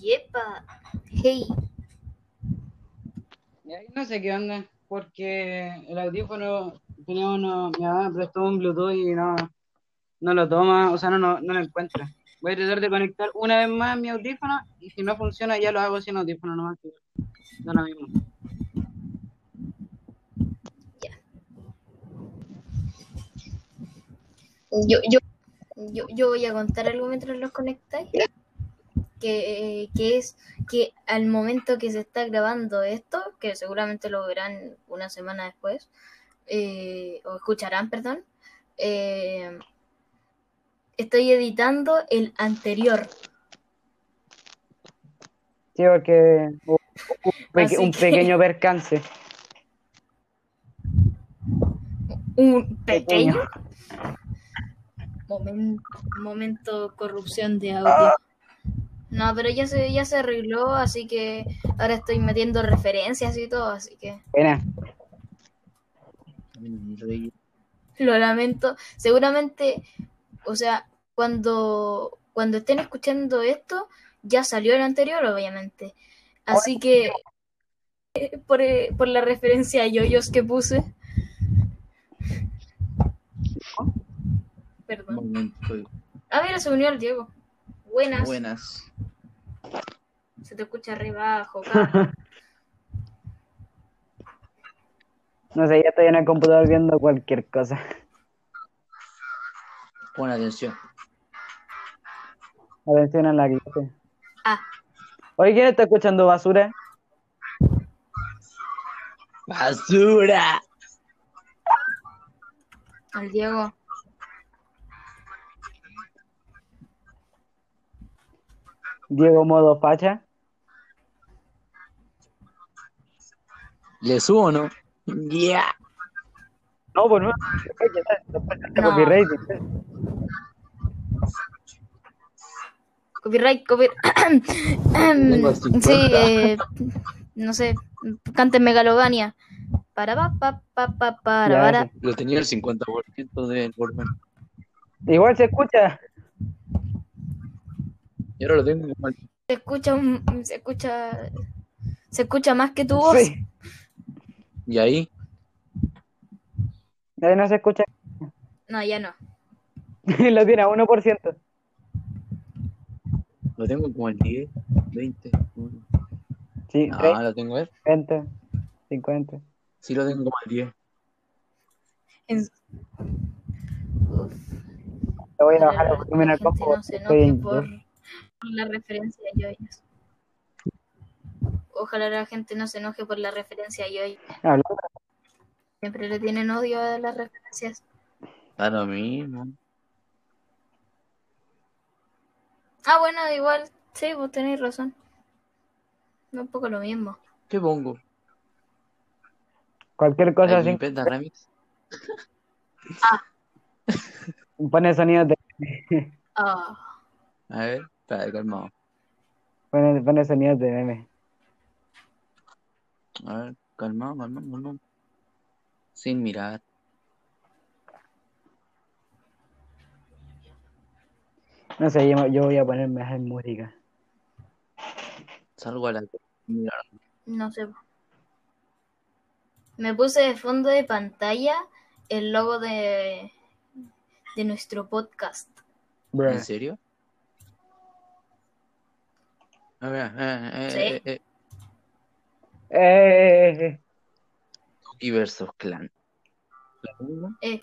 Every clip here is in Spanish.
Yepa. Hey. Y ahí no sé qué onda, porque el audífono, tenía uno, mi mamá prestó un Bluetooth y no, no lo toma, o sea, no, no, no lo encuentra. Voy a tratar de conectar una vez más mi audífono y si no funciona ya lo hago sin audífono nomás. Da lo mismo. Yo, yo, yo, yo voy a contar algo mientras los conectáis. Que, que es que al momento que se está grabando esto, que seguramente lo verán una semana después, eh, o escucharán, perdón, eh, estoy editando el anterior. Sí, porque hubo un, peque- que- pequeño percance. Un pequeño momento, momento corrupción de audio. No, pero ya se, ya se arregló, así que ahora estoy metiendo referencias y todo, así que Buena. lo lamento. Seguramente, o sea, cuando, cuando estén escuchando esto, ya salió el anterior, obviamente. Así que, por, por la referencia a yoyos que puse. Perdón. Ah, mira, se unió el Diego. Buenas. Buenas. Se te escucha arriba abajo, acá. No sé, ya estoy en el computador viendo cualquier cosa. Pon atención. Atención a la clase. Ah, Oye, ¿quién está escuchando basura? ¡Basura! al Diego. Diego modo facha. ¿Le subo o no? ¡Ya! No, pues no. Copyright. Copyright, copyright. Sí, 50. eh, no sé. Cante Megalovania. Para, pa, pa, pa, pa, para, para. sí. Lo tenía el 50% del volumen. Igual se escucha. Y ahora lo tengo como al- Se escucha, un- se escucha, se escucha más que tu voz. Sí. Y ahí, Ahí no se escucha. No, ya no. Lo tiene a 1%. lo tengo como al 10, 20. uno. Sí, Ah, lo tengo ver. 30, 50. Sí, lo tengo como al 10. En- Te voy a bajar el volumen al compo no enoje en por, por la referencia a yoyos. Ojalá la gente no se enoje por la referencia a yoyos. Hablando. Siempre le tienen odio a las referencias. Da lo mismo. Ah, bueno, igual, sí, vos tenéis razón. No un poco lo mismo. ¿Qué pongo? Cualquier cosa ¿Hay así. Limpeta Remix? Pone sonidos de. Ah, A ver, espera, calmado. Pone, pone sonidos de meme. A ver, calmado, calmado, calmado. Sin mirar. No sé, yo, yo voy a ponerme a hacer música. Salgo a la. Mirar. no sé. Me puse de fondo de pantalla el logo de, de nuestro podcast. ¿En serio? A ver, eh, eh, Sí. eh, eh. Eh, eh, eh, eh. Cookie versus Clan. Eh,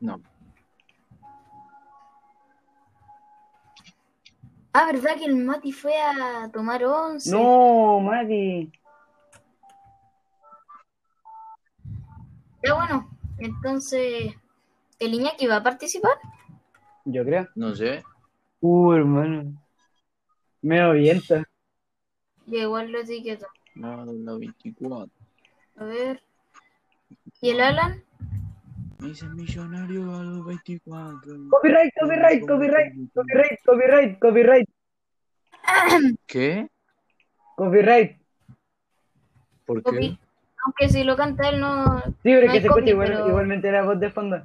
No. ah, ¿verdad que el Mati fue a tomar once? No, Mati. Ya bueno, entonces, ¿el Iñaki va a participar? Yo creo. No sé. Uh, hermano. Me viento. Yo igual lo etiqueto. No, la 24. A ver. ¿Y el Alan? Me hice millonario a los 24. Copyright, copyright, copyright, copyright, copyright, copyright, ¿Qué? copyright. ¿Por qué? Aunque si lo canta él no... Sí, pero No que se copy, escucha igual- pero- igualmente la voz de fondo.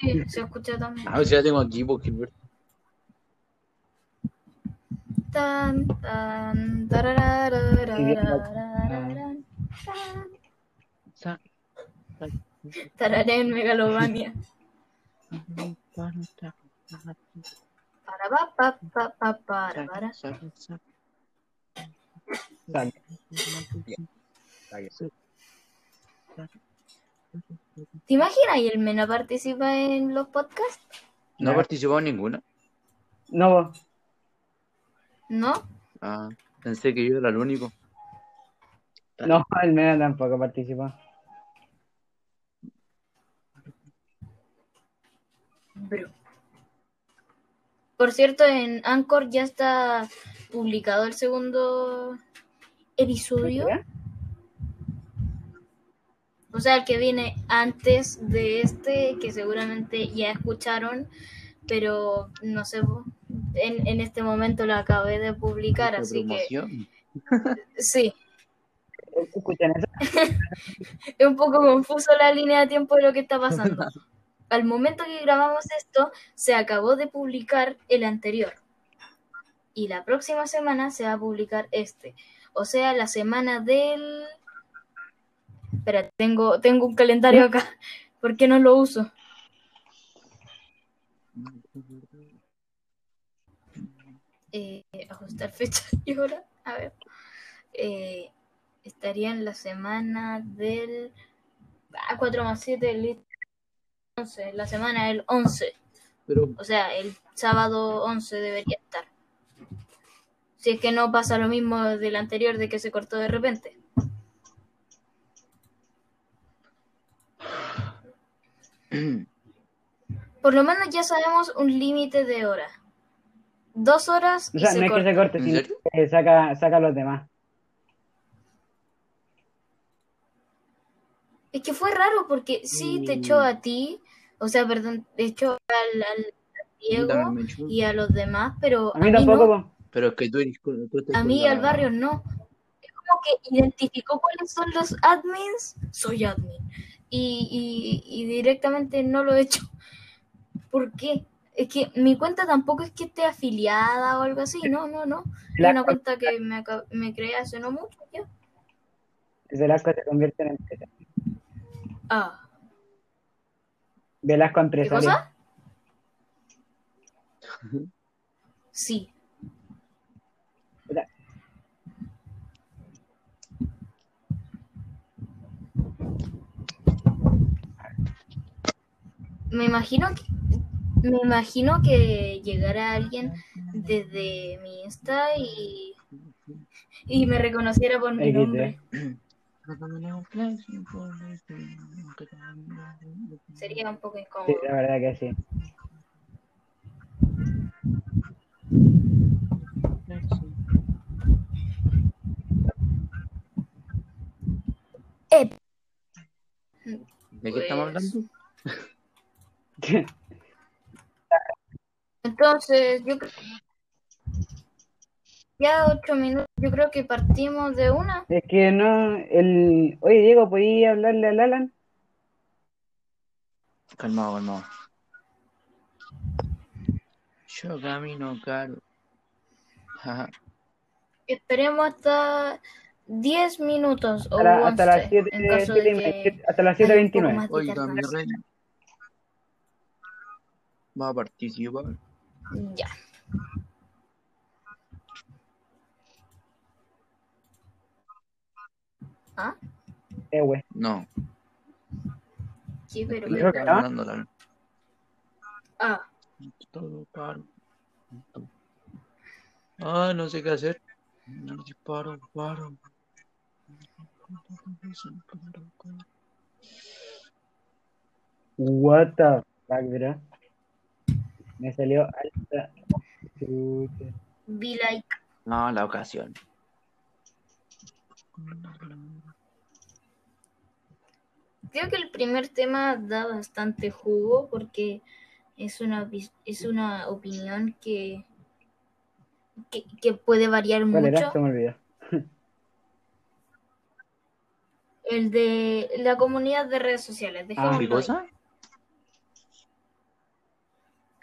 Sí, Sí, se escucha también. A ver si la tengo aquí, porque tan, tan, Tararé en Megalovania. Para para. ¿Te imaginas? ¿Y el Mena participa en los podcasts? No participó en ninguno. No, ¿No? Ah, pensé que yo era el único. no, el Mena tampoco participó. Bro. Por cierto, en Anchor ya está publicado el segundo episodio. O sea, el que viene antes de este, que seguramente ya escucharon, pero no sé, en, en este momento lo acabé de publicar, así que promoción. sí. ¿Escuchan eso? Es un poco confuso la línea de tiempo de lo que está pasando. Al momento que grabamos esto, se acabó de publicar el anterior. Y la próxima semana se va a publicar este. O sea, la semana del... Espera, tengo, tengo un calendario acá. ¿Por qué no lo uso? Eh, ajustar fecha y hora. A ver. Eh, estaría en la semana del... Ah, 4 más 7, listo. 11, la semana del 11. Pero O sea, el sábado 11 debería estar. Si es que no pasa lo mismo del anterior de que se cortó de repente. Por lo menos ya sabemos un límite de hora. Dos horas O y sea, se no que corta. se corte, ¿En sino que saca, saca a los demás. Es que fue raro porque sí te echó a ti, o sea, perdón, te echó al, al Diego y a los demás, pero A mí no. tampoco, po. Pero es que tú eres A mí y al barrio no. Es como que identificó cuáles son los admins, soy admin. Y, y, y directamente no lo he hecho. ¿Por qué? Es que mi cuenta tampoco es que esté afiliada o algo así, no, no, no. Es una cuenta que me, me creé hace no mucho ya. Velasco se convierte en empresa. Ah, Velasco ¿qué empresario. cosa? Sí. Me imagino que me imagino que llegara alguien desde mi Insta y, y me reconociera por mi nombre. Sería un poco Sí, incómodo. la verdad que sí. Eh, ¿De qué estamos Pues- hablando? Entonces, yo creo ya ocho minutos, yo creo que partimos de una. Es que no, el... Oye, Diego, ¿podías hablarle al Alan? Calmado, calmado. Yo camino caro. Esperemos hasta 10 minutos o Hasta, la- hasta las 11, 7, en caso de que hasta las haya un poco 7.29. más de Oiga, mi reina. Va a participar. Ya. ¿Ah? Eh, güey. No. Qué vergüenza. La... Ah. Todo paro. Ah, no sé qué hacer. No sé, paro, paro. What the fuck, ¿verdad? Me salió alta. Be like... No, la ocasión. Creo que el primer tema da bastante jugo porque es una, es una opinión que, que, que puede variar ¿Cuál era? mucho. Se me olvidó. Ah, El de la comunidad de redes sociales. Ah, ¿Qué dejémoslo ahí.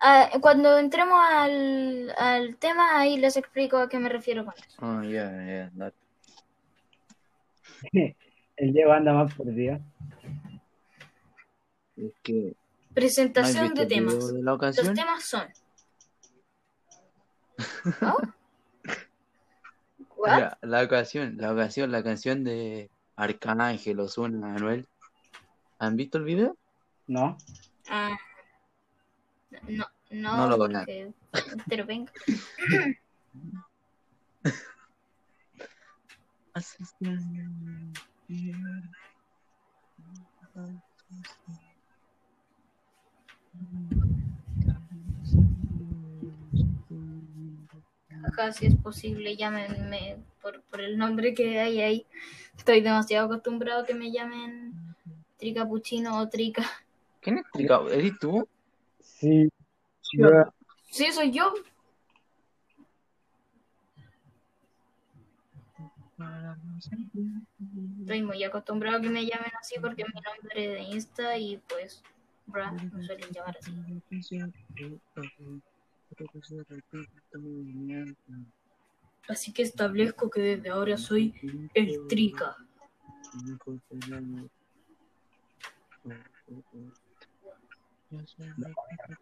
Ah, cuando entremos al, al tema, ahí les explico a qué me refiero con eso. Ah, ya, ya, dale. El Diego anda más perdido. Es que ¿no has Presentación de temas. de la Los temas son. ¿Oh? ¿What? Mira, la ocasión, la ocasión, la canción de Arcángel, Ozuna, Anuel. ¿Han visto el video? ¿No? Ah, no, no, No lo pero venga. Acá si es posible, llámenme por, por el nombre que hay ahí. Estoy demasiado acostumbrado a que me llamen Tricapuchino o Trica. ¿Quién es Trica? ¿Eres tú? Sí. Yo- Sí, soy yo. Estoy muy acostumbrado a que me llamen así porque es mi nombre de Insta y pues, bra, me suelen llamar así. Así que establezco que desde ahora soy el Trica.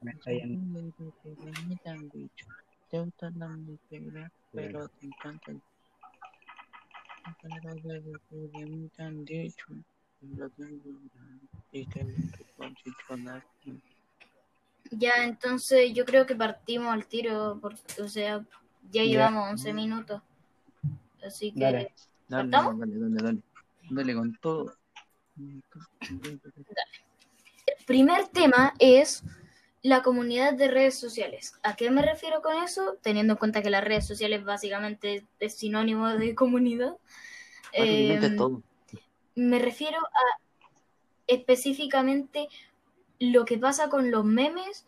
Me está yendo. Te gusta la música, pero te encanta el pero de lo que me han dicho, lo tengo y que con chichonar. Ya, entonces yo creo que partimos al tiro, porque, o sea, ya Ya. llevamos 11 minutos. Así que, Dale. Dale, dale, dale, dale. Dale con todo. Primer tema es la comunidad de redes sociales. ¿A qué me refiero con eso? Teniendo en cuenta que las redes sociales básicamente es sinónimo de comunidad. Eh, todo. me refiero a específicamente lo que pasa con los memes,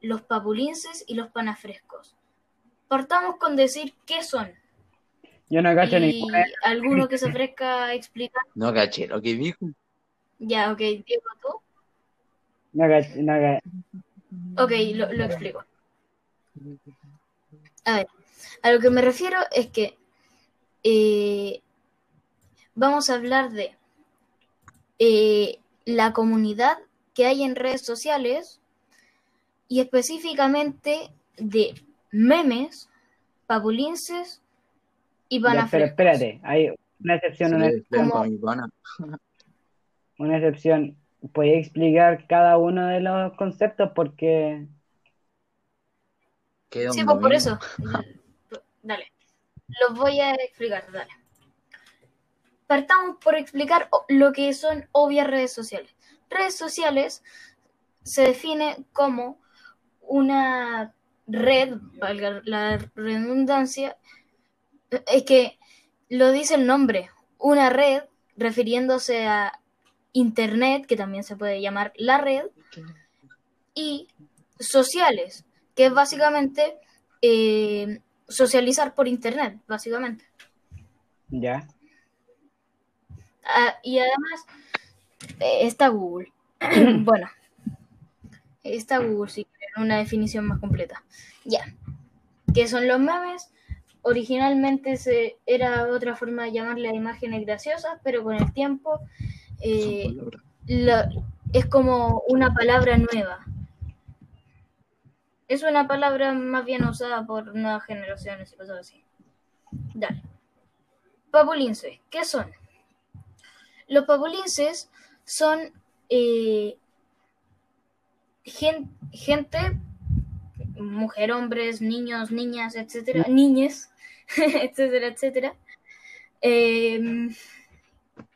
los papulinces y los panafrescos. Partamos con decir qué son. Yo no cacho Y ninguna. alguno que se ofrezca a explicar. No caché lo que dijo. Ya, ok, Diego, tú. No cacho, no cacho. Ok, lo, lo explico. A ver, a lo que me refiero es que eh, vamos a hablar de eh, la comunidad que hay en redes sociales y específicamente de memes, papulinces y Ya, pero espérate, hay una excepción, una, Sí, como- mi pana. una excepción. ¿Puedes explicar cada uno de los conceptos? Porque Sí, pues por eso. Dale. Los voy a explicar, dale. Partamos por explicar lo que son obvias redes sociales. Redes sociales se define como una red, valga la redundancia, es que lo dice el nombre, una red refiriéndose a Internet, que también se puede llamar la red, y sociales, que es básicamente eh, socializar por internet, básicamente. ya. Ah, y además eh, está Google. bueno, está Google si quieren una definición más completa. Ya. ¿Qué son los memes? Originalmente se, era otra forma de llamarle a imágenes graciosas, pero con el tiempo eh, la- es como una palabra nueva. Es una palabra más bien usada por nuevas generaciones y cosas así. Dale. Papulinces, ¿qué son? Los papulinces son eh, gen- gente, mujer, hombres, niños, niñas, etcétera, niñes, etcétera, etcétera, em,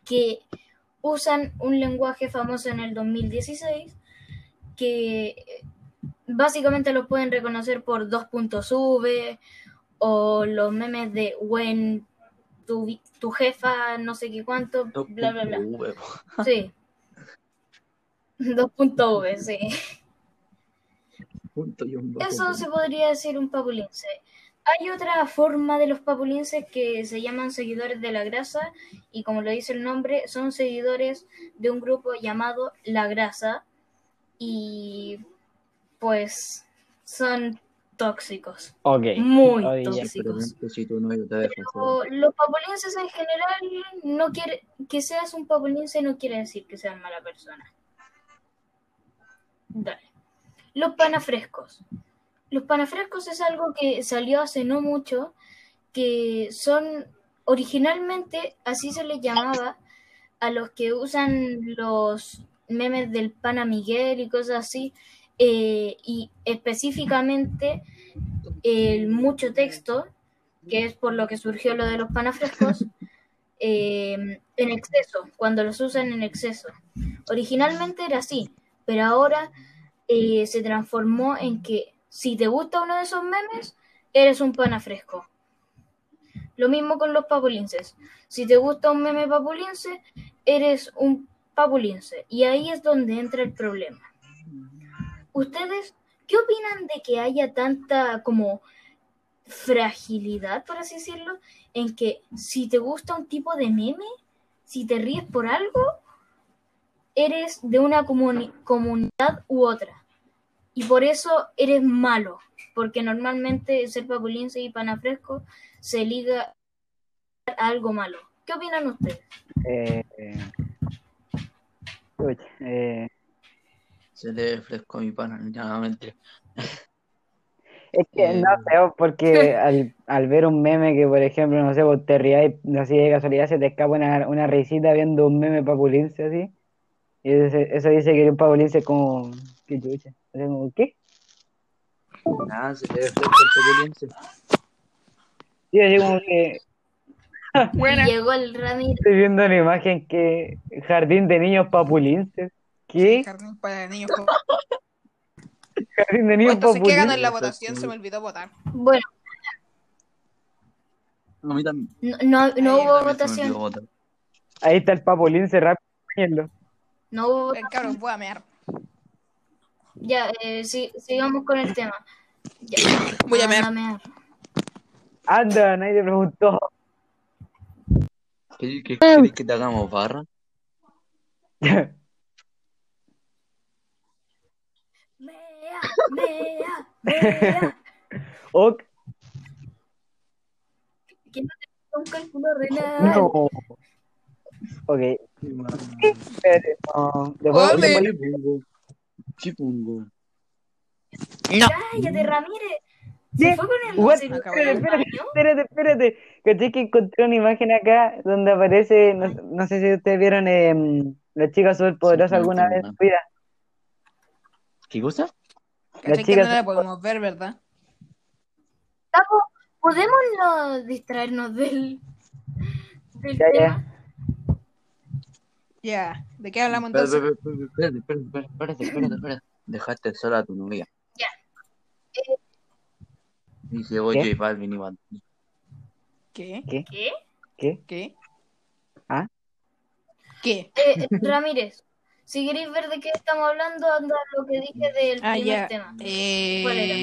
que usan un lenguaje famoso en el 2016 que básicamente los pueden reconocer por dos puntos V o los memes de when tu, tu jefa no sé qué cuánto, Dos bla bla bla. V. Sí. Dos puntos V, sí. Punto y un Eso se podría decir un papulince. Hay otra forma de los papulinces que se llaman seguidores de la grasa y como lo dice el nombre, son seguidores de un grupo llamado La Grasa y pues son tóxicos. Ok. Muy Oye, tóxicos. ejemplo, si tu novio te deja hacer O los papulenses en general no quiere que seas un papulense no quiere decir que seas mala persona. Dale. Los panafrescos. Los panafrescos es algo que salió hace no mucho, que son originalmente así se les llamaba a los que usan los memes del pana Miguel y cosas así, eh, y específicamente el mucho texto, que es por lo que surgió lo de los panafrescos, eh, en exceso, cuando los usan en exceso. Originalmente era así, pero ahora eh, se transformó en que si te gusta uno de esos memes, eres un panafresco. Lo mismo con los papulinces. Si te gusta un meme papulince, eres un papulince. Y ahí es donde entra el problema. ¿Ustedes qué opinan de que haya tanta como fragilidad, por así decirlo, en que si te gusta un tipo de meme, si te ríes por algo, eres de una comuni- comunidad u otra. Y por eso eres malo, porque normalmente ser papulince y panafresco se liga a algo malo. ¿Qué opinan ustedes? Eh, eh, eh, Se le fresco a mi pana, no mentira. es que Eh. no sé, vos, porque al, al ver un meme que, por ejemplo, no sé, vos te rías y así de casualidad se te escapa una, una risita viendo un meme papulince así. Y eso dice que un papulince es como. ¿Qué chucha? Como, ¿qué? Nada, se le fresco el papulense. Sí, así como que Y llegó el Ramírez. estoy viendo una imagen que. Jardín de niños papulinces. ¿Qué? Jardín para niños. Jardín de niños Entonces, ¿qué ganó en la votación? Se me olvidó votar. Bueno, A mí también. no, no, no Ahí hubo se votación. Ahí está el papulince rápido. No hubo Eh, Cabrón, voy a mear. Ya, eh, sí, sigamos con el tema. Ya. Voy a Anda mear. Anda, nadie te preguntó. ¿Qué, qué, querés que te hagamos barra? Mea, mea, mea. Ok. Que no te un cálculo renal. No. Ok. Espérate, no. Después- Ole. después- ¿Qué pongo? ¿Qué pongo? Cállate, Ramírez. Se fue con el What? Espérate, espérate. Espérate. Caché que encontré una imagen acá donde aparece, no, no sé si ustedes vieron em, la chica superpoderosa Sí, alguna vez no. en su vida. ¿Qué cosa? Caché que chicas- no la podemos ver, ¿verdad? ¿podemos no distraernos del, del Ya, ya. tema? Ya. ¿De qué hablamos entonces? espérate, espérate, espérate, espérate. Dejaste sola a tu novia. Ya. Y llegó ¿Qué? J Balvin y Bad Bunny. ¿Qué? ¿Qué? ¿Qué? ¿Qué? ¿Qué? ¿Ah? ¿Qué? Eh, Ramírez, si queréis ver de qué estamos hablando, anda lo que dije del Ah, primer ya. tema. ¿Cuál era?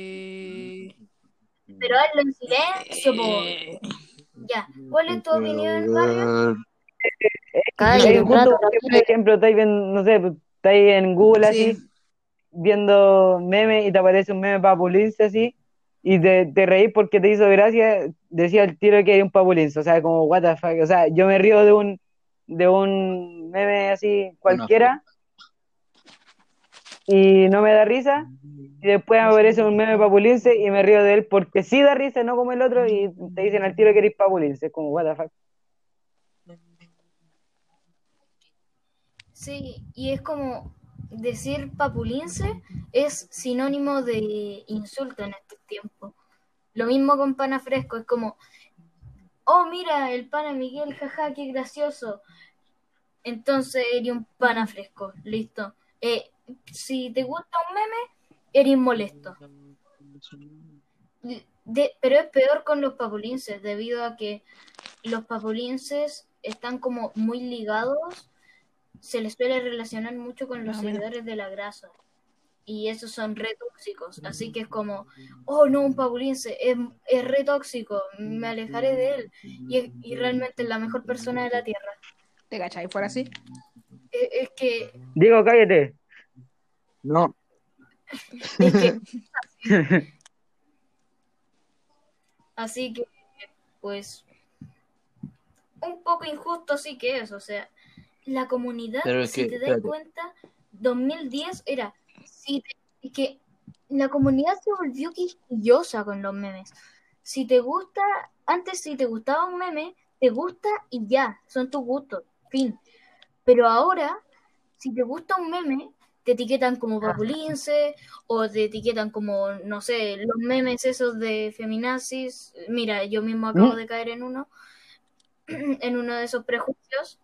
Eh... Pero hazlo en silencio. Eh, Ya. ¿Cuál es tu opinión, Mario? Justo, rato, por ejemplo, estáis viendo, no sé, estáis en Google así, Sí. viendo memes y te aparece un meme papulince así, y te, te reís porque te hizo gracia, decía el tiro que hay un papulince, o sea, como, what the fuck, o sea, yo me río de un, de un meme así cualquiera, y no me da risa, y después aparece un meme papulince y me río de él porque sí da risa, no como el otro, y te dicen al tiro que eres papulince, como, what the fuck. Sí, y es como decir papulince es sinónimo de insulto en estos tiempos. Lo mismo con pana fresco, es como, oh, mira, el pana Miguel, jaja, qué gracioso. Entonces eres un pana fresco, listo. Eh, si te gusta un meme, eres molesto. De- pero es peor con los papulinces, debido a que los papulinces están como muy ligados, se les suele relacionar mucho con los Ah, seguidores de la grasa. Y esos son re tóxicos. Así que es como, oh no, un papulince, es, es re tóxico, me alejaré de él. Y, es- y realmente es la mejor persona de la tierra. ¿Te cachai? ¿Fuera así? Es, es que, Diego, cállate. No, Es que, así que, pues, un poco injusto sí que es, o sea, la comunidad, Pero es si que, te das espérate. cuenta, 2010 era, si te- es que la comunidad se volvió quisquillosa con los memes. Si te gusta, antes si te gustaba un meme, te gusta y ya, son tus gustos, fin. Pero ahora, si te gusta un meme, te etiquetan como papulince o te etiquetan como, no sé, los memes esos de feminazis. Mira, yo mismo acabo ¿Mm? de caer en uno, en uno de esos prejuicios.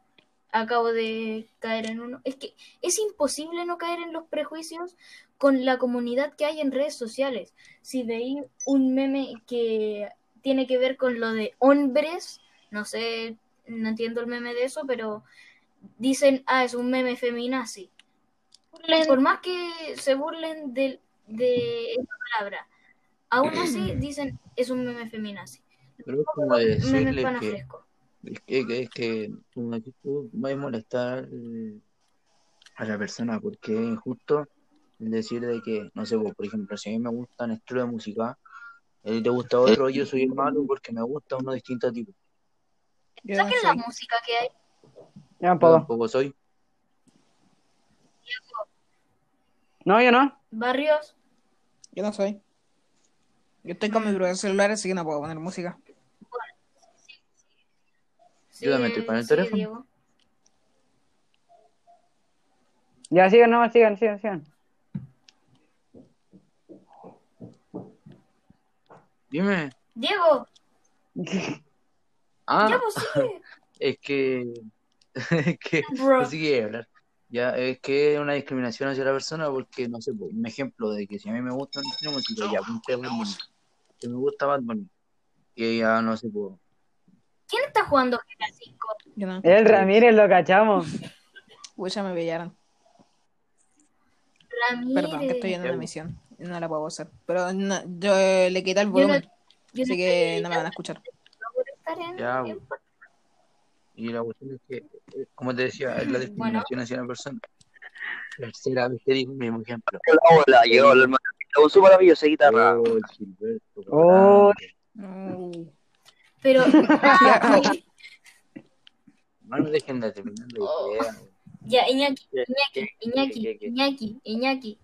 Acabo de caer en uno. Es que es imposible no caer en los prejuicios con la comunidad que hay en redes sociales. Si veis un meme que tiene que ver con lo de hombres, no sé, no entiendo el meme de eso, pero dicen, ah, es un meme feminazi. Por más que se burlen de, de esa palabra, aún así dicen, es un meme feminazi. Pero es como decirle que, es que, que, es que que tú vas a molestar al- a la persona porque es injusto el decir de que, no sé, pues, por ejemplo, si a mí me gustan estilos de música, a él te gusta otro, yo soy el malo porque me gusta uno distinto ti. no Saquen la música que hay. Yo poco. tampoco soy. No, yo no. Barrios, Yo no soy. Yo estoy con mi propio celular, así que no puedo poner música. sí, Yo también estoy con el teléfono. Diego. Ya sigan, no, sigan, sigan, sigan. Dime. Diego, Ah, ya pues sigue. es que, que Bro. no sé qué hablar. Ya, es que es una discriminación hacia la persona porque, no sé, pues, un ejemplo de que si a mí me gusta un música, ya apunté Bad Bunny, que me gusta Bad Bunny, y ya, no sé, pues, ¿Quién está jugando GTA 5? Yo no. El Ramírez lo cachamos. Uy, ya me pillaron. Ramírez. Perdón, que estoy en una Ya. misión. No la puedo hacer. Pero no- yo le quité el Yo no- volumen. yo así no que no me van a escuchar. por estar en- Ya, bueno. Y la cuestión es que, eh, como te decía, es la discriminación hacia la persona. Tercera vez que digo el mismo ejemplo. Hola, llegó el hermano con su maravillosa guitarra. Oh, Gilberto, Oh. No. Pero, No me dejen de terminar la Oh. idea. ya, Iñaki, ¿Qué, Iñaki, Iñaki? Iñaki, Iñaki.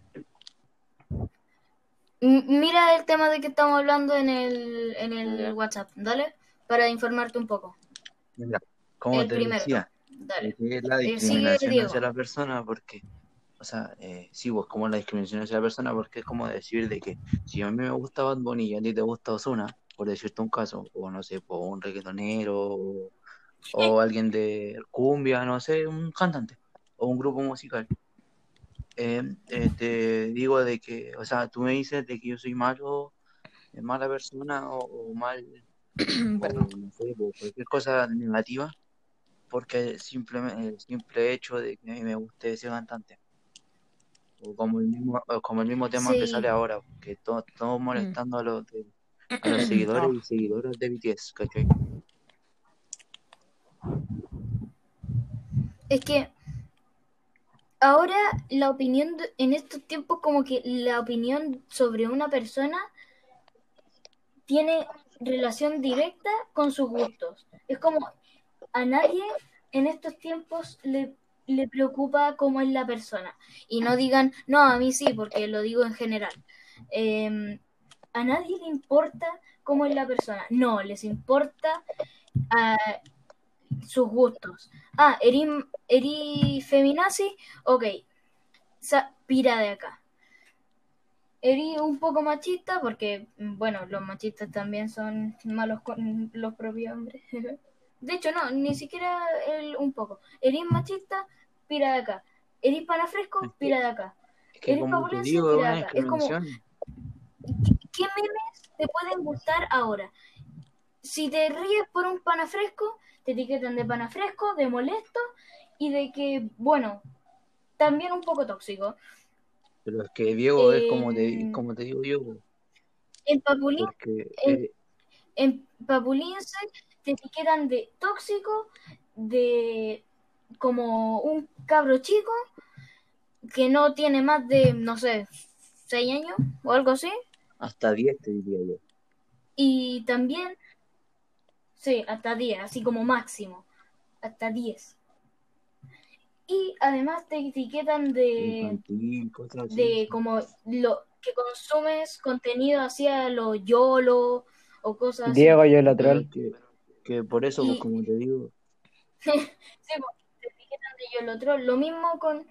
Mira el tema de que estamos hablando en el, en el WhatsApp, dale, para informarte un poco. Mira, como El te primero. decía, Dale. que es la sigue, discriminación hacia la persona porque, o sea, eh, sí, pues como la discriminación hacia la persona porque es como decir de que si a mí me gusta Bad Bunny y a ti te gusta Ozuna, por decirte un caso, o no sé, por un reggaetonero o, o alguien de cumbia, no sé, un cantante o un grupo musical. Eh, eh, te digo de que, o sea, tú me dices de que yo soy malo, eh, mala persona o, o mal, o no sé, cualquier cosa negativa porque simplemente el simple hecho de que a mí me guste ese cantante. O como el mismo, como el mismo tema que sale ahora, que to- todos molestando a los, de- a los seguidores y seguidoras de BTS, ¿cachai? Es que ahora la opinión de- en estos tiempos como que la opinión sobre una persona tiene relación directa con sus gustos. Es como a nadie en estos tiempos le, le preocupa cómo es la persona. Y no digan, no, a mí sí, porque lo digo en general. Eh, a nadie le importa cómo es la persona. No, les importa ah, sus gustos. Ah, eri, eri feminazi, ok. Sa- pira de acá. Eri un poco machista, porque, mm, bueno, los machistas también son malos con los propios hombres. De hecho, no, ni siquiera el, un poco. Eres machista, pira de acá. Eres panafresco, pira de acá. Es que Eres como te digo, acá, es como-. ¿Qué memes te pueden gustar ahora? Si te ríes por un panafresco, te etiquetan de panafresco, de molesto y de que, bueno, también un poco tóxico. Pero es que Diego es como te, Eh, como te digo yo, En Papulín, en- eh, en Papulince te etiquetan de tóxico, de como un cabro chico que no tiene más de, no sé, 6 años o algo así. Hasta 10 te diría yo. Y también, sí, hasta 10, así como máximo, hasta 10. Y además te etiquetan de, Infantil, cosas así. de como lo que consumes contenido hacia lo YOLO o cosas así. Diego, yo lo Pero troll. Que, por eso, pues como te digo, Sí, pues, te de troll. Lo mismo con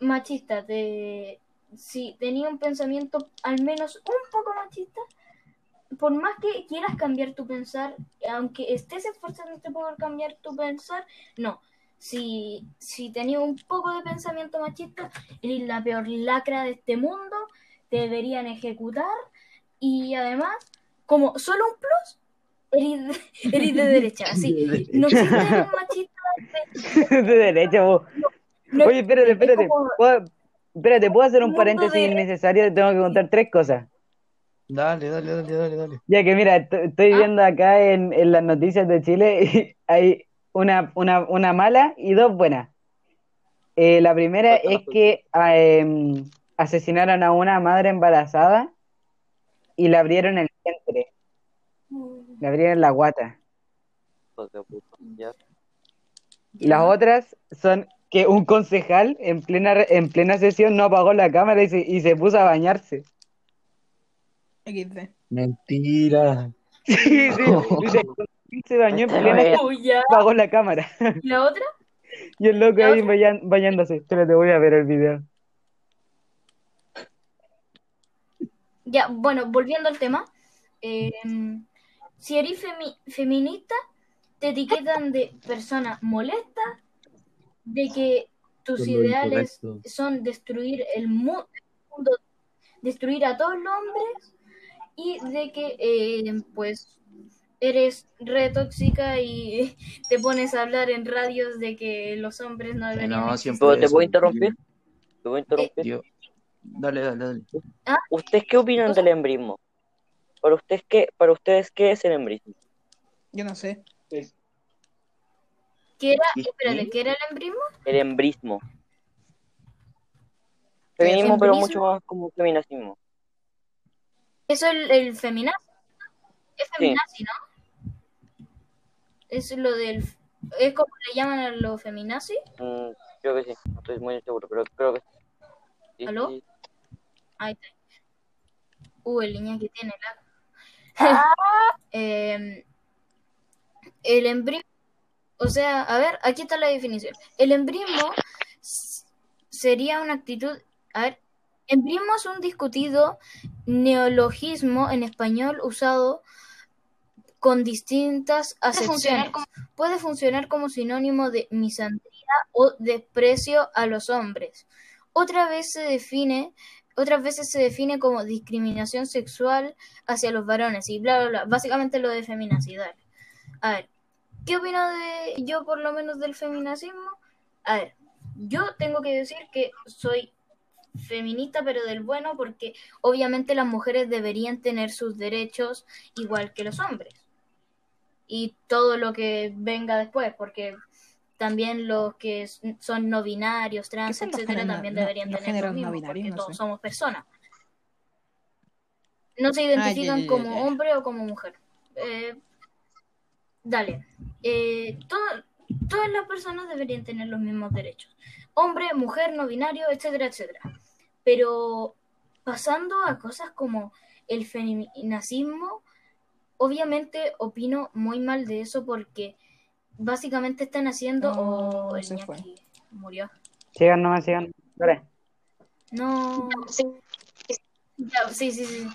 machista. Te, si tenía un pensamiento al menos un poco machista, por más que quieras cambiar tu pensar, aunque estés esforzándote por cambiar tu pensar, no. Si, si tenías un poco de pensamiento machista, eres la peor lacra de este mundo, te deberían ejecutar y además, como solo un plus, eres, eres de derecha. Así, no existe un machista de derecha, vos. no Oye, espérate, existe, es espérate. como- ¿Puedo- Espérate, ¿puedo hacer un Mundo paréntesis de- innecesario? Tengo que contar tres cosas. dale, dale, dale, dale, dale. Ya que mira, est- estoy Ah. viendo acá en, en las noticias de Chile y hay una, una, una mala y dos buenas. Eh, la primera es que ah, em, asesinaron a una madre embarazada y le abrieron el vientre, le abrieron la guata. Y las otras son que un concejal en plena, en plena sesión no apagó la cámara y se, y se puso a bañarse. Mentira. Sí, sí, dice, se bañó en plena Uy, ya. apagó la cámara. ¿Y la otra? Y el loco ¿La ahí bañan- bañándose. Espérate, voy a ver el video. Ya, bueno, volviendo al tema. eh, si eres femi- feminista, te etiquetan de persona molesta, de que tus ideales incorrecto. son destruir el mu- mundo, destruir a todos los hombres, y de que, eh, pues, eres re tóxica y te pones a hablar en radios de que los hombres no deberían No, siempre ¿Pero te eso, puedo interrumpir? ¿Te puedo interrumpir? yo- Dale, dale, dale. ¿Ustedes qué opinan del embrismo? ¿Para ustedes qué, para ustedes qué es el embrismo? Yo no sé. ¿Qué era? ¿Y Espérate, qué? ¿qué era el embrismo? El embrismo. Feminismo, pero mucho más como feminacismo. Eso es el, el feminazi. Es feminazi, ¿no? Es lo del. ¿Es como le llaman a los feminazi? Mm, creo que sí, no estoy muy seguro, pero creo que sí. Sí, ¿Aló? sí. Ahí está. Uh, el niña que tiene la. Em, el embrismo. O sea, a ver, aquí está la definición. El embrismo s- sería una actitud. A ver, embrismo es un discutido neologismo en español usado con distintas acepciones. Puede funcionar como sinónimo de misandría o desprecio a los hombres. Otra vez se define, otras veces se define como discriminación sexual hacia los varones y bla bla bla. Básicamente lo de feminacidad. A ver, ¿qué opino de yo por lo menos del feminacismo? A ver, yo tengo que decir que soy feminista pero del bueno porque obviamente las mujeres deberían tener sus derechos igual que los hombres y todo lo que venga después porque también los que son no binarios, trans, etcétera, también no- deberían tener lo no mismo binarios? porque No todos sé. somos personas. No se identifican como hombre o como mujer. Eh, dale. Eh, todo- todas las personas deberían tener los mismos derechos. Hombre, mujer, no binario, etcétera, etcétera. Pero pasando a cosas como el feminacismo, obviamente opino muy mal de eso porque básicamente están haciendo... Oh, oh, el se fue. Murió. Sigan nomás, sigan. Dale. No. Ya, sí, sí, sí.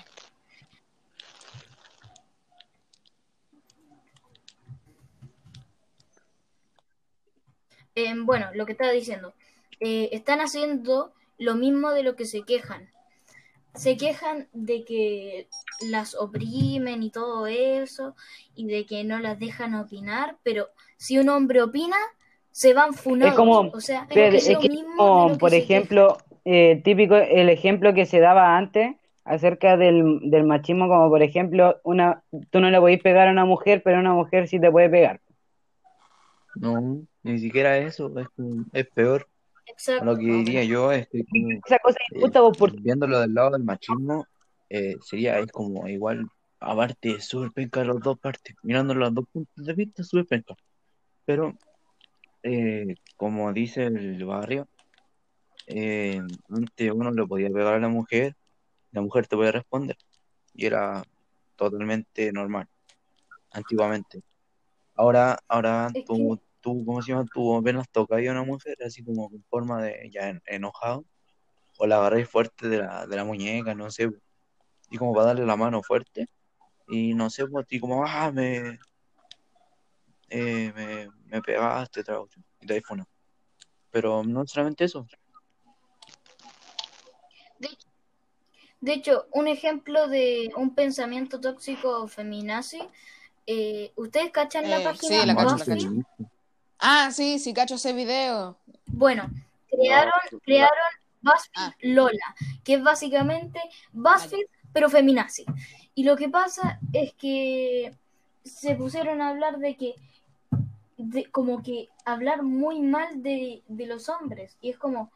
Eh, bueno, lo que estaba diciendo. Eh, están haciendo lo mismo de lo que se quejan. Se quejan de que las oprimen y todo eso, y de que no las dejan opinar, pero si un hombre opina, se van funados. Es como, o sea, espérate, es es lo que mismo de como, lo que por ejemplo, eh, típico, el ejemplo que se daba antes acerca del, del machismo, como por ejemplo, una, tú no le podés pegar a una mujer, pero una mujer sí te puede pegar. No, ni siquiera eso, es, peor. Exacto. Lo que diría yo es que Esa cosa es eh, vos, viéndolo del lado del machismo, eh, sería es como igual, aparte, súper penca las dos partes, mirando los dos puntos de vista, súper penca. Pero, eh, como dice el barrio, eh, antes uno le podía pegar a la mujer, la mujer te podía responder, y era totalmente normal, antiguamente. Ahora, ahora Es tú, tú, ¿cómo se llama? Tú apenas tocas a una mujer, así como con forma de ya en- enojado, o la agarráis fuerte de la, de la muñeca, no sé, y como para darle la mano fuerte, y no sé, pues, y como, ah, me, me, pegaste, traducción, y te iPhone. Pero no solamente eso. De hecho, un ejemplo de un pensamiento tóxico feminazi, eh, ¿ustedes cachan la Eh, página sí, la cacho, la Buffy? cacho. Ah, sí, sí, cacho ese video. Bueno, crearon, No, crearon BuzzFeed Ah. Lola, que es básicamente BuzzFeed, pero feminazi. Y lo que pasa es que se pusieron a hablar de que, de, como que hablar muy mal de, de los hombres. Y es como,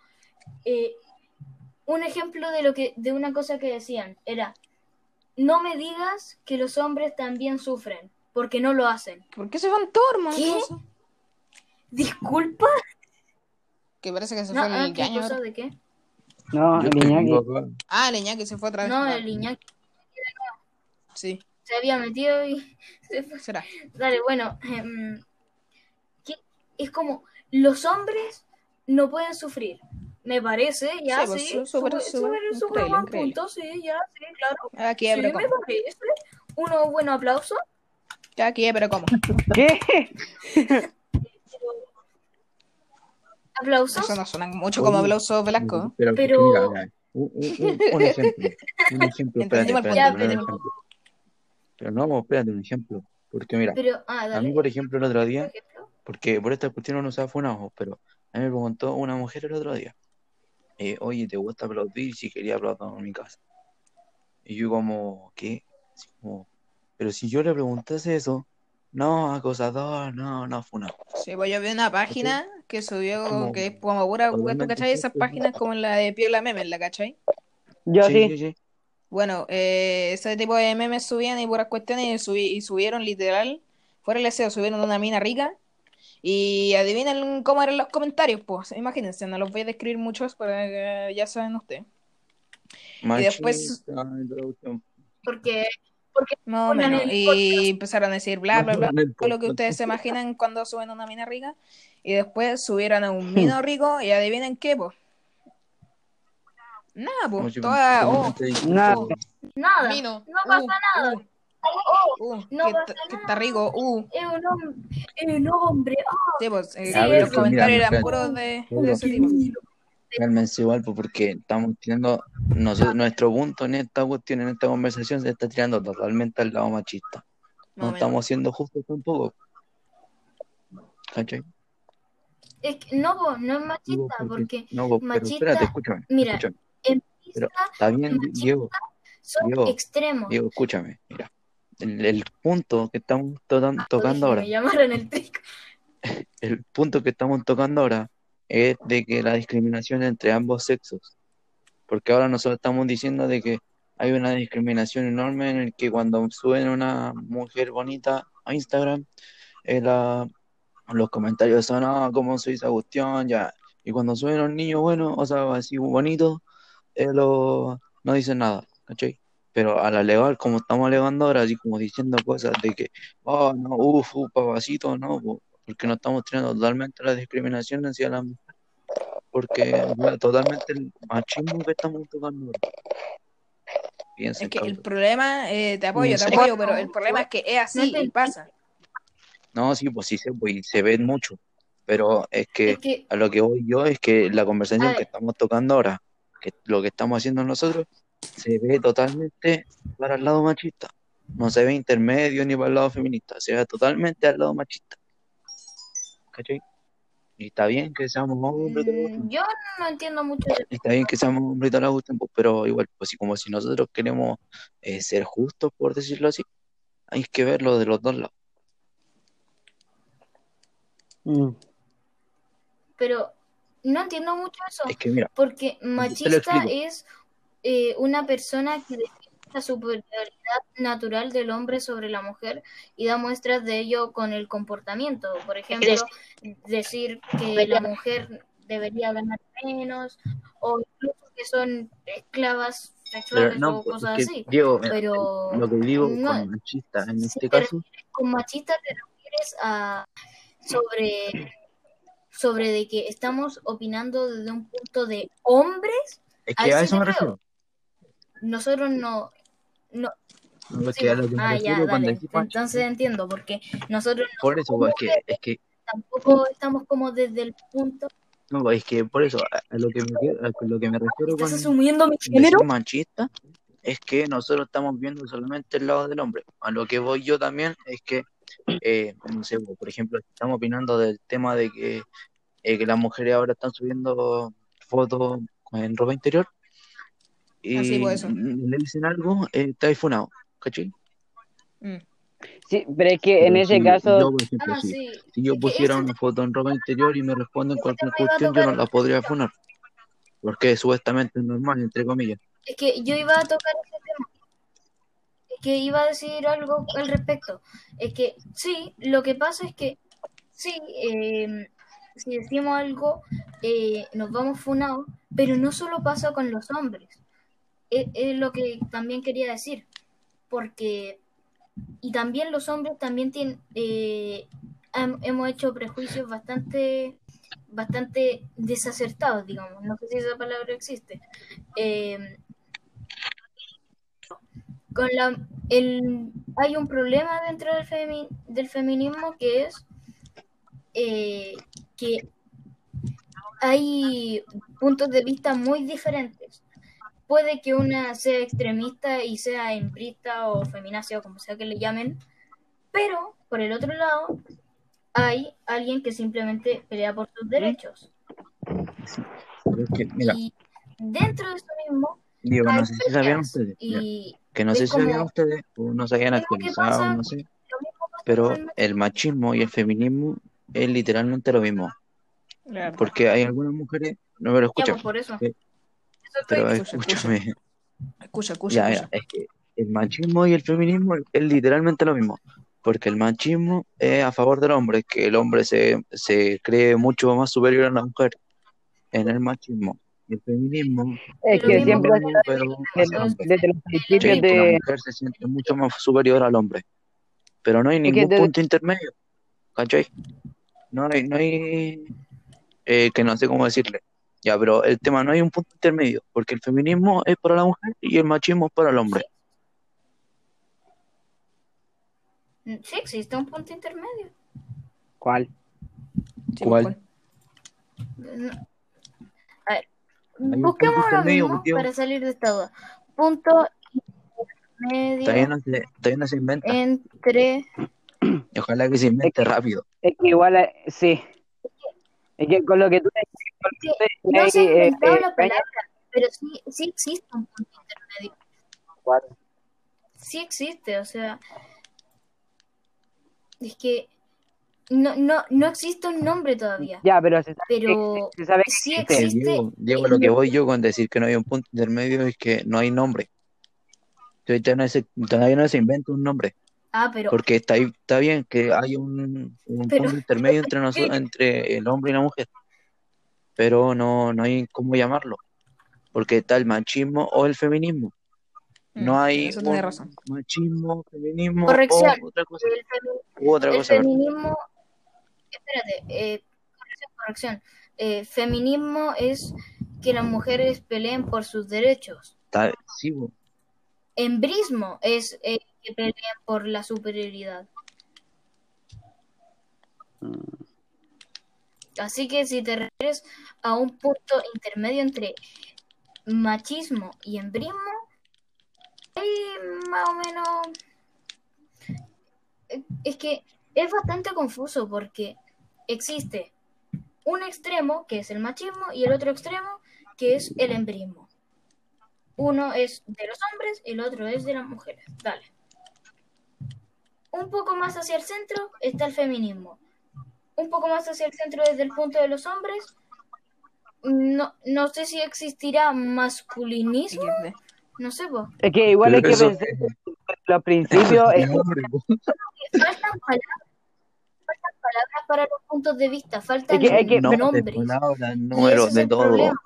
eh, un ejemplo de lo que, de una cosa que decían, era, no me digas que los hombres también sufren, porque no lo hacen. ¿Por qué se van todos, Disculpa, Que parece que se no, fue ah, el ¿qué cosa de qué? no, Yo el Iñaki. Ah, el Iñaki se fue otra vez. No, Ah, el Iñaki Sí, se había metido y se fue. será. Dale, bueno, em. Es como los hombres no pueden sufrir. Me parece, ya Sí, pues, sí, su- súper, súper, buen punto, sí, ya, sí, claro. Aquí, Sí, pero me ¿cómo? parece. Uno buen aplauso. Aquí, pero ¿cómo? ¿Qué? Aplausos. Eso no suena mucho como aplauso Velasco. Pero, Pero- mira, mira, un, un- un- un ejemplo. Un ejemplo, espérate, espérate, pero Ya, un ejemplo. Pero no, espérate, un ejemplo. Porque mira, Pero, ah, a mí, por ejemplo, el otro día. Porque por esta cuestión no se ha funado, pero a mí me preguntó una mujer el otro día, eh, oye, ¿te gusta aplaudir? Si quería aplaudir en mi casa. Y yo como, ¿qué? Así como, pero si yo le preguntase eso, no, acosador, no, no, funado. Sí, pues yo vi una página que subió Como- que es como pura, ¿tú cachai? Esas páginas como la de Piola Memes, ¿la cachai? Yo Sí, sí. sí, sí. Bueno, eh, ese tipo de memes subían y puras cuestiones y, subí- y subieron literal, fuera el deseo, subieron una mina rica y adivinen cómo eran los comentarios, pues, imagínense, no los voy a describir muchos, pero eh, ya saben ustedes. después- Machista, introducción. Porque, Más o Pongan menos. el Y empezaron a decir bla, bla, bla, todo lo que ustedes se imaginan cuando suben a una mina rica. Y después subieron a un mino rico y adivinen qué, pues. Nada, pues. Toda, oh. Nada. nada. mino. No pasa uh, nada. uh, uh, no que, que está rico, uh. es un hombre. Es un hombre. ah, Sí, pues, eh, Sí, los es- comentarios eran puros de, de ese tipo. Cálmense igual, pues, porque estamos tirando, nosotros, nuestro punto en esta cuestión, en esta conversación, se está tirando totalmente al lado machista. No estamos siendo justos tampoco. ¿Cachai? Es que no, po, no es machista, Digo, porque no, pero machista- espérate, escúchame. mira, escúchame. en Pero pista está bien, Diego, son Diego, extremos. Diego, escúchame. Mira, el, el punto que estamos to- tocando ahora, Me llamaron el punto que estamos tocando ahora es de que la discriminación entre ambos sexos. Porque ahora nosotros estamos diciendo de que hay una discriminación enorme en el que cuando suben una mujer bonita a Instagram, eh, la- los comentarios son, ah, ¿cómo soy esa cuestión? Ya. Y cuando suben un niño bueno, o sea, así bonito, eh, lo- no dicen nada, ¿cachai? Pero al alegar, como estamos alegando ahora, así como diciendo cosas de que, oh, no, uff, uh, papacito, no, po, porque no estamos tirando totalmente la discriminación hacia la mujer, porque bueno, totalmente el machismo que estamos tocando ahora. Piensen, Es que el problema, eh, te apoyo, te apoyo, pero el problema es que es así No y te- pasa. No, sí, pues sí se, pues, y se ve mucho, pero es que Es que a lo que voy yo es que la conversación ver. que estamos tocando ahora, que lo que estamos haciendo nosotros, se ve totalmente para el lado machista. No se ve intermedio ni para el lado feminista, se ve totalmente al lado machista. ¿Cachai? Y está bien que seamos hombres, mm, yo no entiendo mucho de está bien que seamos hombres la cuestión, pues, pero igual, pues como si nosotros queremos eh, ser justos, por decirlo así, hay que verlo de los dos lados. Mm. pero no entiendo mucho eso, Es que mira, porque machista es eh, una persona que defiende la superioridad natural del hombre sobre la mujer y da muestras de ello con el comportamiento. Por ejemplo, decir que la mujer debería ganar menos o incluso que son esclavas Pero sexuales no, o cosas así. Diego, mira, Pero lo que digo no, con machista en si este te caso, con machista te refieres a sobre sobre de que estamos opinando desde un punto de hombres, es que a sí eso me creo. refiero. Nosotros no no a lo que me ah ya cuando dale entonces entiendo porque nosotros no por eso, pues, es que, mujeres es que, tampoco estamos como desde el punto no, pues, es que por eso, a, lo que me, a lo que me refiero ¿estás asumiendo mi género? machista, es que nosotros estamos viendo solamente el lado del hombre. A lo que voy yo también es que, eh, no sé, por ejemplo, estamos opinando del tema de que, eh, que las mujeres ahora están subiendo fotos en ropa interior Así y pues eso. le dicen algo, eh, está difunado, ¿cachai? Mm. Sí, pero es que en Pero ese si caso, yo, por ejemplo, Ah, si, sí. si yo pusiera una foto en ropa interior y me responden cualquier cuestión, yo no la podría funar, porque supuestamente es normal, entre comillas. Es que yo iba a tocar ese tema. Es que iba a decir algo al respecto. Es que sí, lo que pasa es que sí, eh, si decimos algo, eh, nos vamos funados, pero no solo pasa con los hombres. Es, lo que también quería decir. Porque, y también los hombres también tienen, eh, hem- hemos hecho prejuicios bastante, bastante desacertados, digamos. No sé si esa palabra existe. Eh, con la el hay un problema dentro del, femi- del feminismo que es eh, que hay puntos de vista muy diferentes. Puede que una sea extremista y sea hembrista o feminacia o como sea que le llamen, pero por el otro lado hay alguien que simplemente pelea por sus derechos. Que, mira, Y dentro de eso mismo Diego, hay no sé si sabían ustedes, y que no sé si sabían ustedes o no se habían que actualizado, no sé, pero el machismo y el feminismo es literalmente lo mismo, porque hay algunas mujeres, no me lo Ya, escuchan, pues por eso. Eso estoy pero escúchame, Escucha, escucha, ya, ya, escucha. es que el machismo y el feminismo es literalmente lo mismo, porque el machismo es a favor del hombre, que el hombre se, se cree mucho más superior a la mujer en el machismo, y el feminismo es que mismo siempre pero desde los principios. Que la de, mujer se siente mucho más superior al hombre, pero no hay ningún desde, punto intermedio, ¿cachai? No hay, no hay, eh, que no sé cómo decirle. Ya, pero el tema no hay un punto intermedio, porque el feminismo es para la mujer y el machismo es para el hombre. Sí, sí existe un punto intermedio. ¿cuál? Sí, ¿Cuál? ¿cuál? No, A ver, busquemos lo mismo para salir de esta duda. Punto Todavía intermedio no se, todavía no se inventa. entre. Ojalá que se invente rápido. es que igual, eh, sí, es que con lo que tú decís, con lo que que tú no ha eh, eh, la palabra, pero sí, sí existe un punto intermedio. ¿cuál? Sí existe, o sea, es que no, no, no existe un nombre todavía, Ya, pero se sabe que, pero se sabe que sí existe. Existe Diego, lo que voy yo con decir que no hay un punto intermedio es que no hay nombre. Todavía no se, todavía no se inventa un nombre. Ah, pero, Porque está, ahí- está bien que hay un, un pero, punto intermedio entre nosotros, entre el hombre y la mujer, pero no, no hay cómo llamarlo, porque está el machismo o el feminismo. Mm, No en hay eso un razón. machismo, feminismo corrección, o otra cosa, el, otra el cosa, feminismo, espérate, eh, corrección, corrección, Eh, feminismo es que las mujeres peleen por sus derechos. Está, sí. Embrismo es eh, que peleen por la superioridad. Así que si te refieres a un punto intermedio entre machismo y embrismo, ahí más o menos es que es bastante confuso porque existe un extremo que es el machismo y el otro extremo que es el embrismo. Uno es de los hombres el otro es de las mujeres. Dale. Un poco más hacia el centro está el feminismo. Un poco más hacia el centro desde el punto de los hombres no, no sé si existirá masculinismo, no sé, po. Es que igual hay que Eso- pensar que los principios. es- faltan palabras, faltan palabras para los puntos de vista, faltan Es que- es que- nombres. palabras, números, de el todo. problema.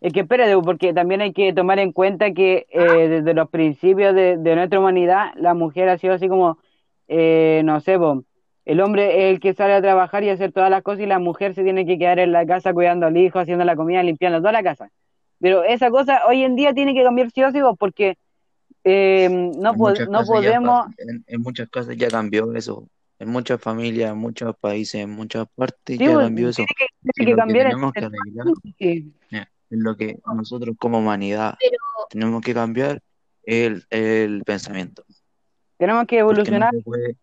Es que espérate, porque también hay que tomar en cuenta que eh, desde los principios de, de nuestra humanidad, la mujer ha sido así como, eh, no sé, po, el hombre es el que sale a trabajar y a hacer todas las cosas y la mujer se tiene que quedar en la casa cuidando al hijo, haciendo la comida, limpiando toda la casa. Pero esa cosa hoy en día tiene que cambiar sí o sí, po, porque eh, no, po- podemos... en, en muchas casas ya cambió eso. En muchas familias, en muchos países, en muchas partes Sí, ya cambió eso. tiene que, Y tiene que lo que cambiar tenemos que arreglar. Es lo que nosotros como humanidad Pero tenemos que cambiar el, el pensamiento. Tenemos que Porque no evolucionar. puede,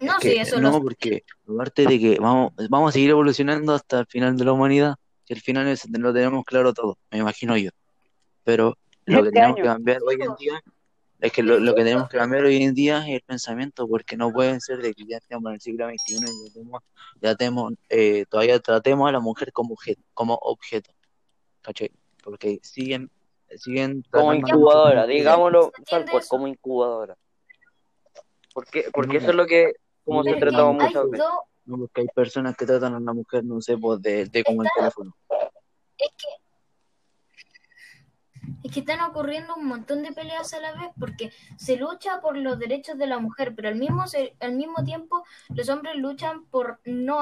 no, sí, que, eso no, lo porque aparte de que vamos, vamos a seguir evolucionando hasta el final de la humanidad, que al final es- lo tenemos claro todo, me imagino yo. Pero lo que Este tenemos año. que cambiar hoy en día es que lo, lo que tenemos que cambiar hoy en día es el pensamiento, porque no puede ser de que ya estamos en el siglo XXI y ya tenemos, ya tenemos, eh, todavía tratemos a la mujer como objeto, como objeto, ¿cachai? Porque siguen, siguen Como incubadora, digámoslo ¿Se entiende tal cual, como incubadora. Porque, No, porque eso es lo que, como se hay muchas veces. no, porque hay personas que tratan a la mujer, no sé, pues de, de como el teléfono. es que es que están ocurriendo un montón de peleas a la vez porque se lucha por los derechos de la mujer, pero al mismo se- al mismo tiempo los hombres luchan por no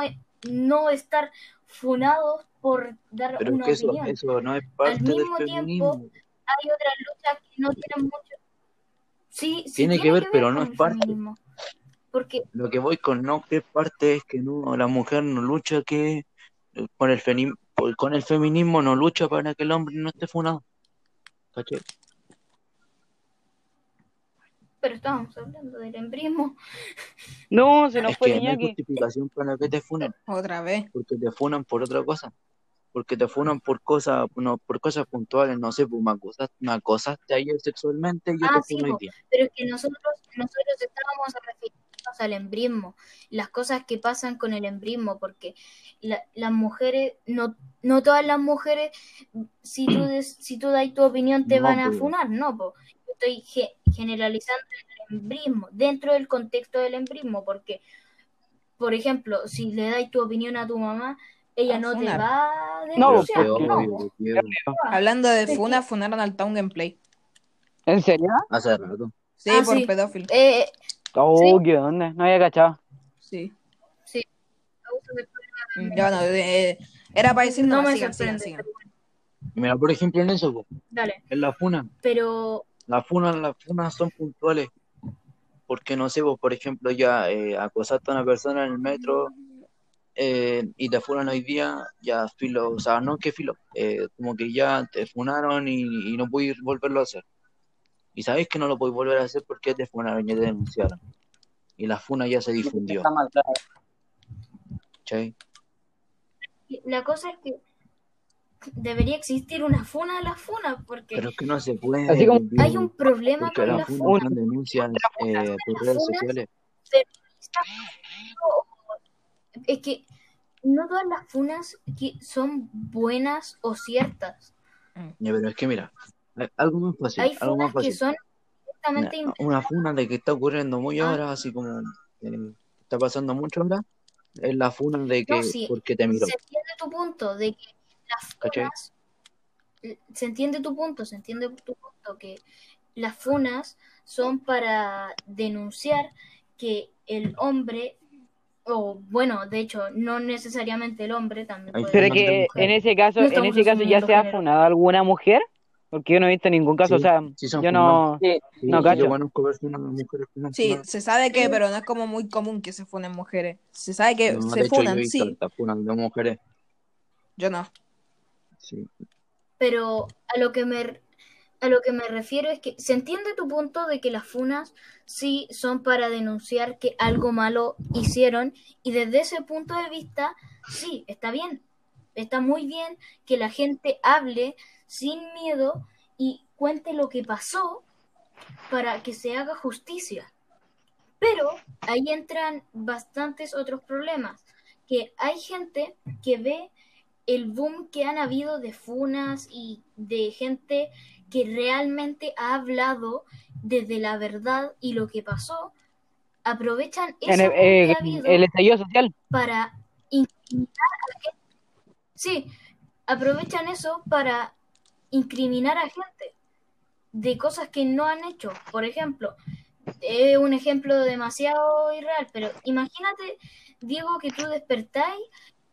no estar funados por dar Pero es una que eso, opinión. eso no es parte del mismo tiempo, feminismo. Hay otras luchas que no tienen mucho Sí, sí Tiene que ver, pero no es parte. feminismo. Porque Lo que voy con no que es parte es que no, la mujer no lucha que eh, con el femi- por- con el feminismo no lucha para que el hombre no esté funado. ¿Cachai? pero estábamos hablando del embrismo. No, se nos Es fue que no hay justificación para que te funen, Otra vez. porque te funan por otra cosa. Porque te funan por cosas, no, por cosas puntuales, no sé, pues me acosaste, me acosaste ayer sexualmente y yo Ah, te sí, funo hoy po. día. Pero es que nosotros, nosotros estábamos refiriéndonos al embrismo, las cosas que pasan con el embrismo, porque la- las mujeres, no, no todas las mujeres, si tú, des- si tú das tu opinión, te No, van a pues. funar, no. Yo estoy ge- generalizando el embrismo, dentro del contexto del embrismo, porque, por ejemplo, si le das tu opinión a tu mamá, ella A no te va a No, no. Hablando de Funa, funaron al Town Gameplay. ¿En serio? Hace rato. Sí, Ah, por sí. pedófilo. Eh, Oh, Sí. qué onda. No había cachado. Sí. de- Mm, Ya bueno, eh, era para decir no no, me sigan, sigan, sorprende, Mira, por ejemplo, en eso, po, dale, en la funa. pero Las funas, las funas son puntuales. Porque no sé, vos, por ejemplo, ya eh, acosaste a una persona en el metro eh, y te funan hoy día, ya filo, o sea, no que filo, eh, como que ya te funaron y, y no puedes volverlo a hacer. Y sabéis que no lo podéis volver a hacer porque te funaron, ya te denunciaron. Y la funa ya se difundió, Está mal, claro. ¿cachai? La cosa es que debería existir una funa a la funa, porque Pero es que no se puede. Así como- Diego, hay un problema con las la funas funa. son denuncias eh, por redes sociales. Es que no todas las funas que son buenas o ciertas. Ya, pero es que mira, hay- algo más fácil, Hay algo más funas que son Una, directamente una funa de que está ocurriendo muy Ah. ahora, así como eh, está pasando mucho ahora, es la funa de que No, sí, porque te miró, se entiende tu punto de que las ¿cachai? funas se entiende tu punto, se entiende tu punto que las funas son para denunciar que el hombre o bueno, de hecho, no necesariamente el hombre también puede Pero que en ese caso, No en ese caso ya se ha funado alguna mujer, porque yo no he visto ningún caso, Sí, o sea, sí yo no, Sí, no sí, cacho. yo conozco personas, mujeres Sí, se sabe que, pero no es como muy común que se funen mujeres. Se sabe que No, se de hecho, yo he funan, visto sí. de mujeres. Yo no. Sí. Pero a lo que me a lo que me refiero es que se entiende tu punto de que las funas sí son para denunciar que algo malo hicieron y desde ese punto de vista sí, está bien. Está muy bien que la gente hable sin miedo y cuente lo que pasó para que se haga justicia. Pero ahí entran bastantes otros problemas, que hay gente que ve el boom que han habido de funas y de gente que realmente ha hablado desde la verdad y lo que pasó, aprovechan eso En el, boom que eh, ha habido el estallido social. para incriminar a gente. Sí, aprovechan eso para incriminar a gente de cosas que no han hecho. Por ejemplo, es un ejemplo demasiado irreal, pero imagínate, Diego, que tú despertáis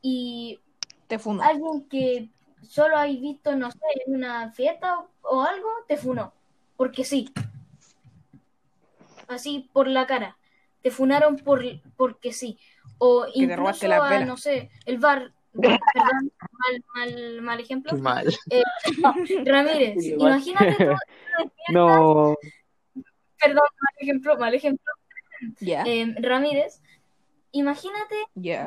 y Te alguien que solo hay visto, no sé, en una fiesta o, o algo, te funó. Porque sí. Así por la cara. Te funaron por, porque sí. O incluso a, no sé, el bar. Perdón, mal, mal, mal ejemplo. Mal. Ramírez, Sí, igual. imagínate tú, No. perdón, mal ejemplo, mal ejemplo. Ya, Eh, Ramírez, imagínate,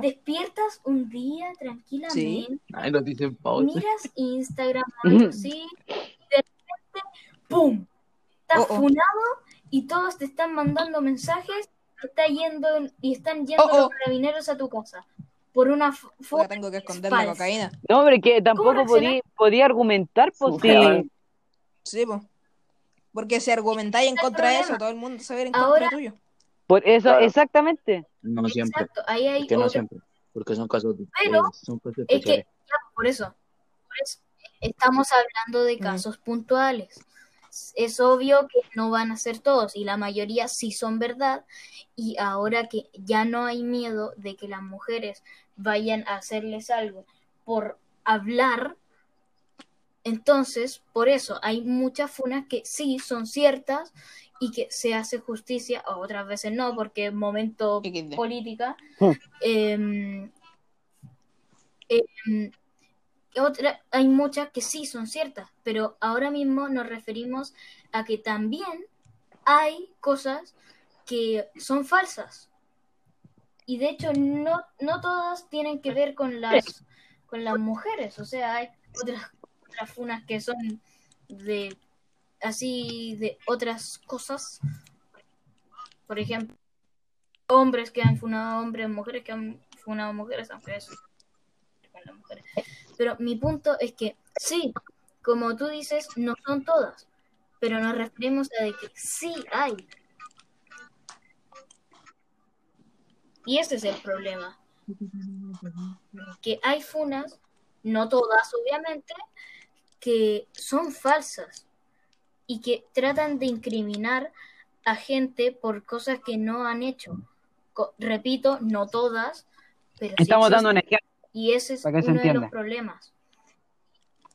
despiertas un día tranquilamente, Ay, dicen miras Instagram y de repente, ¡pum! Estás Oh, oh. funado y todos te están mandando mensajes, está yendo y están yendo Oh, oh. los carabineros a tu casa por una foto tengo que esconder la cocaína. No, hombre, que tampoco podía, podía argumentar, pues sí. pues. Porque si argumentáis en contra de eso, todo el mundo se va a ir en contra Ahora- tuyo. Por eso, Claro. exactamente. No siempre. Exacto, ahí hay Es que no siempre. Porque son casos, Pero son casos Es que, ya, por eso, por eso, estamos hablando de Mm. casos puntuales. Es obvio que no van a ser todos y la mayoría sí son verdad. Y ahora que ya no hay miedo de que las mujeres vayan a hacerles algo por hablar, entonces, por eso hay muchas funas que sí son ciertas y que se hace justicia, o otras veces no, porque es momento política. Hmm. Em, em, otra, hay muchas que sí son ciertas, pero ahora mismo nos referimos a que también hay cosas que son falsas. Y de hecho no, no todas tienen que ver con las con las mujeres, o sea, hay otras otras funas que son de así de otras cosas. Por ejemplo, hombres que han funado hombres, mujeres que han funado mujeres, aunque. Pero mi punto es que sí, como tú dices, no son todas, pero nos referimos a de que sí hay. Y ese es el problema. Que hay funas, no todas obviamente, que son falsas y que tratan de incriminar a gente por cosas que no han hecho. Co- repito, no todas, pero sí Estamos dando un ejemplo. Y ese es uno de los problemas.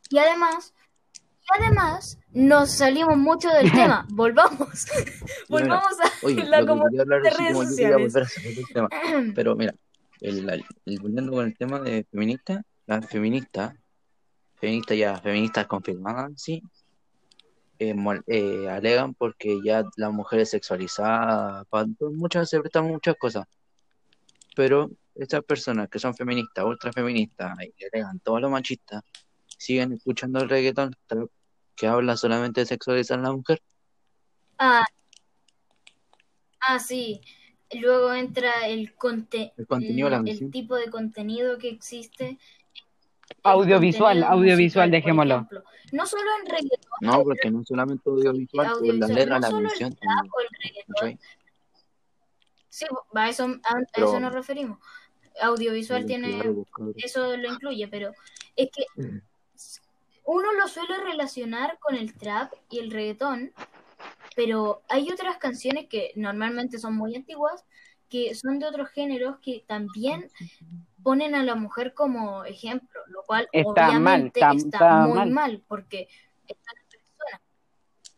Y además, y además, nos salimos mucho del tema. Volvamos. Volvamos a Oye, la comunidad de redes como sociales. tema. Pero mira, el, el- el- volviendo con el tema de feminista, las feministas, feministas ya, feministas confirmadas, sí, eh, eh, alegan porque ya las mujeres sexualizadas, pa- muchas se prestan muchas cosas. Pero estas personas que son feministas, ultra feministas, y alegan todo lo machista, siguen escuchando el reggaetón que habla solamente de sexualizar a la mujer. Ah, ah, sí. Luego entra el, conte El contenido la el, tipo de contenido que existe. Audiovisual, audiovisual, dejémoslo. ejemplo. No solo en reggaetón, No, porque no solamente audiovisual, pues la audiovisual, letra, no la solo el. Sí, a eso, a, a Pero- eso nos referimos. Audiovisual tiene, Claro, pues, eso lo incluye, pero es que uno lo suele relacionar con el trap y el reggaetón, pero hay otras canciones que normalmente son muy antiguas, que son de otros géneros que también ponen a la mujer como ejemplo, lo cual Está obviamente está- está, está muy mal. mal, porque es una persona.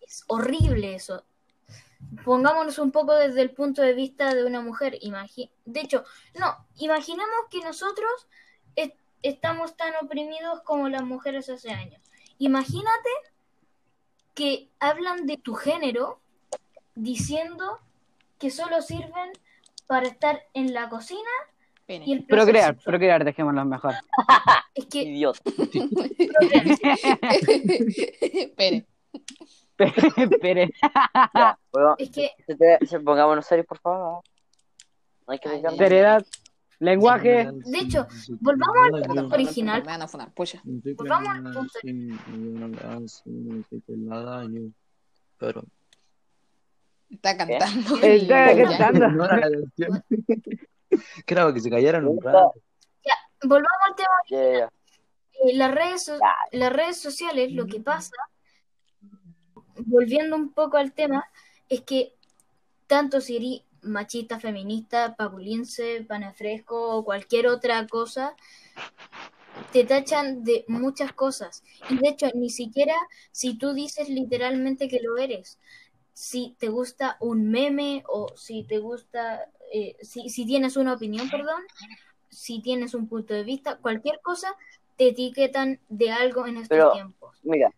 Es horrible eso. Pongámonos un poco desde el punto de vista de una mujer. De hecho, no, imaginemos que nosotros est- estamos tan oprimidos como las mujeres hace años. Imagínate que hablan de tu género diciendo que solo sirven para estar en la cocina Pene. y el Procrear, procrear, dejémoslo mejor. Es que Idiota. procrear, Pene. Ya, weón, es que se, te- se- pongámonos serios, por favor. No hay que desviarnos. seriedad, Lenguaje. De hecho, volvamos al punto original. Me van a funar, pucha. Volvamos al punto Pero Está cantando. Está cantando. Creo que se callaron un rato. Volvamos al tema Ya, ya, ya. Eh, las redes, so- las redes sociales, lo que pasa, volviendo un poco al tema, es que tanto si eres machista, feminista, papulince, panafresco o cualquier otra cosa, te tachan de muchas cosas. Y de hecho, ni siquiera si tú dices literalmente que lo eres, si te gusta un meme o si te gusta, eh, si, si tienes una opinión, perdón, si tienes un punto de vista, cualquier cosa, te etiquetan de algo en estos Pero- tiempos. Mira,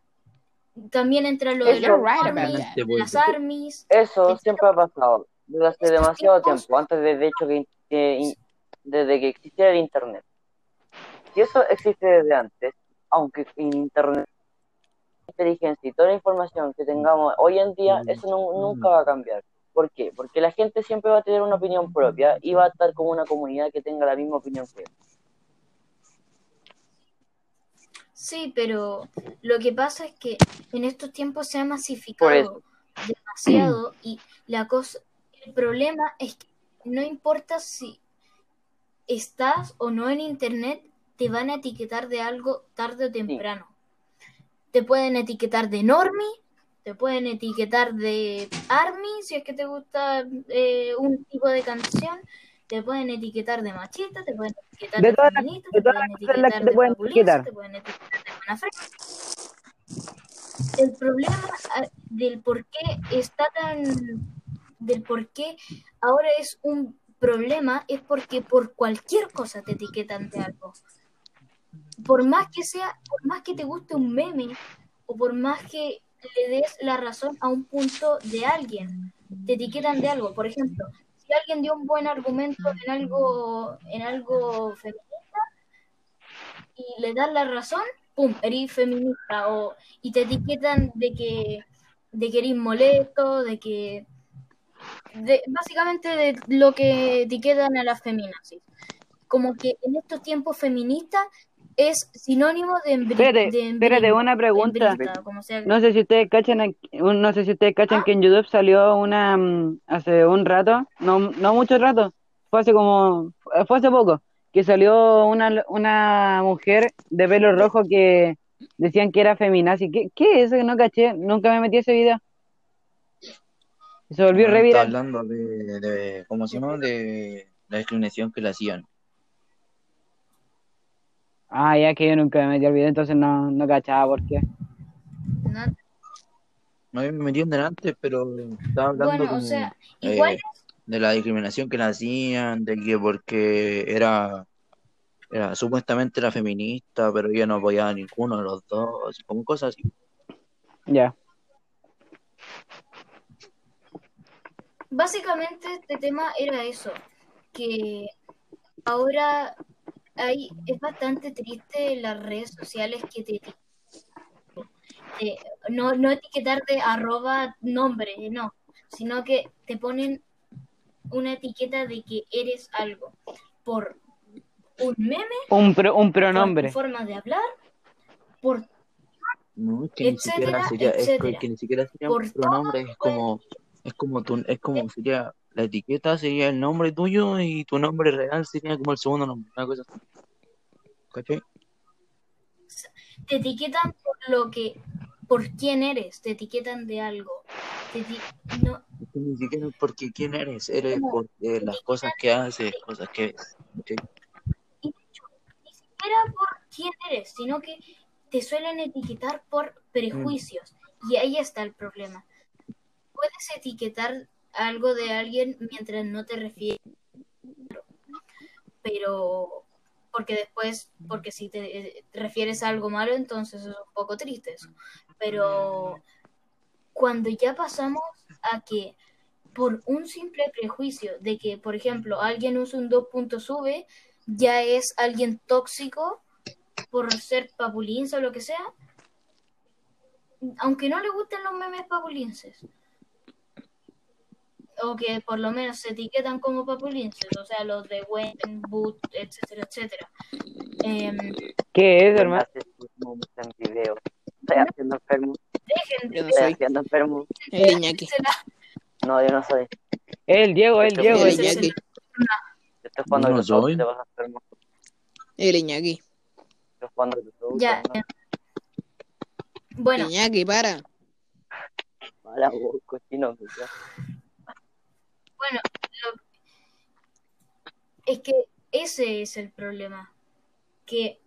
También entra lo de los right armies, las armies. eso Etcétera. siempre ha pasado. Desde hace Estos demasiado tiempos- tiempo, antes de, de hecho que, que in- desde que existiera el internet. Si eso existe desde antes, aunque en internet inteligencia y toda la información que tengamos hoy en día, eso no- nunca va a cambiar. ¿Por qué? Porque la gente siempre va a tener una opinión propia y va a estar como una comunidad que tenga la misma opinión que él. Sí, pero lo que pasa es que en estos tiempos se ha masificado demasiado y la cosa, el problema es que no importa si estás o no en internet, te van a etiquetar de algo tarde o temprano. Te pueden etiquetar de normie, te pueden etiquetar de army, si es que te gusta eh, un tipo de canción, te pueden etiquetar de machista, te pueden etiquetar De de, feminista, de te pueden etiquetar te de pueden populista, te pueden etiquetar de manafre- El problema del por qué está tan del por qué ahora es un problema es porque por cualquier cosa te etiquetan de algo. Por más que sea, por más que te guste un meme o por más que le des la razón a un punto de alguien, te etiquetan de algo. Por ejemplo, si alguien dio un buen argumento en algo en algo feminista y le das la razón, pum, eres feminista o y te etiquetan de que de que eres molesto, de que básicamente de lo que etiquetan a las feminazis. Como que en estos tiempos feminista es sinónimo de Espérate, de espérate, una pregunta. como sea No sé si ustedes cachan, no sé si ustedes cachan que en YouTube salió una mm, hace un rato, no, no mucho rato, fue hace como, fue hace poco, que salió una, una mujer de pelo rojo que decían que era feminazi. ¿Qué, qué es eso que no caché? Nunca me metí a ese video. Se volvió re viral. hablando de, de, ¿cómo se llama? De la discriminación que le hacían. Ah, ya que yo nunca me metí al video, entonces no, no cachaba por qué. ¿no? Me metí en delante, pero estaba hablando Bueno, o como, sea, eh, igual de la discriminación que le hacían, de que porque era, era supuestamente era feminista, pero ella no apoyaba a ninguno de los dos, como cosas así. Ya. Básicamente este tema era eso, que ahora hay, es bastante triste las redes sociales que te eti- eh, no, no etiquetar de arroba nombre, no, sino que te ponen una etiqueta de que eres algo por un meme, Un, pro- un por tu pronombre. forma de hablar, por No, es que ni siquiera etcétera, es etcétera. que ni siquiera sería Por un pronombre, es como, es como tu, es como sería, la etiqueta sería el nombre tuyo y tu nombre real sería como el segundo nombre, una cosa así. ¿Cachai? te etiquetan por lo que, por quién eres, te etiquetan de algo. Te eti- no, Es que ni siquiera porque quién eres, eres por eh, las cosas que haces, cosas que ves. ¿cachai? y de hecho, ni siquiera por quién eres, sino que te suelen etiquetar por prejuicios. Y ahí está el problema. Puedes etiquetar algo de alguien mientras no te refieres, pero porque después, porque si te eh, refieres a algo malo, entonces es un poco triste eso. Pero cuando ya pasamos a que por un simple prejuicio de que, por ejemplo, alguien usa un 2 puntos sube, ya es alguien tóxico por ser papulince o lo que sea, aunque no le gusten los memes papulinces. O que por lo menos se etiquetan como papulinces, o sea, los de Wayne, Boot, etcétera, etcétera. Em, ¿Qué es, hermano? En video. Estoy haciendo enfermo. dejen de Yo no Estoy soy. haciendo enfermo. El Iñaki. No, yo no soy. El Diego, el Diego. El. Iñaki. Estoy jugando No a soy. te vas enfermo. El Iñaki. Estoy jugando a Cruzado, Ya. ¿no? Bueno, Iñaki, para. Mala voz, cochino. ya. Bueno, lo- es que ese es el problema, que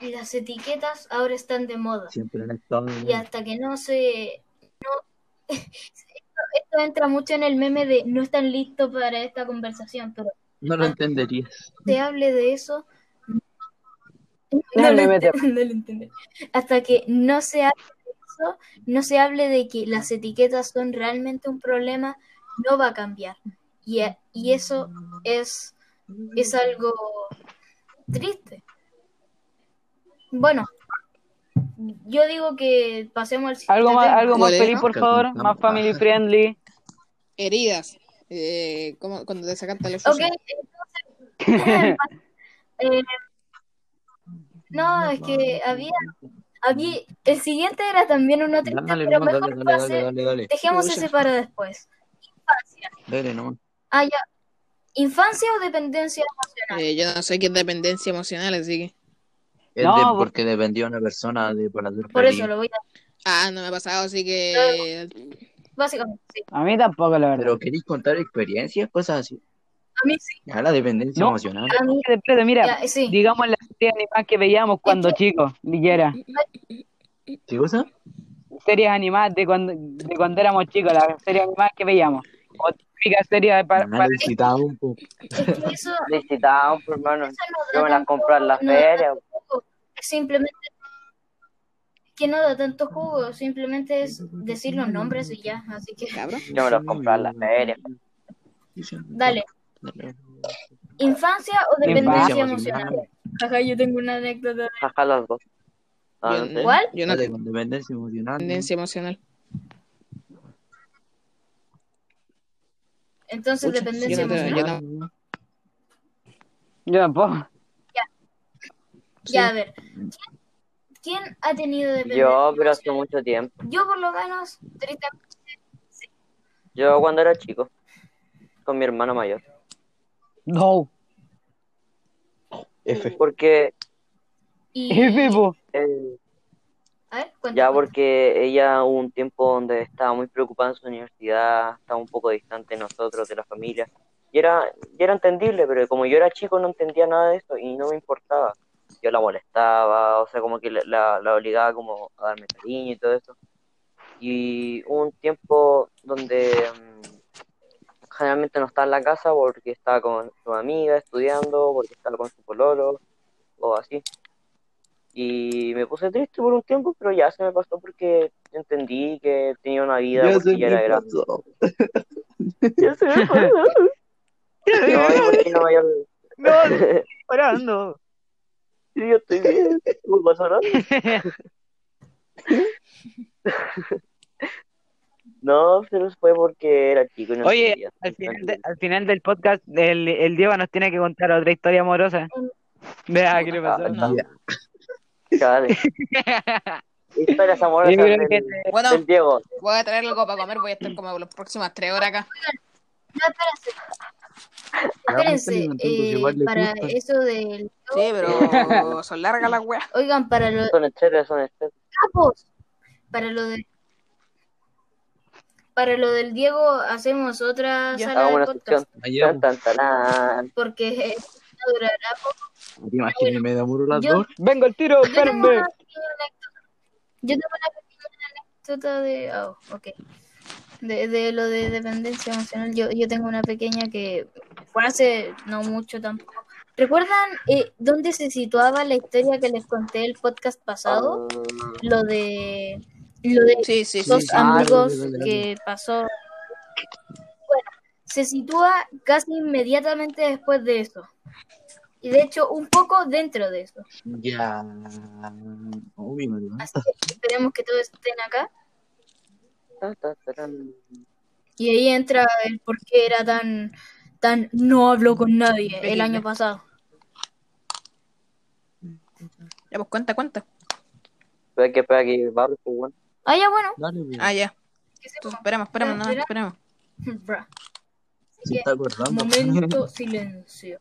las etiquetas ahora están de moda. Siempre han estado. Y hasta que no se... No, esto, esto entra mucho en el meme de no están listos para esta conversación, pero No lo entenderías. se hable de eso... No lo, mete- ent- no lo entiende. Hasta que no se hable de eso, no se hable de que las etiquetas son realmente un problema, no va a cambiar. Y, a- y eso es, es algo triste. Bueno, yo digo que pasemos al siguiente Algo más, algo más feliz, por favor. Más family friendly. Heridas. Eh, ¿cómo- cuando te sacaste la Ok, entonces, eh, no, es que había, había, el siguiente era también uno triste, Dale, pero mejor dale, dale, dejemos ese para después. Infancia. Dale, no. Ah, ya. ¿Infancia o dependencia emocional? Eh, yo no sé qué es dependencia emocional, así que. Es No, de- vos- porque dependió de una persona de para Por feliz. eso lo voy a... Ah, no me ha pasado, así que. Básicamente, sí. A mí tampoco, la verdad. Pero queréis contar experiencias, cosas así. A mí sí. Ya la dependencia No. emocional. A mí, espérate, mira, ya, sí. digamos la serie animada que veíamos cuando chicos, Villera. ¿Qué cosa? Series animadas de cuando, de cuando éramos chicos, las series animadas que veíamos. O típica serie para, Me para- necesitaba un poco. Es que eso, Visitamos, pues, hermano. Yo me las tanto- compré en la feria. simplemente que no da tanto jugo, simplemente es decir los nombres y ya, así que Cabrón. Yo me las compré en la feria. dale. ¿Infancia o dependencia Infancia emocional? Ajá, yo tengo una anécdota. Jaja, las dos. Ah, Yo no sé. ¿Cuál? Yo no tengo dependencia emocional. dependencia emocional. Entonces, Pucha, dependencia yo no emocional. yo tampoco. Ya, a ver. ¿quién, quién ha tenido dependencia Yo, pero hace mucho tiempo. Yo, por lo menos, tristemente, Yo cuando era chico. Con mi hermano mayor. No. F. Porque. y... F, po. eh, A ver, cuéntame. ya porque ella hubo un tiempo donde estaba muy preocupada en su universidad, estaba un poco distante de nosotros, de la familia. Y era, y era entendible, pero como yo era chico no entendía nada de eso y no me importaba. Yo la molestaba, o sea, como que la, la, la obligaba como a darme cariño y todo eso. Y hubo un tiempo donde mm, generalmente no estaba en la casa porque estaba con su amiga estudiando, porque estaba con su pololo o así. Y me puse triste por un tiempo, pero ya se me pasó porque entendí que tenía una vida Ya porque ya me era grande. pasó. Ya se me pasó. No, mayor. No, Parando. Sí, yo estoy bien. No me pasó nada. No, pero fue porque era chico y no Oye, al final, de- al final del podcast, el, el Diego nos tiene que contar otra historia amorosa. Vea, ¿qué le pasó? Ah, Ya. Dale. Historias amorosas del, Bueno, del Diego. voy a traer algo para comer, voy a estar como las próximas tres horas acá. No, espérense. Espérense, eh, para eso del... Sí, pero son largas las weas. Oigan, para lo Son etcétera, son etcétera. capos, para lo de... Para lo del Diego hacemos otra Ya. sala de una podcast Tan, tan, porque eh, durará poco. Yo- dos. Vengo el tiro, Yo tengo espérenme. una pequeña anécdota. Yo tengo una pequeña anécdota de... Oh, ok. De, de lo de dependencia emocional. Yo, yo tengo una pequeña que fue hace no mucho tampoco. ¿Recuerdan eh, dónde se situaba la historia que les conté el podcast pasado? Lo de... Lo de Sí, dos sí. Amigos que pasó. Bueno, se sitúa casi inmediatamente después de eso. Y de hecho, un poco dentro de eso. Ya. Obvio, ¿verdad? Así que esperemos que todos estén acá. Y ahí entra el por qué era tan, tan no habló con nadie el año pasado. Ya, pues cuenta, cuenta. Hay que esperar que barro, pues, bueno. Ah, ya, bueno. Dale, pues. Ah, ya. Entonces, esperemos, esperemos, no, Espera. Se está acordando. Momento silencio.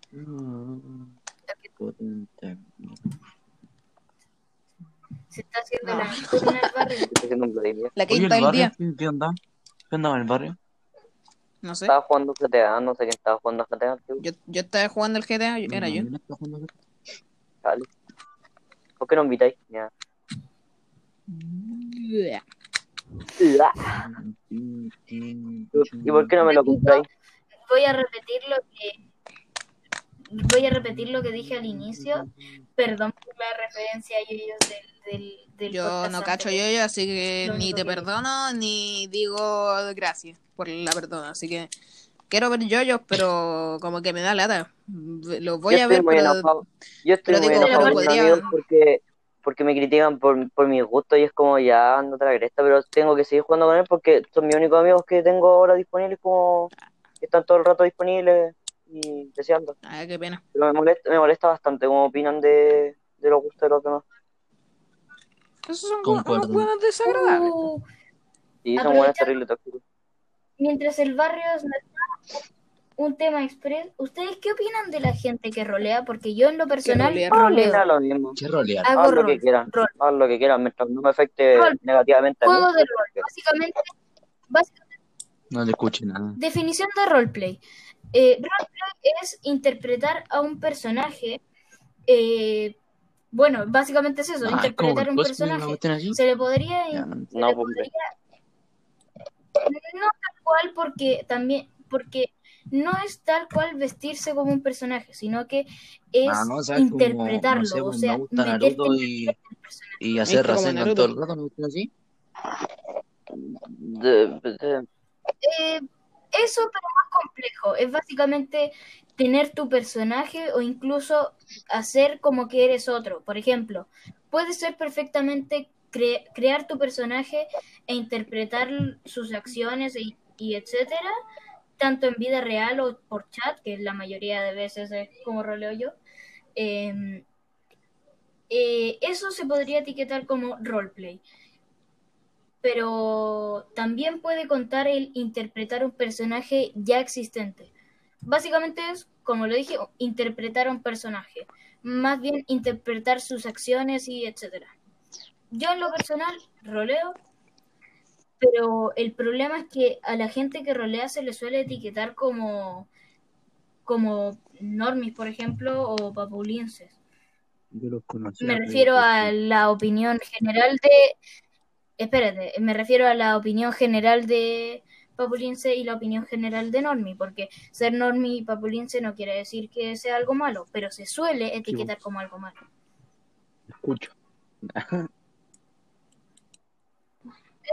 Se está haciendo la nocturna del barrio. La Oye, quinta ¿el día. ¿Qué, onda? ¿Qué onda con el barrio? No sé. Estaba jugando GTA, no sé quién estaba jugando GTA. tío. Yo, yo estaba jugando el GTA, era yo. Está. Dale. ¿Por qué no invitáis? Ya. ¿Y por qué no me lo compráis? Voy a repetir lo que voy a repetir lo que dije al inicio. Perdón por la referencia a yoyos del, del, del Yo no cacho anterior. yo, así que ni te que- perdono ni digo gracias por la perdona. Así que quiero ver yoyos, pero como que me da lata. Los voy yo a ver, muy pero enojado. Yo estoy pero muy digo, enojado podría- porque, porque me critican por, por mis gustos y es como ya ando la cresta, pero tengo que seguir jugando con él porque son mis únicos amigos que tengo ahora disponibles como están todo el rato disponibles y deseando. ah, qué pena. Pero me molesta, me molesta bastante cómo opinan de, de los gustos de los demás. Esos son unos buenos desagradables. Uh, Y son buenas Aprovechando- terribles tóxicos. mientras el barrio está un tema express, ¿ustedes qué opinan de la gente que rolea? Porque yo en lo personal rolea? roleo. Lo mismo. ¿Qué rolear? Hago Haz lo rol, que quieran, rol. haz lo que quieran, mientras no me afecte Rol. negativamente a mí. Juego de rol. Básicamente, básicamente No le escuché nada. definición de roleplay. Eh, roleplay es interpretar a un personaje. eh, bueno, básicamente es eso, Ah, interpretar el un personaje. Se le podría, Ya, no. se No, le podría- no tal cual porque también porque no es tal cual vestirse como un personaje, sino que es Ah, no, o sea, como, interpretarlo, no sé, o sea, me meterte en y, y hacer todo el rato, ¿no así? De- de- Eh, eso, pero más complejo. Es básicamente tener tu personaje o incluso hacer como que eres otro. Por ejemplo, puedes ser perfectamente cre- crear tu personaje e interpretar sus acciones y, etcétera, tanto en vida real o por chat, que la mayoría de veces es como roleo yo. Eh, eh, eso se podría etiquetar como roleplay pero también puede contar el interpretar un personaje ya existente. Básicamente es, como lo dije, interpretar a un personaje, más bien interpretar sus acciones y etcétera. Yo en lo personal roleo, pero el problema es que a la gente que rolea se le suele etiquetar como como normis, por ejemplo, o papulienses. Yo los conocí. Me refiero a la opinión general de. Espérate, me refiero a la opinión general de Papulince y la opinión general de Normi, porque ser Normi y Papulince no quiere decir que sea algo malo, pero se suele etiquetar como algo malo. Escucho.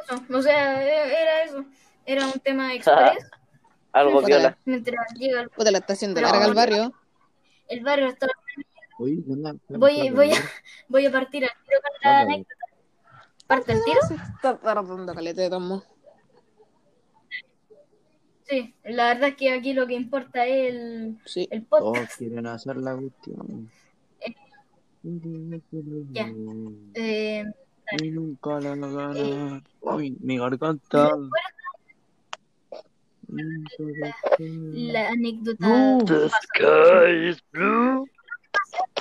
Eso, o sea, e- era eso. Era un tema express. Algo viola. Mientras llega el, Puta, la estación de larga al barrio. el barrio, está- Oye, ¿qué onda? voy, voy, a, voy a partir al tiro con la anécdota. ¿Parte el tiro? Está tardando caleta de tomo. Sí, la verdad es que aquí lo que importa es el, Sí. el Todos podcast. quieren hacer la cuestión. Ya. Eh, Y nunca la gana. Uy, mi garganta. la anécdota No. The sky is blue.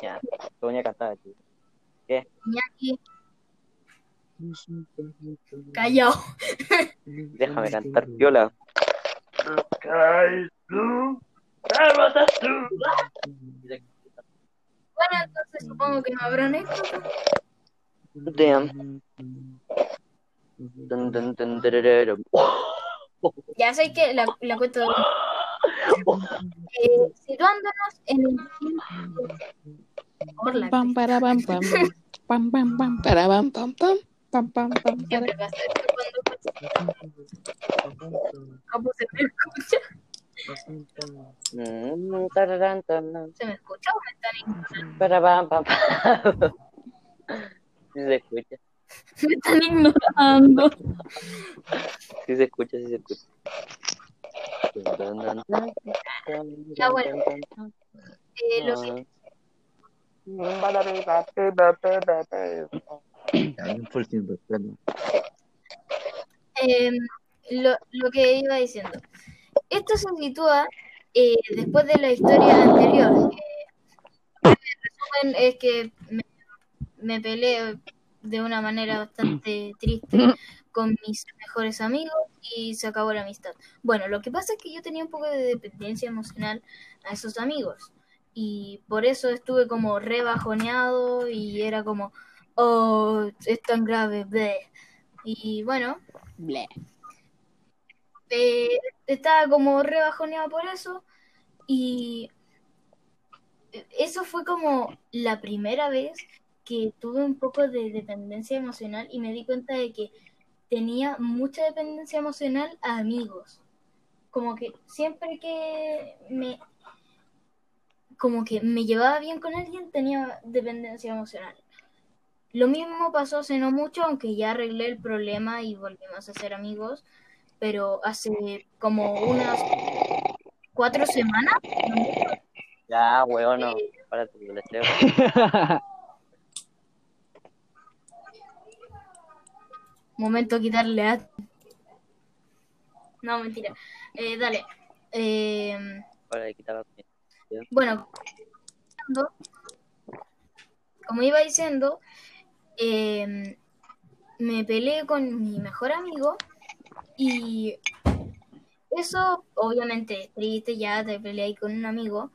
Ya, te voy a cantar, tío. Ñaki, callao. Déjame cantar viola. Bueno, entonces supongo que no habrá anécdota. Damn. Dun, dun, dun, dun, Ya sé que la, la cuento de eh, situándonos en el Pam, para, pam, pam. Pam, pam, pam, para, pam, pam, pam. Pam, pam, pam, cuando ¿Cómo se me escucha? Mm, ¿Se me escucha o me están ignorando? para, pam, pam, pam. Sí se escucha. Me están ignorando. Sí se escucha, sí se escucha. Ya, bueno. Eh, lo que- Eh, lo, lo que iba diciendo. Esto se sitúa eh, después de la historia anterior. en resumen, es que me, me peleé de una manera bastante triste con mis mejores amigos y se acabó la amistad. Bueno, lo que pasa es que yo tenía un poco de dependencia emocional a esos amigos y por eso estuve como rebajoneado y era como, oh, es tan grave, bleh. Y bueno, Bleh. eh, estaba como rebajoneado por eso y eso fue como la primera vez que tuve un poco de dependencia emocional y me di cuenta de que tenía mucha dependencia emocional a amigos. Como que siempre que me como que me llevaba bien con alguien tenía dependencia emocional. Lo mismo pasó hace no mucho, aunque ya arreglé el problema y volvimos a ser amigos, pero hace como unas cuatro semanas, no Ya, weón, no. Les leo. momento quitarle a... No, mentira. Eh, dale. Eh, Para bueno, como iba diciendo, eh, me peleé con mi mejor amigo y eso obviamente es triste, ya te peleé con un amigo,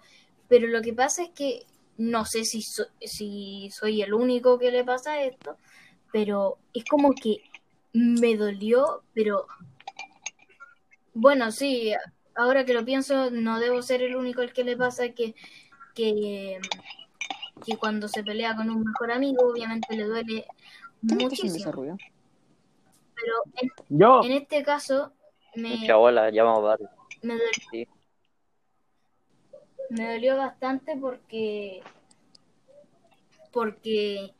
pero lo que pasa es que no sé si, so- si soy el único que le pasa esto, pero es como que me dolió, pero bueno, sí, ahora que lo pienso, no debo ser el único al que le pasa que, que, que cuando se pelea con un mejor amigo, obviamente le duele ¿Quién está haciendo ese muchísimo. Pero en, Yo, en este caso me, Mucha bola, llama barrio. me, dolió, Sí. me dolió bastante porque porque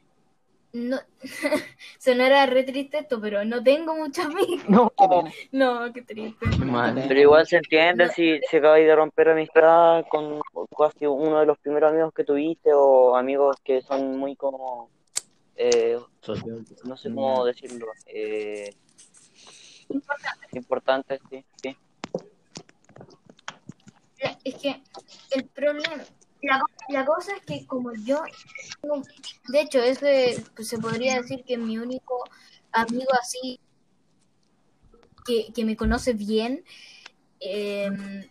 no sonará re triste esto, pero no tengo muchos amigos. no. Pena. No, qué triste. Pero igual se entiende No. si, si acabáis de romper amistad con casi uno de los primeros amigos que tuviste o amigos que son muy como, eh, no sé cómo decirlo, eh, importantes, sí, sí. Es que el problema, la, la cosa es que como yo, de hecho, ese pues, se podría decir que mi único amigo así que, que me conoce bien, em,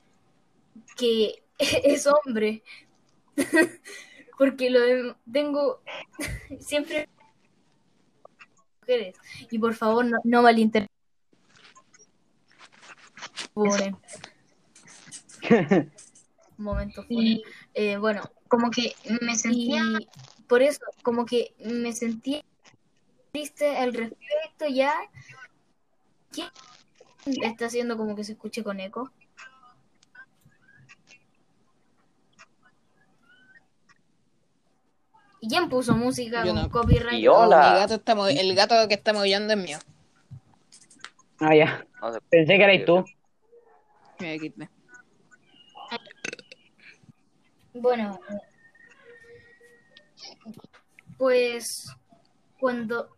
que es hombre, porque lo tengo siempre mujeres y por favor no, no malinterpreten. Un momento fue. Eh, bueno, como que me sentía. Y por eso, como que me sentí triste al respecto ya. ¿Quién está haciendo como que se escuche con eco? ¿Y quién puso música Yo con no. copyright? Y yo. Hola. Mi gato está mo- el gato que está maullando es mío. Ah, ya. Pensé que eras tú. Quítame. Bueno, pues cuando,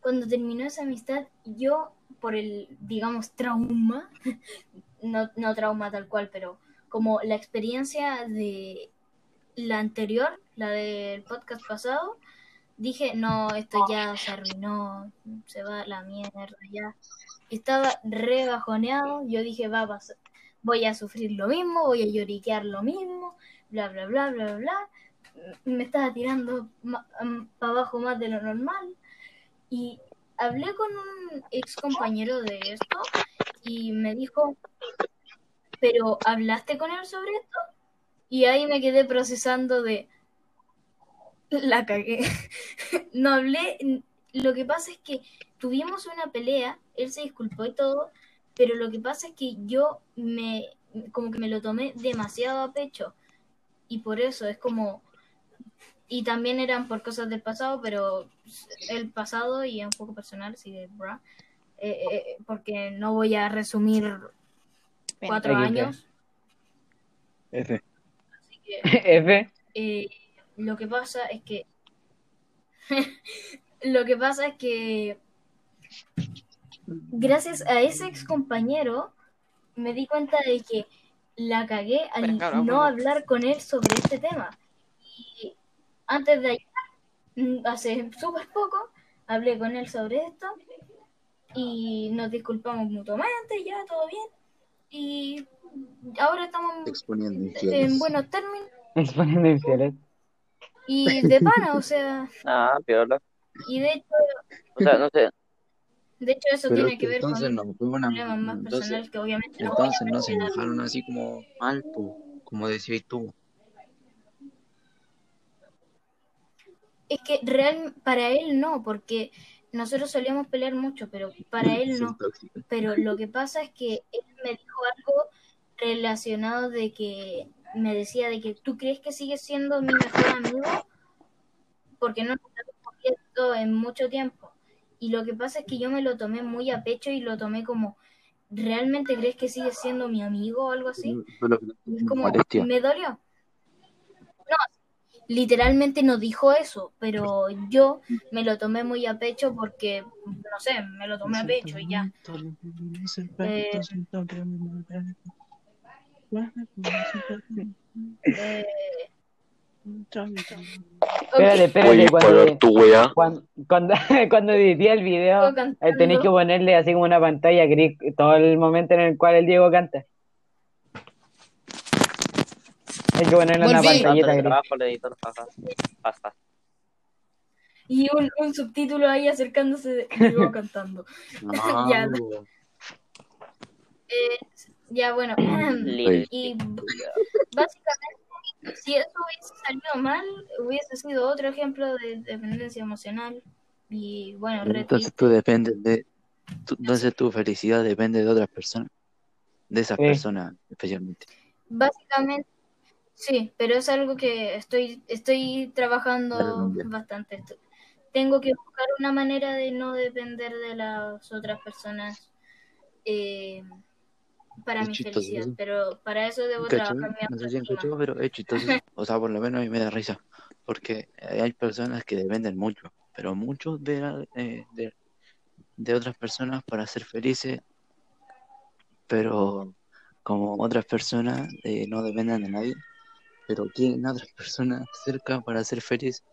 cuando terminó esa amistad, yo por el, digamos, trauma, no, no trauma tal cual, pero como la experiencia de la anterior, la del podcast pasado, dije, no, esto ya se arruinó, se va la mierda ya. Estaba re bajoneado, yo dije, va a pasar, voy a sufrir lo mismo, voy a lloriquear lo mismo, bla, bla, bla, bla, bla. Me estaba tirando para abajo más de lo normal. Y hablé con un ex compañero de esto y me dijo, pero ¿hablaste con él sobre esto? Y ahí me quedé procesando de, la cagué. no hablé, lo que pasa es que tuvimos una pelea, él se disculpó y todo, pero lo que pasa es que yo me, como que me lo tomé demasiado a pecho y por eso es como y también eran por cosas del pasado, pero el pasado y un poco personal, sí, de bra, eh, eh, porque no voy a resumir cuatro años. F. Así que F. eh, lo que pasa es que lo que pasa es que gracias a ese ex compañero me di cuenta de que la cagué al no bueno. hablar con él sobre este tema. Y antes de ayer, mm, hace súper poco, hablé con él sobre esto y nos disculpamos mutuamente, ya todo bien. Y ahora estamos Exponiendo en buenos términos Exponiendo infieles. y de pana, o sea, Ah, piola. y de hecho, O sea, no sé. De hecho eso Pero tiene que ver con entonces no una. problemas más Entonces, personales que obviamente entonces no se enojaron así como mal, como decías tú. Es que real para él no, porque nosotros solíamos pelear mucho, pero para él no. Pero lo que pasa es que él me dijo algo relacionado de que me decía de que tú crees que sigues siendo mi mejor amigo porque no nos hemos visto en mucho tiempo. Y lo que pasa es que yo me lo tomé muy a pecho y lo tomé como, ¿realmente crees que sigues siendo mi amigo o algo así? Es como, molestia. me dolió. No, literalmente no dijo eso, pero yo me lo tomé muy a pecho porque, no sé, me lo tomé a pecho y ya. Eh, eh, Espérate, espérate. Cuando, tu wea. cuando, cuando, cuando edité el video, eh, tenéis que ponerle así como una pantalla gris todo el momento en el cual el Diego canta. Hay que ponerle una Volví. Pantallita gris. trabajo, el editor, jaja. Pasa. Y un, un subtítulo ahí acercándose de Diego cantando. Ya. Eh, ya, bueno. Y básicamente, si eso hubiese salido mal, hubiese sido otro ejemplo de dependencia emocional. Y bueno, Entonces triste. tú dependes de. tú- entonces tu felicidad depende de otras personas. De esas Sí. personas especialmente. Básicamente, sí, pero es algo que estoy, estoy trabajando bastante. Esto- Tengo que buscar una manera de no depender de las otras personas eh, para Es mi chistoso felicidad, pero para eso debo trabajar mi No sé si cachado, pero es chistoso. O sea, por lo menos a mí me da risa. Porque hay personas que dependen mucho, pero mucho de, la- eh, de, de otras personas para ser felices, pero como otras personas eh, no dependen de nadie, pero tienen otras personas cerca para ser felices.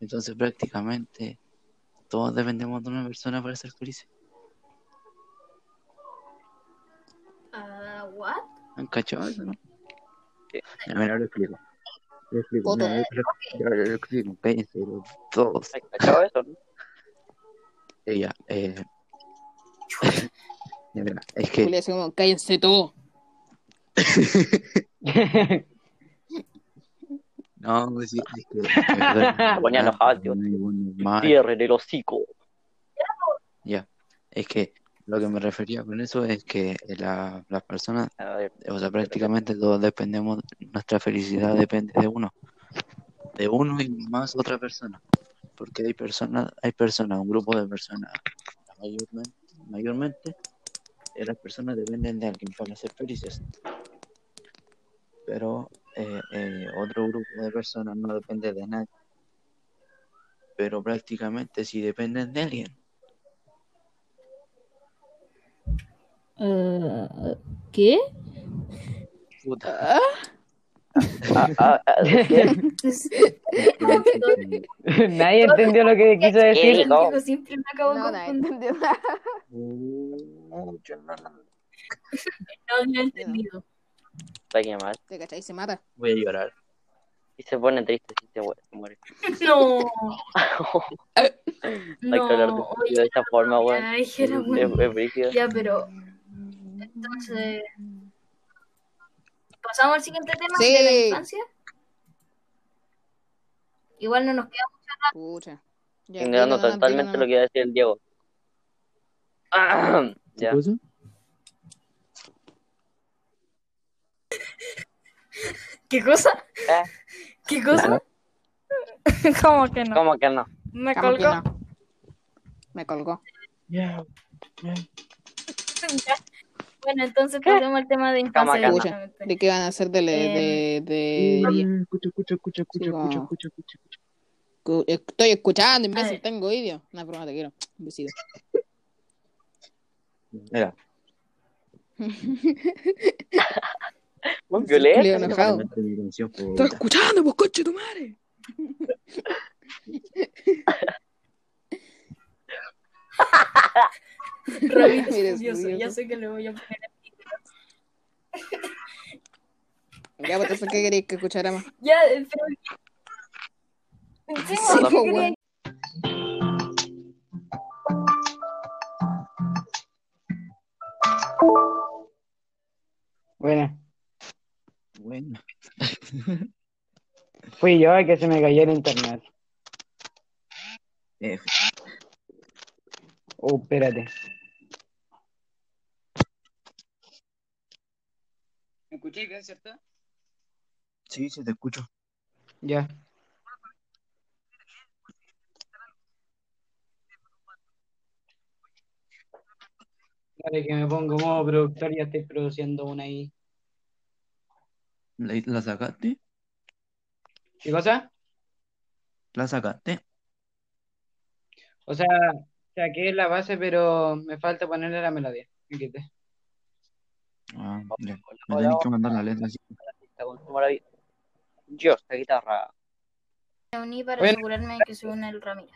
Entonces prácticamente todos dependemos de una persona para ser felices. ¿What? ¿Han cachado eso, no? Sí. Ya, mira, lo explico. Lo explico. Puta. mira, lo, explico. Cállense, los todos. ¿Has cachado eso? no? Ella, eh, ya, mira, es que Julia, como, cállense todos. no, pues sí, es que, ponía ya, enojado, tío. no hay buen normal. Cierre el hocico. Ya, es que lo que me refería con eso es que la, las personas, o sea, prácticamente todos dependemos, nuestra felicidad depende de uno, de uno y más otra persona, porque hay personas, hay personas, un grupo de personas, mayormente, mayormente eh, las personas dependen de alguien para ser felices, pero eh, eh, otro grupo de personas no depende de nadie, pero prácticamente sí dependen de alguien. ¿Qué? Puta. ah, ah, ¿qué? Nadie entendió lo que quiso decir. dijo. Digo, siempre me acabo No, confundiendo. nada. Mucho, no, no. No había entendido. Está que mal. ¿Te cachai? Se mata. Voy a llorar. Y se pone triste si se muere. No, Hay que hablar de, no, de esta forma, weón. Es, es. Ya, pero entonces pasamos al siguiente tema Sí. de la infancia. Igual no nos queda Pucha. Ya, Ignorando totalmente lo que iba a decir el Diego. ¿Qué ya. cosa? ¿Qué cosa? Eh, ¿Qué cosa? ¿Cómo que no? ¿Cómo que no? Me ¿Cómo que colgó. no? Me colgó. Ya. Bueno, entonces pasemos al tema de infancia. Directamente. ¿De qué van a hacer de, le- de, de, Mm, Escucha, escucha, escucha, escucha, escucha, escucha, escucha, escucha. Cu- Estoy escuchando, imbécil, tengo vídeo. Una broma, te quiero. Un besito. Mira, fue- Estoy escuchando, pues coche tu madre. Es furioso. ya sé que le voy a poner. Ya, pues ¿qué queréis que escuchara más? Ya, eh, pero. Encima, Sí, ¿qué po, querían? weón. Bueno, Bueno, fui yo el que se me cayó el internet. eh, Oh, espérate. ¿Me escucháis bien, cierto? sí, sí, te escucho. Ya. Dale que me pongo modo productor, ya estoy produciendo una ahí. ¿La, la sacaste? ¿Qué cosa? ¿La sacaste? O sea, saqué la base, pero me falta ponerle la melodía. Me quité. Ah, ya. Me Hola, tenés que mandar la letra así. Yo, esta guitarra. Me uní para Bueno. asegurarme de que se une el Ramiro.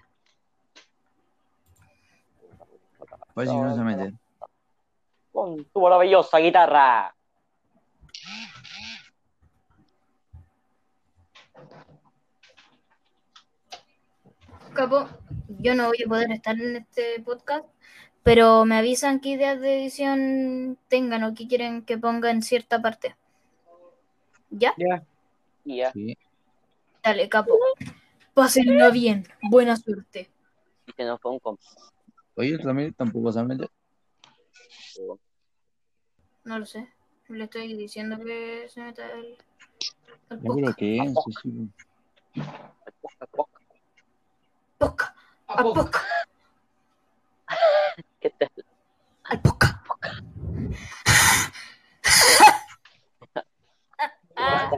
Pues si no se mete. Con tu maravillosa guitarra. Capo, yo no voy a poder estar en este podcast, pero me avisan qué ideas de edición tengan o qué quieren que ponga en cierta parte. ¿Ya? Ya. Y ya. Sí. Dale, capo. Pásenla bien. Buena suerte. Y se nos comp. Oye, también tampoco se mete. No lo sé. Le estoy diciendo que se meta el, el Yo creo que es, sí, sí. Podcast. Al podcast. ¿Qué te Al. Ah,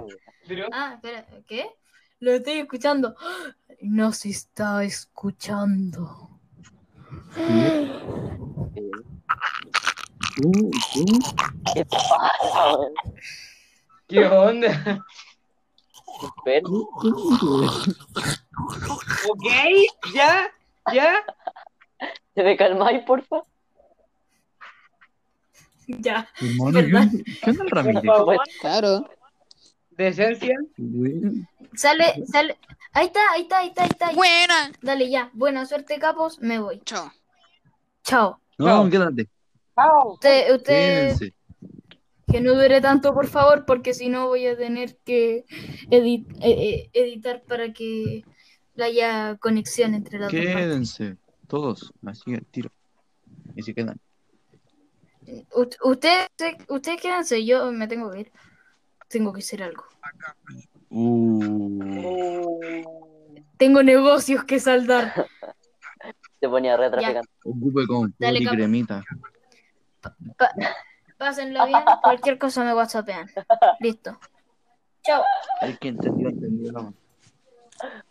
Pero, ah, espera, ¿qué? Lo estoy escuchando. No se está escuchando. ¿Qué pasa? ¿qué onda? ¿Ok? ¿Ya? ¿Ya? ¿te me calmáis, porfa? Ya. Hermano, ¿qué ¿Verdad? onda- ¿qué onda el Ramírez? Claro. ¿Decencia? Güey, Sale, sale. Ahí está, ahí está, ahí está, ahí está. Buena. Dale ya. Buena suerte, capos. Me voy. Chao. Chao. No, quédate. Usted, usted, Quédense. que no dure tanto, por favor, porque si no voy a tener que eh, eh, editar para que haya conexión entre las dos partes. Quédense. Todos. Así al tiro. Y se quedan. U- Usted, ustedes quédense, yo me tengo que ir. Tengo que hacer algo. Uh. Tengo negocios que saldar. Te ponía re traficante. Ocupe con Dale, y cremita. Pa- pásenla bien. Cualquier cosa me whatsappean. Listo. Chao. El que entendió, entendió.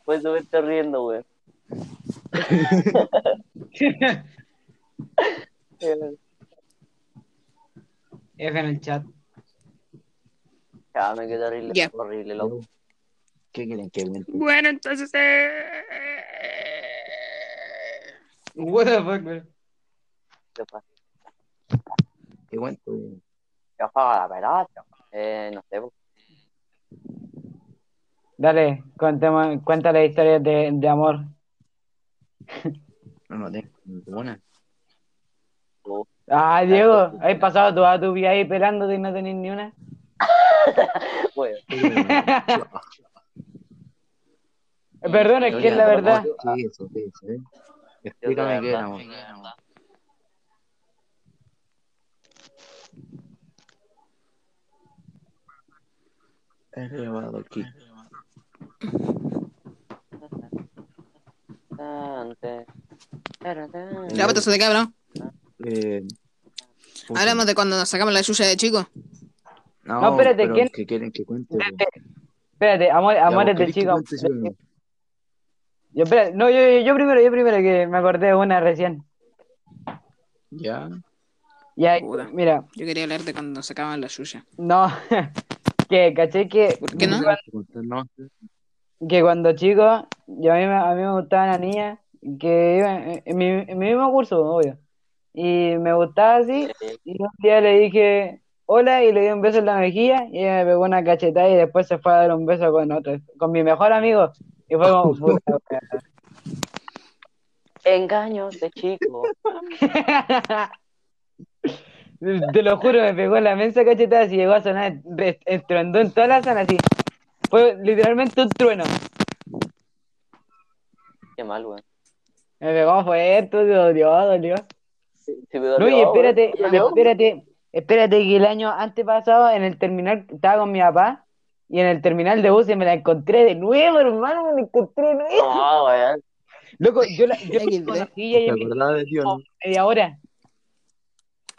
Pues me estoy riendo. Eh, F en el chat. Ya, me quedé horrible. Ya. Horrible, loco. ¿Qué quieren que? Bueno, entonces. Eh... What the fuck, bro? ¿Qué pasa? ¿Qué cuento? Ya juega la pelota. Eh, no sé, pues. Dale, contemos, cuéntale historias de, de amor. No, no tengo ninguna. Ah, Diego, ¿has pasado toda tu vida ahí pelándote y no tenés ni una? Eh, Perdón, es que es la verdad. ¿Qué es eso? ¿Qué es eso? eh? Explícame qué era, amor. Elevado aquí. Tarante. Ya, pues eso de qué hablamos. Eh, puta. Hablamos de cuando nos sacamos la chucha de chico. No, No, espérate, pero ¿quién- que quieren que cuente. po. Espérate, amor, amores de chico. cuente, sí o no? Yo, espérate, no, yo, yo, yo primero, yo primero, que me acordé de una recién. Ya. Ya, Puta. mira, Yo quería hablar de cuando nos sacaban la chucha. no, que caché que, ¿Por qué no? Que cuando chico, yo a mí, me- a mí me gustaba una niña que iba en, en mi, en mi mismo curso, obvio. Y me gustaba así, y un día le dije hola y le di un beso en la mejilla y ella me pegó una cachetada y después se fue a dar un beso con otro, con mi mejor amigo. Y fue como, puta. Engaños de chico. Te lo juro, me pegó la mensa cachetada y llegó a sonar, estruendó en toda la zona así. Fue literalmente un trueno. Qué mal, weón. Me pegó fuerte, dolió, dolió. Sí, sí me No, dolió, y espérate. Dolió. espérate, espérate que el año antepasado en el terminal estaba con mi papá y en el terminal de buses me la encontré de nuevo, hermano, me la encontré de nuevo. No, weón. Loco, yo la, yo conocí y ¿Se ella me acordaba de ti no? media hora.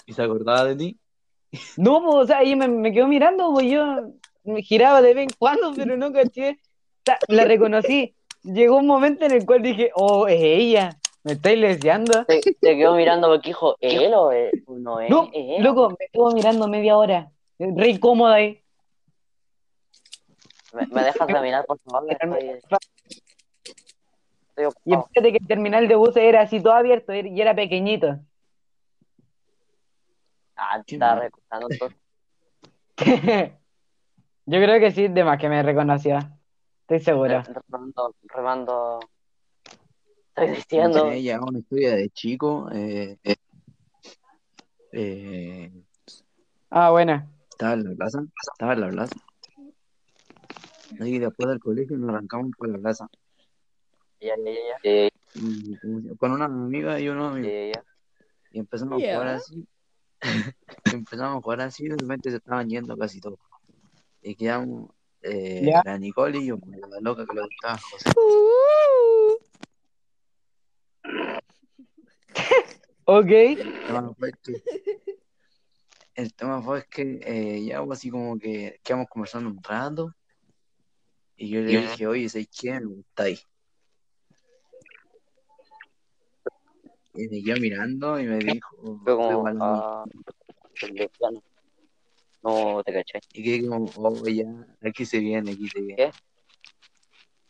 ¿Y se acordaba de ti? No, pues, o sea, ella me, me quedó mirando, pues yo me giraba de vez en cuando, pero no caché. La reconocí. Llegó un momento en el cual dije, oh, es ella, me estáis leseando. Te, te quedo mirando porque dijo, ¿él o él? No es No, él. loco, me estuvo mirando media hora. Re incómoda ahí. Me, me dejas de mirar, por favor. Estoy, estoy Y fíjate que el terminal de buses era así todo abierto y era pequeñito. Ah, mal. recostando entonces. Yo creo que sí, de más que me reconoció. Estoy seguro. Remando, remando. Estoy diciendo. ya una historia de chico. Eh, eh, eh, Ah, bueno. estaba en la plaza. Estaba en la plaza. Y después del colegio nos arrancamos por la plaza. Ya, ya, ya, se- con una amiga y ya, ya. Y empezamos a jugar así. empezamos a jugar así y de repente se estaban yendo casi todos. Y quedamos eh, Ya. la Nicole y yo, la loca que le gustaba José. Ok. El tema fue que, el tema fue que eh, ya pues, así como que quedamos conversando un rato. Y yo le dije, oye, ¿sabes quién me gustáis? Y me quedó mirando y me dijo, "Tú como, igual a mí". ah, el lesbiano. No te caché. Y que como, oh, ya, aquí se viene, aquí se viene. ¿Qué?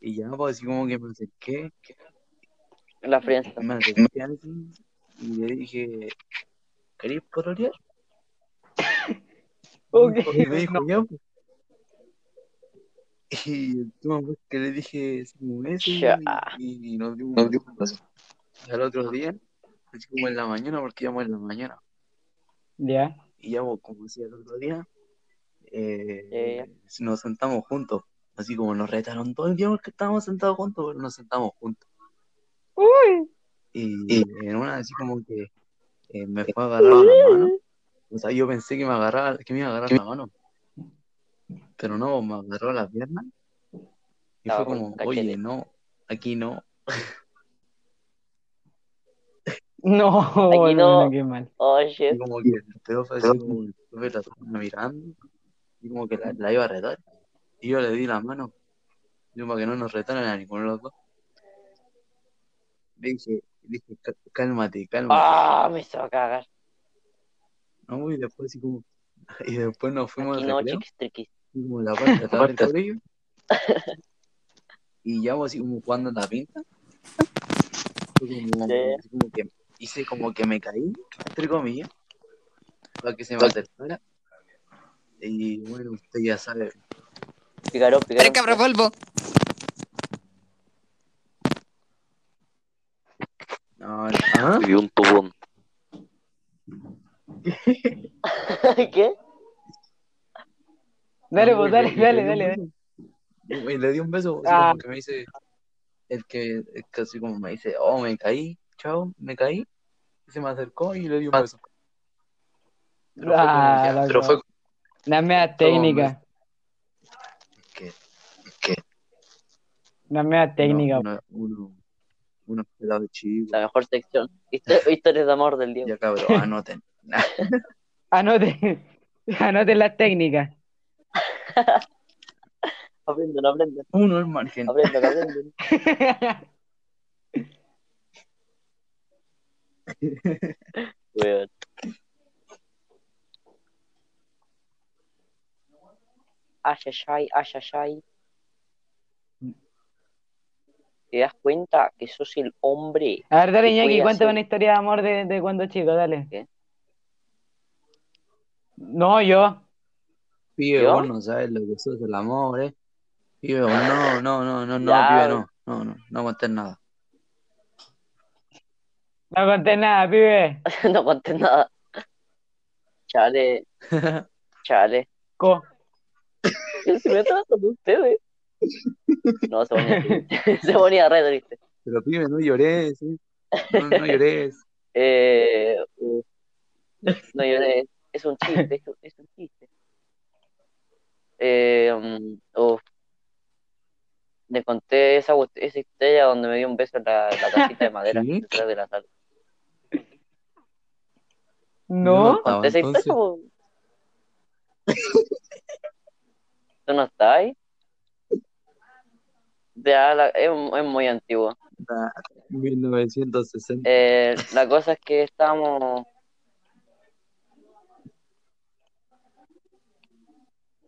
Y ya, pues así como que me acerqué, La frienza. me acerqué así, y le dije, ¿queréis pololear? Ok. Y me dijo, ya, pues. Y tema fue que le dije así como eso, y, y nos dimos un beso. Y al otro día, así como en la mañana, porque íbamos en la mañana, Ya. Y ya pues, como decía el otro día, eh, Ya, nos sentamos juntos. Así como nos retaron todo el día porque estábamos sentados juntos, pero nos sentamos juntos. Uy. Y en una así como que eh, me fue a agarrar la mano. O sea, yo pensé que me agarraba, que me iba a agarrar la mano. Pero no, me agarró la pierna. Y Estaba fue con como, oye, no, aquí no. No, Aquí no. hermano, qué mal. Oh, Y como que el profe así como el profe la estaba mirando. Y como que la, la iba a retar. Y yo le di la mano. Yo para que no nos retaran a ninguno de los dos. Le dije, dije, "Cá- cálmate, cálmate. Ah, me hizo cagar. No, y después así como, y después nos fuimos Aquí al no, recreo, chiquis triquis. así como en la. Y ya así como jugando la pinta. Como, Sí. así como que hice como que me caí, entre comillas, para que se me acercara. Y bueno, usted ya sabe. Picarón, Tres picarón. cabros polvo. No, ¿ah? Vi un tubón. ¿Qué? Dale, pues, dale, dale, le dale. Y le di un beso, así Ah. como que me dice, el que, el que así como me dice, oh, me caí, chao, me caí. Y se me acercó y le di un beso. Pero fue como Ah, loco. pero fue medias Fue como técnicas. que, que Las medias técnicas. uno, uno, uno, Unos pelados chicos. La mejor sección. Histo- Historias de amor del Diego. Ya cabrón, anoten. Anoten, anoten las técnicas. Aprenden, aprenden. Uno al margen. Aprenden, aprenden. Weón. Ayayay, ayayay. ¿Te das cuenta que sos el hombre? A ver, dale, ¿Qué Iñaki, cuéntame hacer? una historia de amor de, de cuando chico, dale. ¿Qué? No, yo. Pibe, ¿Yo? vos no sabes lo que sos el amor, eh. Pibe, vos no, no, no, no, no, Ya. pibe, no. No, no, no aguantes nada. No conté nada, pibe. no conté nada. Chale, chale. Co. ¿Qué se me tratan de ustedes? No, se ponía triste. se ponía re triste. Pero pibe, no llores, eh. No, no llores. Eh, uf. no lloré. Es un chiste, es un, chiste. Eh, uf. Le conté esa, esa historia donde me dio un beso en la, la casita de madera detrás de la sala. No. ¿Conté esa entonces. po? ¿Tú no estás ahí? Ya, la- es, es muy antiguo. Ah, 1960. Eh, la cosa es que estábamos.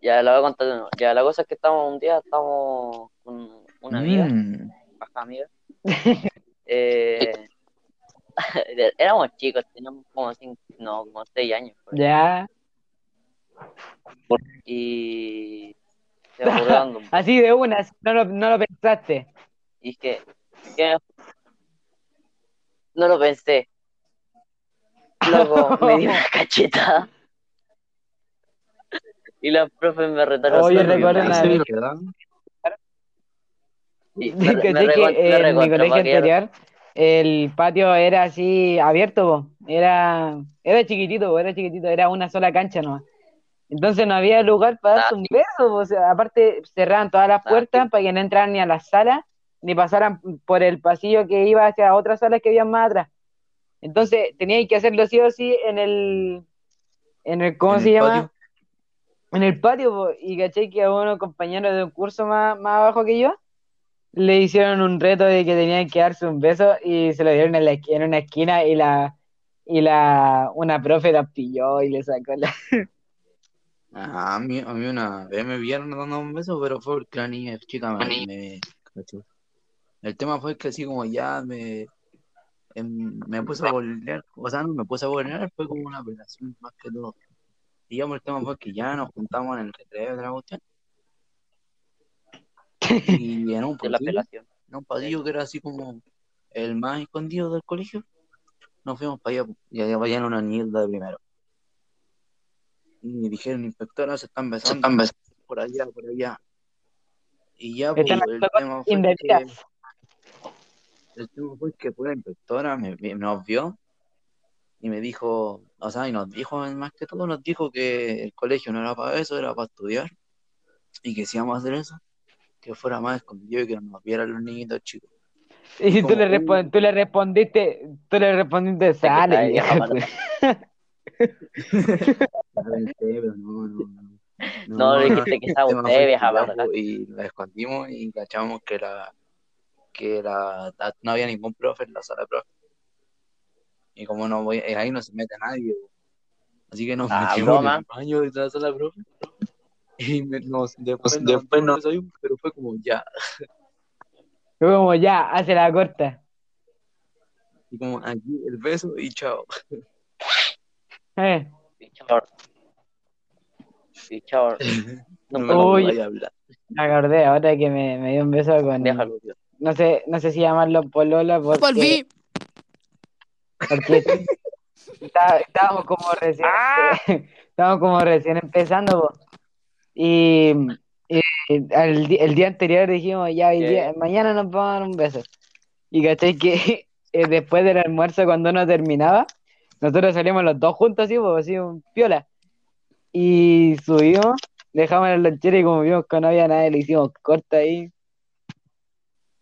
Ya la voy a contar de nuevo. Ya la cosa es que estábamos un día, estábamos con una amiga, Mm. baja amiga. Eh, éramos chicos, teníamos como cinco, no, como seis años. Ya. Y se Así de una, no lo, no lo pensaste. Y es que, que no lo pensé. Luego me dio una cachetada. Y me retaron. Oye, recuerdo la- una ¿En vez. serio, verdad? Sí, me, ¿Cachai me que recon- me en mi recontra colegio paquearon. anterior el patio era así abierto, po. Era, era chiquitito, po, era chiquitito, era una sola cancha nomás. Entonces no había lugar para darse un beso, po, o sea, aparte cerraban todas las puertas para que no entraran ni a las salas, ni pasaran por el pasillo que iba hacia otras salas que habían más atrás. Entonces teníais que hacerlo sí o sí en el, en el, ¿cómo ¿En se el llama? patio? En el patio, po, y caché que a unos compañeros de un curso más, más abajo que yo le hicieron un reto de que tenían que darse un beso y se lo dieron en, la, en una esquina y la y la una profe la pilló y le sacó la a mí, a mí una vez me vieron dando un beso, pero fue porque la niña chica me, me cachó. El tema fue que así como ya me, em, me puse a bolear, o sea, no me puse a bolear, fue como una operación más que todo. Digamos, el tema fue que ya nos juntamos en el recreo de la cuestión. Y en un la apelación. un pasillo que era así como el más escondido del colegio, nos fuimos para allá, y allá vayan una niñita de primero. Y dijeron, inspectora, se están besando, por allá, por allá. Y ya, pues, Están el tema fue que, el tema fue que la inspectora, me, me- nos vio y me dijo, o sea, y nos dijo, más que todo, nos dijo que el colegio no era para eso, era para estudiar. Y que si íbamos a hacer eso, que fuera más escondido y que no nos vieran los niñitos chicos. Y tú le, respon- tú le respondiste, tú le respondiste, sale, pues". No, no, no. No, le dijiste que estaba tema usted, vieja y la escondimos y cachamos que la, que la, no había ningún profe en la sala de profe. Y como no voy, ahí no se mete nadie, así que nos Ah, metimos broma. en el baño de la sala de profe. Y me- nos, después, Pues nos, después nos salimos, pero fue como ya, Fue como ya, hace la corta. y como aquí el beso y chao. Eh. Pichor. Pichor. No Nunca me lo Uy. voy a hablar. Me acordé ahora que me, me dio un beso con, Déjalo, tío. no sé, no sé si llamarlo polola porque, Volví. porque está- estábamos como recién, estábamos como recién empezando. Y, al di- el día anterior dijimos, ya, hoy ¿Qué? día, mañana nos vamos a dar un beso. Y caché que eh, después del almuerzo, cuando uno terminaba, nosotros salíamos los dos juntos, así, pues, así, un piola. Y subimos, dejamos el lonchero y como vimos que no había nadie, le hicimos corta ahí.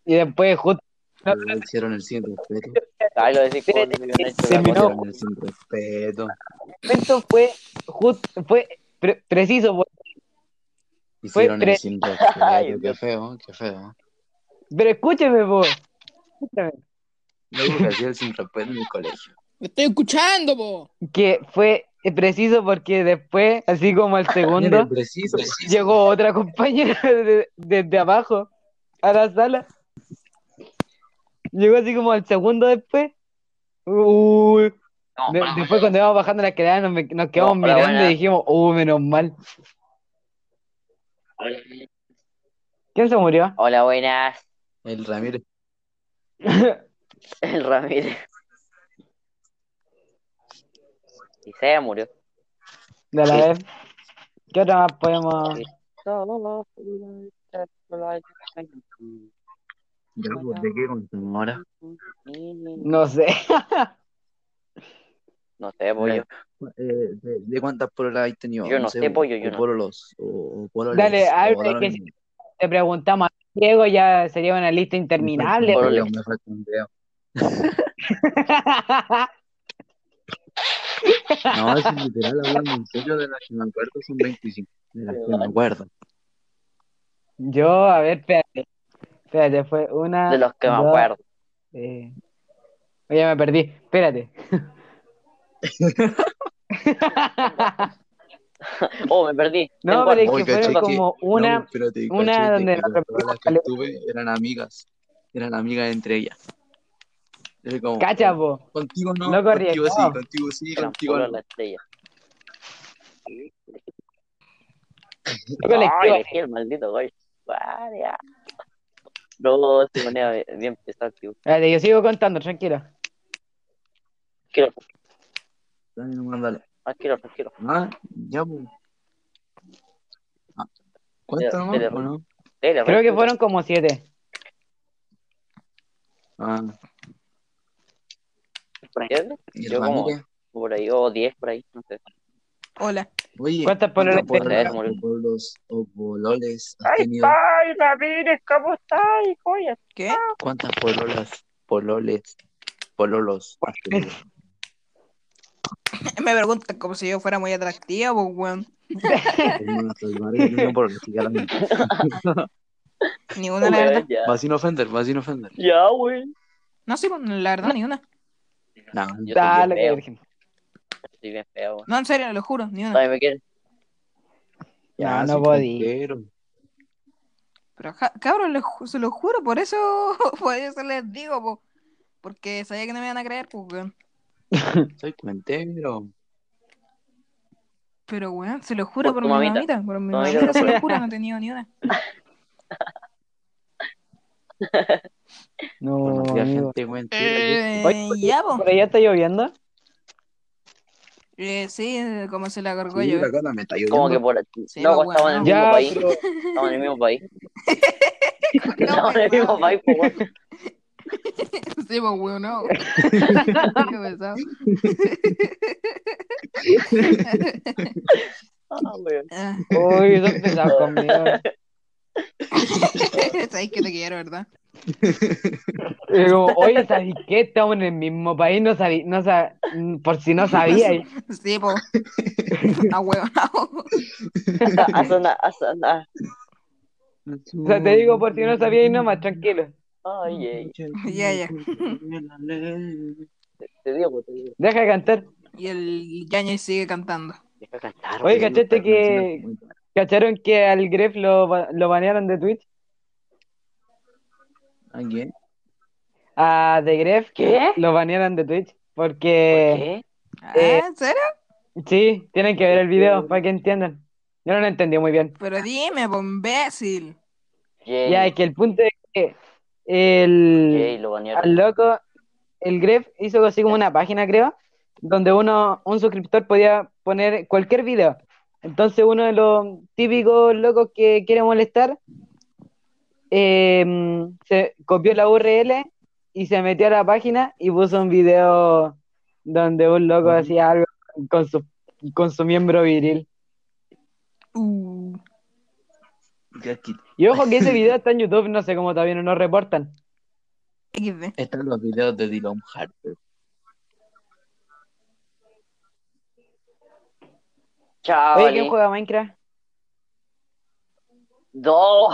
Y después, justo Le hicieron el sin respeto. Ay, lo terminó. el sin respeto. Esto fue justo, fue pre- preciso, po. Hicieron pre- el. Ay, Qué feo, qué feo. pero escúcheme, po. Escúchame. Luego que hacía el sin respeto en el colegio. Me estoy escuchando, po. Que fue preciso porque después, así como al segundo, preciso. llegó otra compañera de- desde abajo a la sala. Llegó así como al segundo después. Uy. No, De- después cuando íbamos bajando la escalera nos, quedamos mirando y dijimos, uh, menos mal. ¿Quién se murió? Hola, buenas. El Ramírez. El Ramírez. Y se murió. De la vez. ¿Qué otra más podemos...? Ya, pues, ¿de qué contamos ahora? No sé. No sé, pollo. Eh, de, de cuántas pololas has tenido? Yo no sé, pollo, yo o no. pololos, o, o pololes, Dale, da lo que mismo. Te preguntamos a Diego, ya sería una lista interminable. Me falta un dedo, me falta un dedo. No, es literal, hablando en serio, de las que me acuerdo son 25. De las que me acuerdo. Yo, a ver, espérate. Espérate, fue una. De los que me acuerdo. eh, Oye, me perdí. Espérate. Oh, me perdí. No, pero es que que- como una. no, espérate, una donde que la con todas las que repetimos, estuve eran amigas. Eran amigas entre ellas. Como, Cacha, po. Contigo no, Loco contigo sí, contigo sí, contigo no. la estrella. Ay, el maldito gol. Vaya. No, bien pesado, tío. Espérate, yo sigo contando, tranquilo. Tranquilo, Dale, no, mándale. tranquilo, tranquilo. Ah, ya, pues. Ah, ¿Cuánto Dele, nomás, dele, o no? Dele, Creo que fueron como siete. Ah, ¿Por ahí? Yo como por ahí, o 10 por ahí, no sé. Hola. Oye, ¿Cuántas pololas tenés? o polos o pololes has ¡Ay, tenido? ay, Ramírez! ¿Cómo estás, joya? ¿Qué? ¿Cuántas pololas, pololes, pololos has tenido? Me preguntan como si yo fuera muy atractiva, pues, weón. Ni una, la verdad. Ya, Va sin ofender, va sin ofender. ya, güey. No, sí, la verdad, ni una. No, Yo Dale, soy bien feo. virgen. Estoy bien feo. No, en serio, lo juro, ni una. Quieren. No, no soy podí. soltero. Pero, ja- cabrón, se lo juro, por eso, por eso les digo, po. Porque sabía que no me iban a creer, pues, weón. Soy cuentero. Pero, weón, se lo juro Por mi mamita. mamita. Por mi mamita se lo juro, no he tenido ni una. No, gente. Eh, Oye, ya, po. ¿Por allá está lloviendo? Eh, sí, como se la cargó Sí, yo. Como que por. Sí, no, pues, estamos en el mismo país. Estamos en el mismo país. No, Estamos en el mismo país, pues. Sí, pues, weón, no. Ah, weón. Uy, son pesados conmigo. Sabes que te quiero, ¿verdad? Y como, oye, ¿sabes qué? Estamos en el mismo país, no sabí, no sab- por si no sabíais. Sí, po. Ah, weón. A sonar, a sonar. O sea, te digo por si no sabíais nomás, tranquilo. Ay. Ya, ya. Te, digo, pues, te digo. Deja de cantar. Y el Yañez sigue cantando. Deja cantar, Oye, weón. ¿cachaste que cacharon que al Gref lo, lo banearon de Twitch? ¿A quién? A The Gref ¿Qué? lo banearon de Twitch. ¿Por Porque, qué? ¿Ah, Eh, ¿En serio? sí, tienen que ver el video para que entiendan. Yo no lo entendí muy bien. Pero dime, imbécil. Ya, es que el punto es que el, lo al loco, el Gref hizo así como una página, creo, donde uno, un suscriptor podía poner cualquier video. Entonces uno de los típicos locos que quiere molestar eh, se copió la URL y se metió a la página y puso un video donde un loco hacía algo con su, con su miembro viril. Uh, Y ojo que ese video está en YouTube, no sé cómo todavía no reportan. Están los videos de Dylan Harper. Chao. Oye, ¿quién juega Minecraft? No.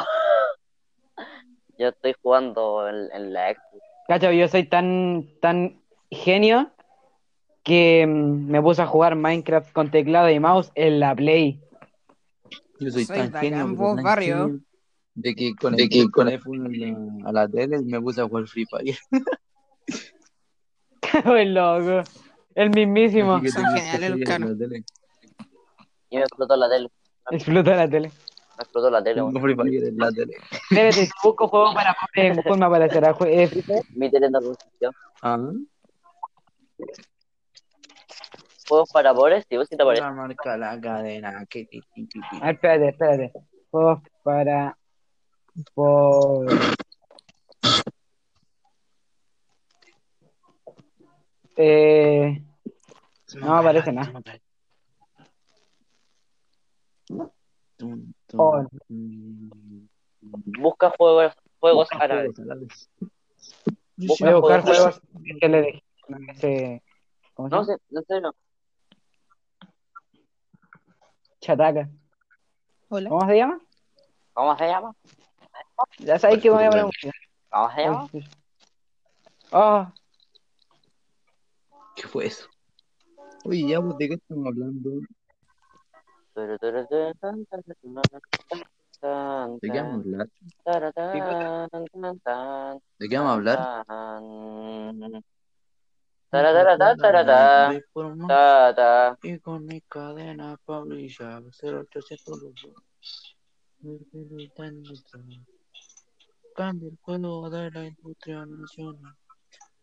Yo estoy jugando en, en la Xbox. Cacho, yo soy tan, tan genio que mm, me puse a jugar Minecraft con teclado y mouse en la Play. Yo soy, Soy tan genio, tan barrio. genio de que conecté el teléfono a la, a la tele me puse a jugar Free Fire. el loco. El mismísimo. Que Son geniales los caros. en la tele. Y me explotó la tele. Explota la tele. Me explotó la tele. Tengo Free Fire en la tele. Para en Free Fire. Mi tele no. Ah, Juegos para pobres, sí, vos sí te aparece. la marca la cadena. Que, que, que, que, que. A ver, espérate, espérate. Juegos para. Por. Eh, No aparece nada. Oh. Busca juegos, juegos busca árabes. juegos. Busca voy a buscar juegos juegos que le dejé. Ese, ¿Cómo se No sé, no sé, no. Chataca. Hola. ¿Cómo se llama? ¿Cómo se llama? Ya sabéis que voy a poner música. ¿Cómo se llama? Oh, ¿Qué fue eso? Oye, ya, pues, ¿de qué estamos hablando? ¿De ¿De qué vamos a hablar? ¿De qué vamos a hablar? Taratara, taratara. Voy por más Ta, ta. Y con mi cadena pa' brillar, 0800 lujos. Cambia el juego de la industria nacional.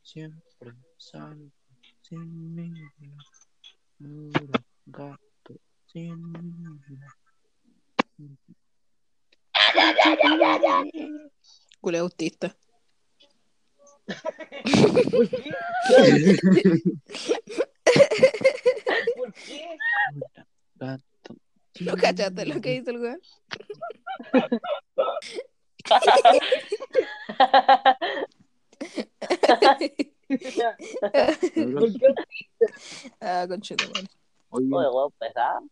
Siempre sale sin mí. Puro gato sin mí. Culé autista. Gato. ¿No cachaste lo que hizo el weón? Ah, conchito. Oye, weón, pesado.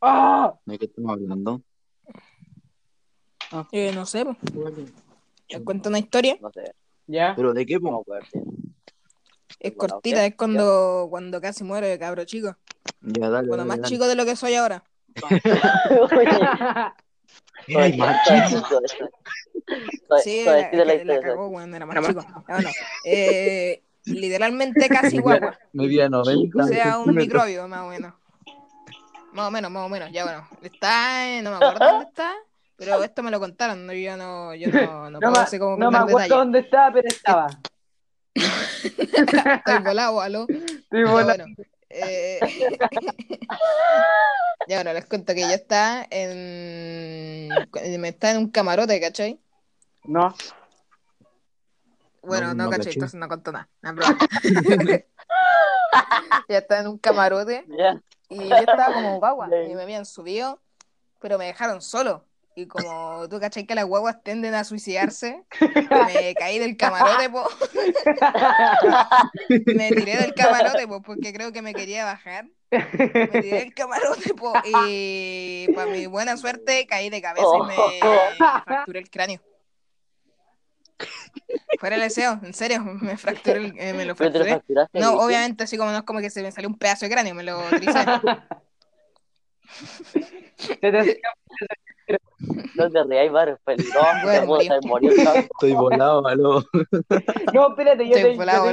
oh. ¿de qué estamos hablando? Eh, no sé, pues. ¿Te cuento una historia? No sé, Ya. ¿Pero de qué? no me po? acuerdo. Es Bueno, cortita, es cuando, cuando casi muere de cabro chico. Ya, dale, Bueno, dale, más dale. chico de lo que soy ahora. Más. Sí, la, la cagó, weón, era más chico. Bueno, eh, literalmente casi guagua. Medía 90. O sea, un microbio, más o menos. Más o menos, más o menos. Ya bueno, está, en- no me acuerdo dónde está, pero esto me lo contaron. Yo no, yo no, no No, puedo me, así como no me contar acuerdo detalles. dónde estaba, pero estaba. Estoy volado, aló. Sí, Ya, bueno. bueno, eh, ya bueno, les cuento que ya está en. me Está en un camarote, ¿cachai? No. Bueno, No, no, no ¿cachai? caché. Entonces no contó nada. No, ya está en un camarote y yo estaba como guagua Ya. y me habían subido, pero me dejaron solo. Y como tú, ¿cachai? Que las guaguas tienden a suicidarse, me caí del camarote, po. me tiré del camarote, po, porque creo que me quería bajar. Me tiré del camarote, po, y para mi buena suerte caí de cabeza y me, me fracturé el cráneo. Fuera el deseo, en serio, me fracturé, el- eh, me lo lo fracturé. fracturaste. No, obviamente, así como no es como que se me salió un pedazo de cráneo, me lo tricé. Se te No te rías, Bar, peligroso. Bueno. Estoy volado, aló. No, espérate, yo Estoy te, volado,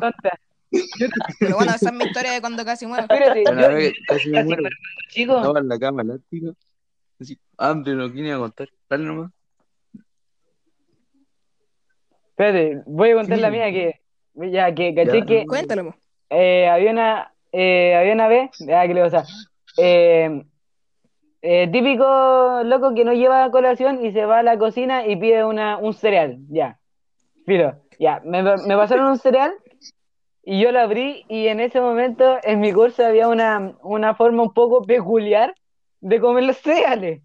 tonta. Pero bueno, esa es mi historia de cuando casi muero. Espérate, Una yo casi me muero. muero, chico. Estaba en la cama elástica. Así, hambre, no quiero contar. Dale nomás. Espérate, voy a contar Sí. la mía que ya que caché Ya. que Cuéntalo, eh, había una eh, había una vez, ya que le pasa, eh, eh, típico loco que no lleva colación y se va a la cocina y pide una, un cereal, ya, filo, ya, me, me pasaron un cereal y yo lo abrí y en ese momento en mi curso había una, una forma un poco peculiar de comer los cereales,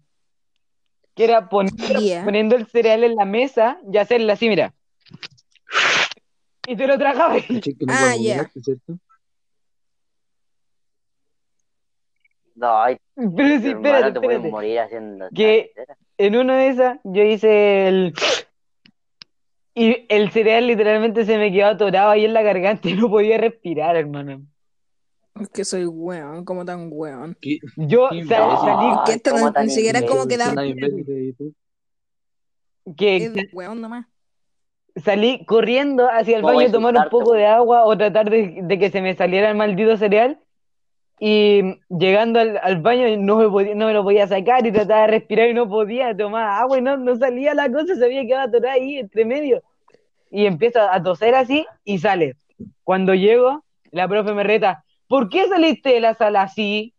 que era poner Yeah. poniendo el cereal en la mesa y hacerle así, mira. y te lo tragabas. Ah, ya. No, ay, Pero sí, espérate, te morir haciendo Que-. En una de esas, yo hice el. Y el cereal literalmente se me quedó atorado ahí en la garganta y no podía respirar, hermano. Es que soy weón, como tan weón. ¿Qué? Yo Qué sal- salí Que esto ¿cómo no, ni siquiera es como que weón nomás. salí corriendo hacia el ¿Cómo baño a tomar un poco de agua o tratar de, de que se me saliera el maldito cereal. Y llegando al, al baño no me, podía- no me lo podía sacar y trataba de respirar y no podía tomar agua y no, no salía la cosa, se había quedado atorada ahí entre medio. Y empiezo a toser así y sale. Cuando llego, la profe me reta, ¿por qué saliste de la sala así?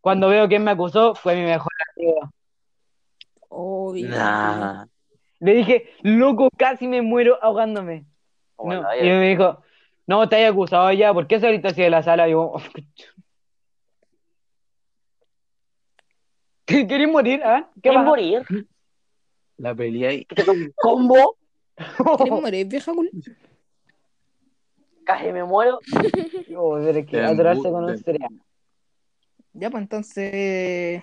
Cuando veo quién me acusó, fue mi mejor amigo. Obvio. Nah. Le dije, loco, casi me muero ahogándome. Como No, la y me dijo, no, te hay acusado ya, ¿por qué saliste así de la sala? Y yo, ¿Qué- ¿Querés morir? ¿Ah? ¿Qué ¿Quieres pasa? morir? La pelea ahí. Toque un combo, ¿Quieres morir, vieja casi me muero. Oh, pero es que atorarse con un cereal. Ya, pues entonces.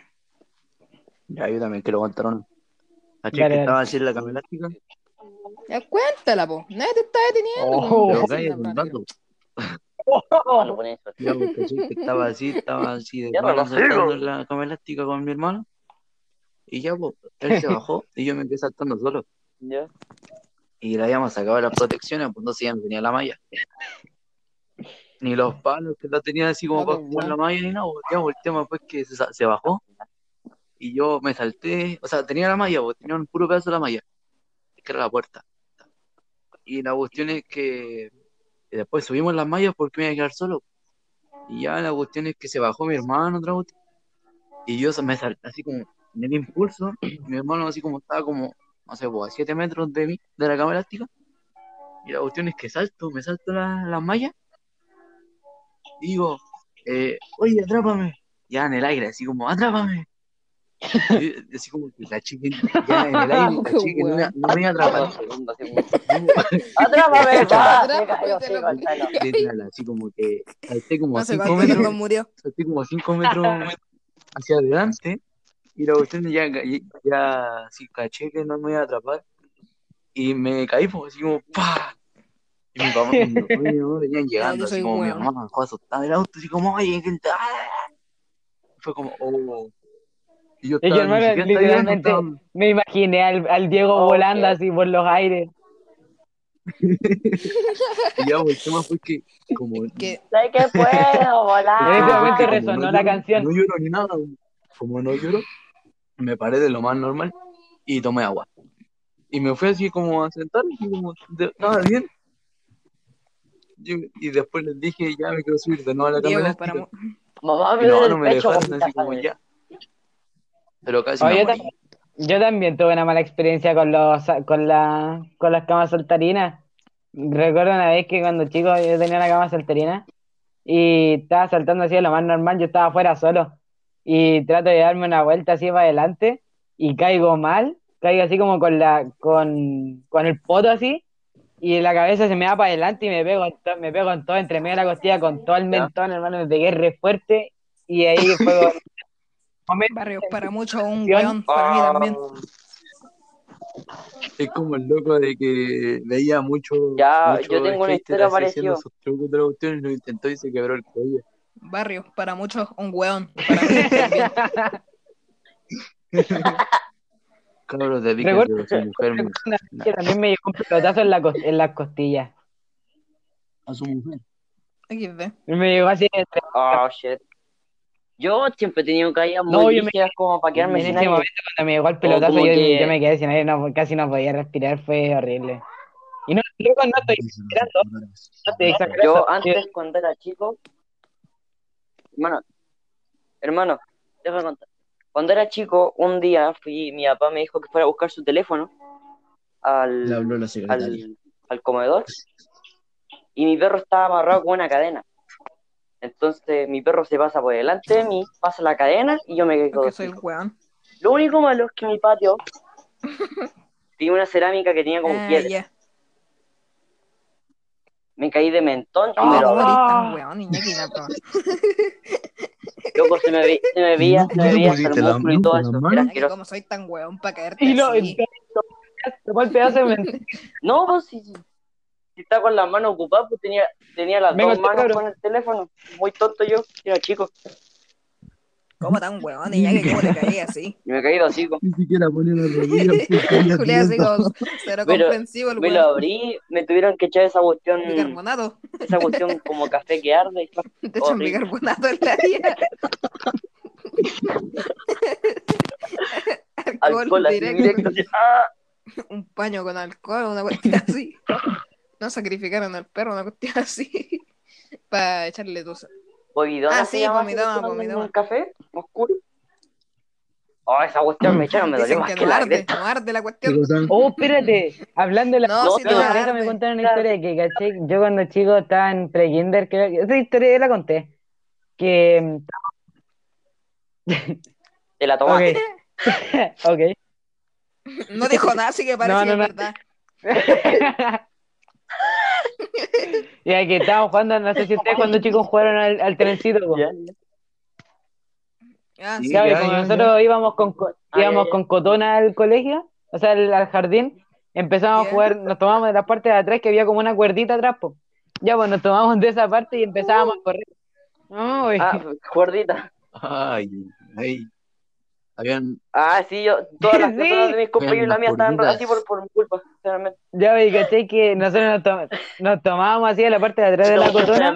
Ya, yo también quiero contar uno. Dale, Caché que dale. estaba en la cama elástica, Ya cuéntala, po. Nadie te está deteniendo. Oh. pero no, Ya, que estaba así, estaba así de Ya saltando la cama elástica con mi hermano. Y ya, pues, él se bajó y yo me quedé saltando solo. ¿Ya? Y le habíamos sacado las protecciones, pues ya no tenía la malla. Ni los palos que la tenía así como para jugar la malla ni nada. pues, ya, pues, el tema fue que se, se bajó y yo me salté, o sea, tenía la malla, pues, tenía un puro pedazo de la malla, que era la puerta. Y la cuestión es que y después subimos las mallas porque me iba a quedar solo. Y ya la cuestión es que se bajó mi hermano otra vez. Y yo me salté así como en el impulso, mi hermano así como estaba como, no sé, a 7 metros de mí, de la cama elástica. Y la cuestión es que salto, me salto la- las mallas. Y digo, eh, oye, atrápame. Ya en el aire, así como, atrápame. Y así como que la chica ya en el aire, la Qué chica no, me- no me iba a atrapar. Dos segundos, así como, ¡Atrápame! ¡Va! Así como que salté como No sé 5 cuántos metros, salté como 5 metros hacia adelante y la cuestión ya, ya, ya sí caché que no me iba a atrapar y me caí pues, así como ¡pah! Y mi papá mi mamá venían llegando, así como mi mamá me dejó asustada del auto, así como ¡ay, que ¡ah! Fue como ¡oh! Y yo estaba, hermano, siquiera estaba llorando, literalmente estaba- me imaginé al, al Diego Oh, volando qué- así por los aires. Y ya, pues, el tema fue que como Que ¡Sé que puedo En ese volar! momento resonó no la lloro- canción. No lloro ni nada. Como no lloro, me paré de lo más normal y tomé agua. Y me fui así como a sentar, así como, estaba bien. Yo- y después les dije, ya me quiero subir de nuevo a la mu- Mamá Y me no, no me dejaron así como ya. Pero casi Oye, me yo, morí. también, yo también tuve una mala experiencia con los con la con las camas saltarinas. Recuerdo una vez que cuando chico yo tenía una cama saltarina y estaba saltando así de lo más normal, yo estaba afuera solo y trato de darme una vuelta así para adelante y caigo mal, caigo así como con la con, con el poto así y la cabeza se me va para adelante y me pego en to- me pego en todo entre medio de la costilla con todo el mentón, hermano, me pegué re fuerte y ahí fue momento Barrios, para muchos un weón, para mí también. Es como el loco de que veía mucho. Ya, mucho yo tengo una historia parecida. sus trucos de la cuestión y lo intentó y se quebró el cuello. Barrios, para muchos un weón. Para mí. Cabros, Recuerdo- a su mujer, que también me llegó un pelotazo en, la en las costillas. a su mujer. XD. Me llegó así entre- Oh, shit. Yo siempre he tenido caídas muy No, yo me- como para quedarme en sin ese aire. momento cuando me llegó el pelotazo yo, que- yo me quedé sin aire, no, casi no podía respirar, fue horrible. Y no, loco, no estoy exagerando, no estoy exagerando. Yo antes, cuando era chico, hermano, hermano, déjame contar. Cuando era chico, un día fui, mi papá me dijo que fuera a buscar su teléfono al, Le habló la secretaria. al, al comedor y mi perro estaba amarrado con una cadena. Entonces mi perro se pasa por delante de mí, pasa la cadena y yo me quedo Porque soy weón. Lo único malo es que mi patio tenía una cerámica que tenía como Ah, piedra. ya. me caí de mentón y ¿Cómo me lo? Loco, se me, vi- se me veía, ¿No- se no me veía hasta el músculo y todo eso. Era. ¿cómo soy tan weón para caerte Y lo, así? tomó el pedazo de mentira. No, pues si, si estaba con las manos ocupadas, pues tenía, tenía las Venga, dos manos cabrón. con el teléfono. Muy tonto yo, era chico. ¿Cómo tan weón, Iñaki? ¿Cómo te caí así? Y me caí de hocico. Ni siquiera ponía la rodilla. pues, Julián así tirando. como cero Pero comprensivo el Me lo weón. abrí, me tuvieron que echar esa cuestión, Bicarbonato. esa cuestión como café que arde. y Te echan bicarbonato en la vida. Alcohol, Alcohol así directo. directo. así, ¡ah! Un paño con alcohol, una cuestión así. No sacrificaron al perro, una cuestión así. Para echarle tusa. Pomidona Ah, sí, pomidona. Un café oscuro. Oh, esa cuestión me echaron, me dolió más que que no la arde, no arde la ¿Qué cuestión. Oh, espérate. Hablando de la. No, pero no déjame arde. contar una historia que caché. Yo cuando chico estaba en pre-kinder, que- esa historia ya la conté. Que. Te la Ok. tomaste. ok. No dijo nada, así que parece No, que no, es no. verdad. Ya que estábamos jugando, no sé si ustedes cuando chicos jugaron al, al trencito. Ya. Ah, Sí, como nosotros íbamos con co- Ah, íbamos con cotona al colegio, o sea, al, al jardín, empezamos Ya. a jugar, nos tomamos de la parte de atrás que había como una cuerdita atrás, po. Ya, pues nos tomamos de esa parte y empezábamos a correr. Uy. Ah, cuerdita. Ay, ay. Habían, Ah, sí, yo, todas las Sí. personas de mis compañeros y la mía estaban así por, por mi culpa, sinceramente. Ya, y caché que nosotros nos, to- nos tomábamos así de la parte de atrás de la cotona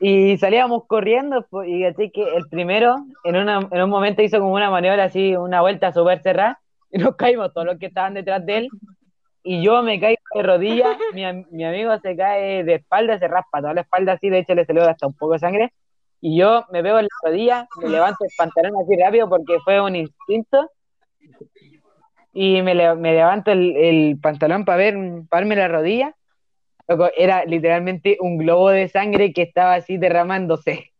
y salíamos corriendo, po, y caché que el primero en, una, en un momento hizo como una maniobra así, una vuelta súper cerrada, y nos caímos todos los que estaban detrás de él, y yo me caigo de rodillas, mi, am- mi amigo se cae de espalda, se raspa toda la espalda así, de hecho le salió hasta un poco de sangre, y yo me veo en la rodilla, me levanto el pantalón así rápido porque fue un instinto, y me, le- me levanto el, el pantalón para ver, para verme la rodilla, era literalmente un globo de sangre que estaba así derramándose.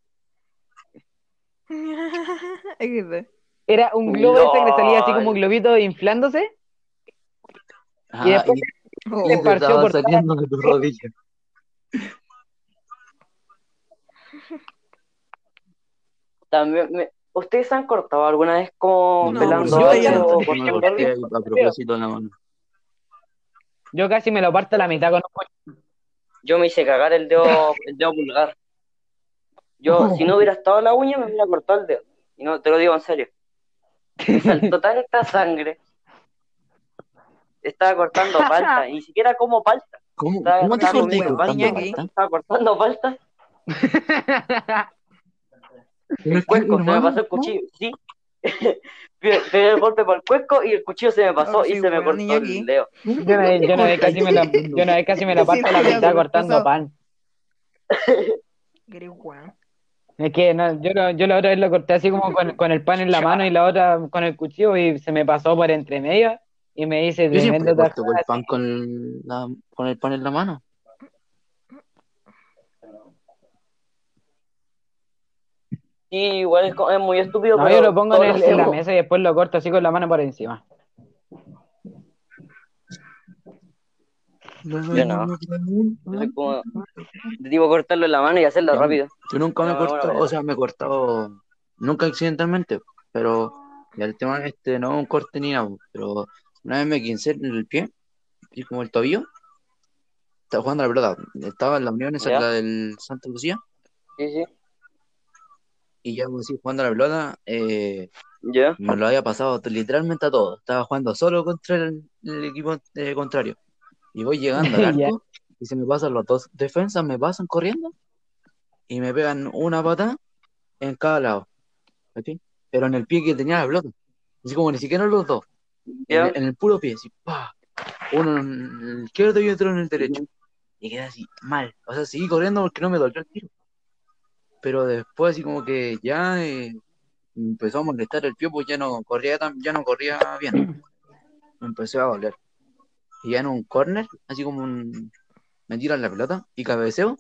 Era un globo de sangre, salía así como un globito inflándose ah, y después Oh, y le estaba por toda- tu rodilla. También me- ¿Ustedes se han cortado alguna vez como No, pelando yo algo ya no. o Me cortando corté algo? a propósito la mano. Yo casi me lo parto a la mitad con un. Yo me hice cagar el dedo, el dedo pulgar. Yo, si no hubiera estado la uña, me hubiera cortado el dedo. Y no, te lo digo en serio. Me saltó tanta sangre. Estaba cortando palta, y ni siquiera como palta. ¿Cómo, Estaba, cómo te cortando estaba cortando palta. Que, Cuesco, se me pasó el cuchillo, sí. Pe- Pegué el golpe por el cuesco y el cuchillo se me pasó Oh, y sí, se me cortó el dedo. Yo una vez, yo una vez casi me la, yo una vez casi me la parto a la mitad sí, cortando pasó. pan. Es que no, yo, yo la otra vez lo corté así como con, con el pan en la mano y la otra con el cuchillo y se me pasó por entre medio y me siempre tremendo corto con el pan con, la, con el pan en la mano. Sí, igual es, es muy estúpido, No, pero yo lo pongo en, el- en la mesa y después lo corto así con la mano por encima. Yo no. Yo soy como de tipo cortarlo en la mano y hacerlo rápido. Yo nunca me he cortado, bueno. o sea, me he cortado, nunca accidentalmente, pero ya el tema este no es un corte ni nada, pero una vez me quince en el pie, y como el tobillo, estaba jugando a la pelota, estaba en la Unión, esa la del Santa Lucía, Sí, sí. Y ya pues, así jugando a la pelota, eh, Ya. me lo había pasado literalmente a todo, estaba jugando solo contra el, el equipo eh, contrario, y voy llegando al arco, y se me pasan los dos defensas, me pasan corriendo, y me pegan una pata en cada lado. ¿cachai? Pero en el pie que tenía la pelota. Así como ni siquiera en los dos. En, Ya. el- en el puro pie, así, pa. Uno en el izquierdo y otro en el derecho. Y quedé así, mal. O sea, seguí corriendo porque no me dolió el tiro. Pero después así como que ya eh, empezó a molestar el pie, pues ya no corría tan, ya no corría bien. Me empezó a doler. Y ya en un corner, así como un, me tiran la pelota y cabeceo.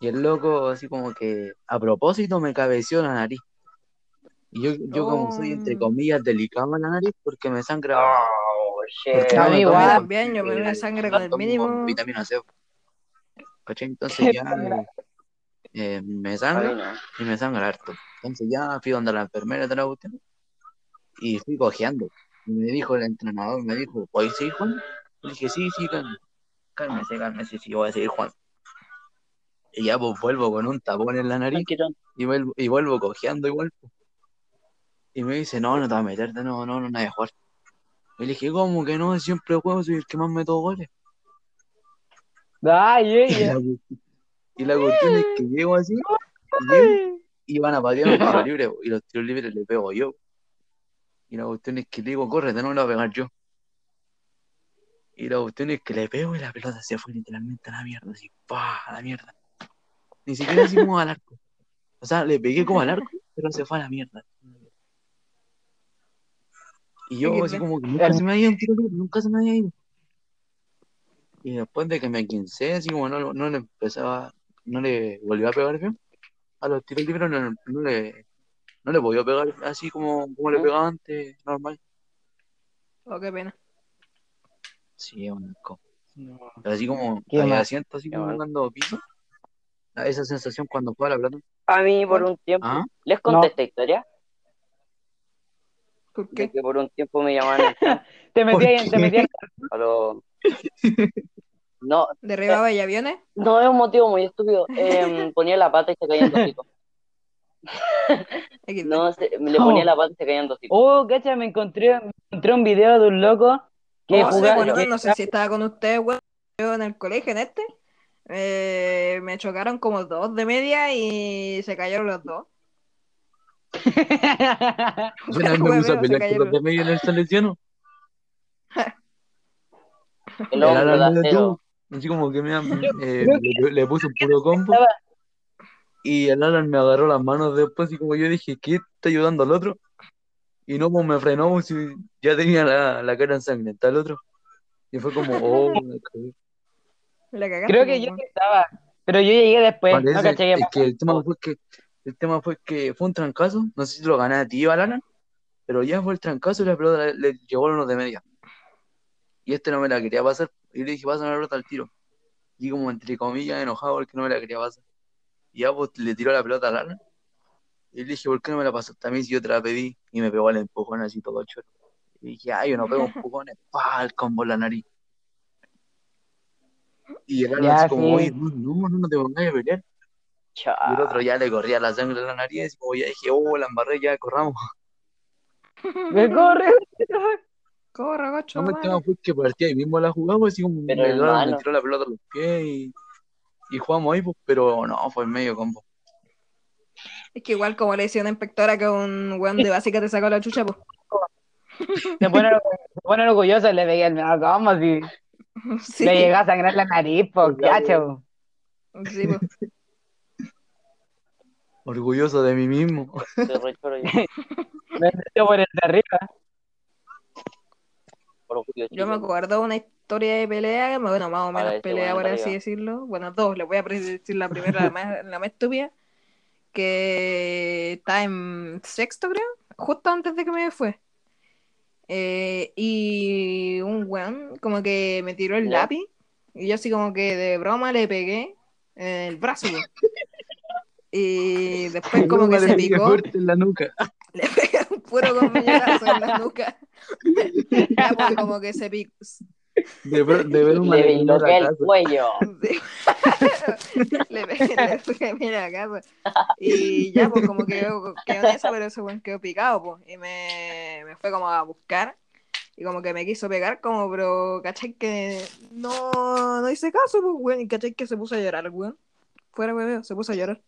Y el loco así como que a propósito me cabeceó la nariz. Y yo, yo como soy entre Oh. comillas delicado en la nariz porque me sangra. Oh, porque no me igual. También, yo me doy sangre con el mínimo. Vitamina C. ¿cachai? Entonces ya eh, me sangra y me sangra harto. Entonces ya fui donde la enfermera de la cuestión y fui cojeando. Y me dijo el entrenador, me dijo, ¿puedes seguir jugando? Le dije, sí, sí, cálmese, cálmese, cálmese, sí, voy a seguir jugando. Y ya pues vuelvo con un tapón en la nariz y vuelvo, y vuelvo cojeando igual. Y me dice, no, no te vas a meter, de nuevo, no, no, no hay a jugar. Y le dije, ¿cómo que no? Siempre juego, soy el que más meto goles. Ay, ella. y la cuestión es que llego así, y llego, y van a patear un tiro libre, po, y los tiros libres le pego yo. Y la cuestión es que le digo, córrete, no le voy a pegar yo. Y la cuestión es que le pego y la pelota se fue literalmente a la mierda, así, pa, a la mierda. Ni siquiera como al arco. O sea, le pegué como al arco, pero se fue a la mierda. Y yo así como que nunca se me había ido un tiro libre, nunca se me había ido. Y después de que me quincé, así como no, no le empezaba, no le volvió a pegar bien, a los tiros libres no, no le, no le podía pegar así como, como le pegaba antes, normal. Oh, qué pena. Sí, es un asco. Así como mal. asiento, así como jugando piso, esa sensación cuando juega la plata. A mí por un tiempo, ¿Ah? ¿les conté esta historia? ¿Por De qué? que por un tiempo me llamaban Te metí ¿Por ahí, te metí ahí. a los- No, ¿Derribaba y aviones? no es un motivo muy estúpido. Em, ponía la pata y se caían dos. XD. No, se- le ponía la pata y se caían dos hijos. Oh, cacha, me encontré, me encontré un video de un loco que Oh, sí, jugaba. bueno, que- no sé si estaba con ustedes, weón. En el colegio, en este, eh, me chocaron como dos de media y se cayeron los dos. Yo una vez me puse a Hueveo, se pelear con cayeron. los de medio en el salesiano. El hombre de acero. Así como que me, eh, le, le puse un puro combo. Y el Alan me agarró las manos después y como yo dije, ¿qué está ayudando al otro? Y no, pues me frenó, pues, si ya tenía la, la cara ensangrentada el otro. Y fue como, oh, me cagué. Cagaste, Creo que pues, yo estaba, pero yo llegué después, no Parece, caché qué es que el tema fue que el tema fue que fue un trancazo, no sé si lo gané a ti o al Alan, pero ya fue el trancazo y la pelota le, le llegó a uno de media. Y este no me la quería pasar. Y le dije, pásame la pelota al tiro. Y como entre comillas enojado porque no me la quería pasar. Y ya pues le tiró la pelota al Alan. Y le dije, ¿por qué no me la pasaste a mí si yo te la pedí? Y me pegó el empujón así todo choro. Y dije, ay, yo no pego empujones. ¡Pah! El combo en la nariz. Y el Alan así como, oye, no, no, no, no te pongas a pelear. Y el otro ya le corría la sangre en la nariz y como ya dije, oh, la embarré, ya corramos. Me corre. Corre, gacho, No me tema fue que partía ahí mismo la jugamos, así como Pero el Alan hermano. me tiró la pelota a los pies y, y jugamos ahí, pues, pero no, fue en medio combo. Es que igual como le decía una inspectora que un weón de básica te sacó la chucha, pues. Se pone, se pone orgulloso, le veía el no, ¿cómo si Sí, le llega a sangrar la nariz, po, cacho? sí, pues. Orgulloso de mí mismo. Me metió por el de arriba. Yo me acuerdo de una historia de pelea, bueno, más o menos pelea, por así decirlo. Bueno, dos, les voy a decir la primera, la más, la más estúpida, que está en sexto, creo, justo antes de que me fue. Eh, y un weón como que me tiró el Ya. lápiz y yo así como que de broma le pegué en el brazo. Y después como que se picó, fuerte en la nuca. le pegué un puro coñazo en la nuca. Ya, pues, como que se picó. De, bro- de ver una Le la disloqué el casa. cuello. Sí. le pegué, mira acá, pues. Y ya, pues como que quedó, en eso, pero ese weón quedó picado, pues. Y me, me fue como a buscar. Y como que me quiso pegar, como, pero, ¿cachai? Que no, no hice caso, pues, weón. Y ¿cachai? Que se puso a llorar, weón. Fuera, weón, se puso a llorar.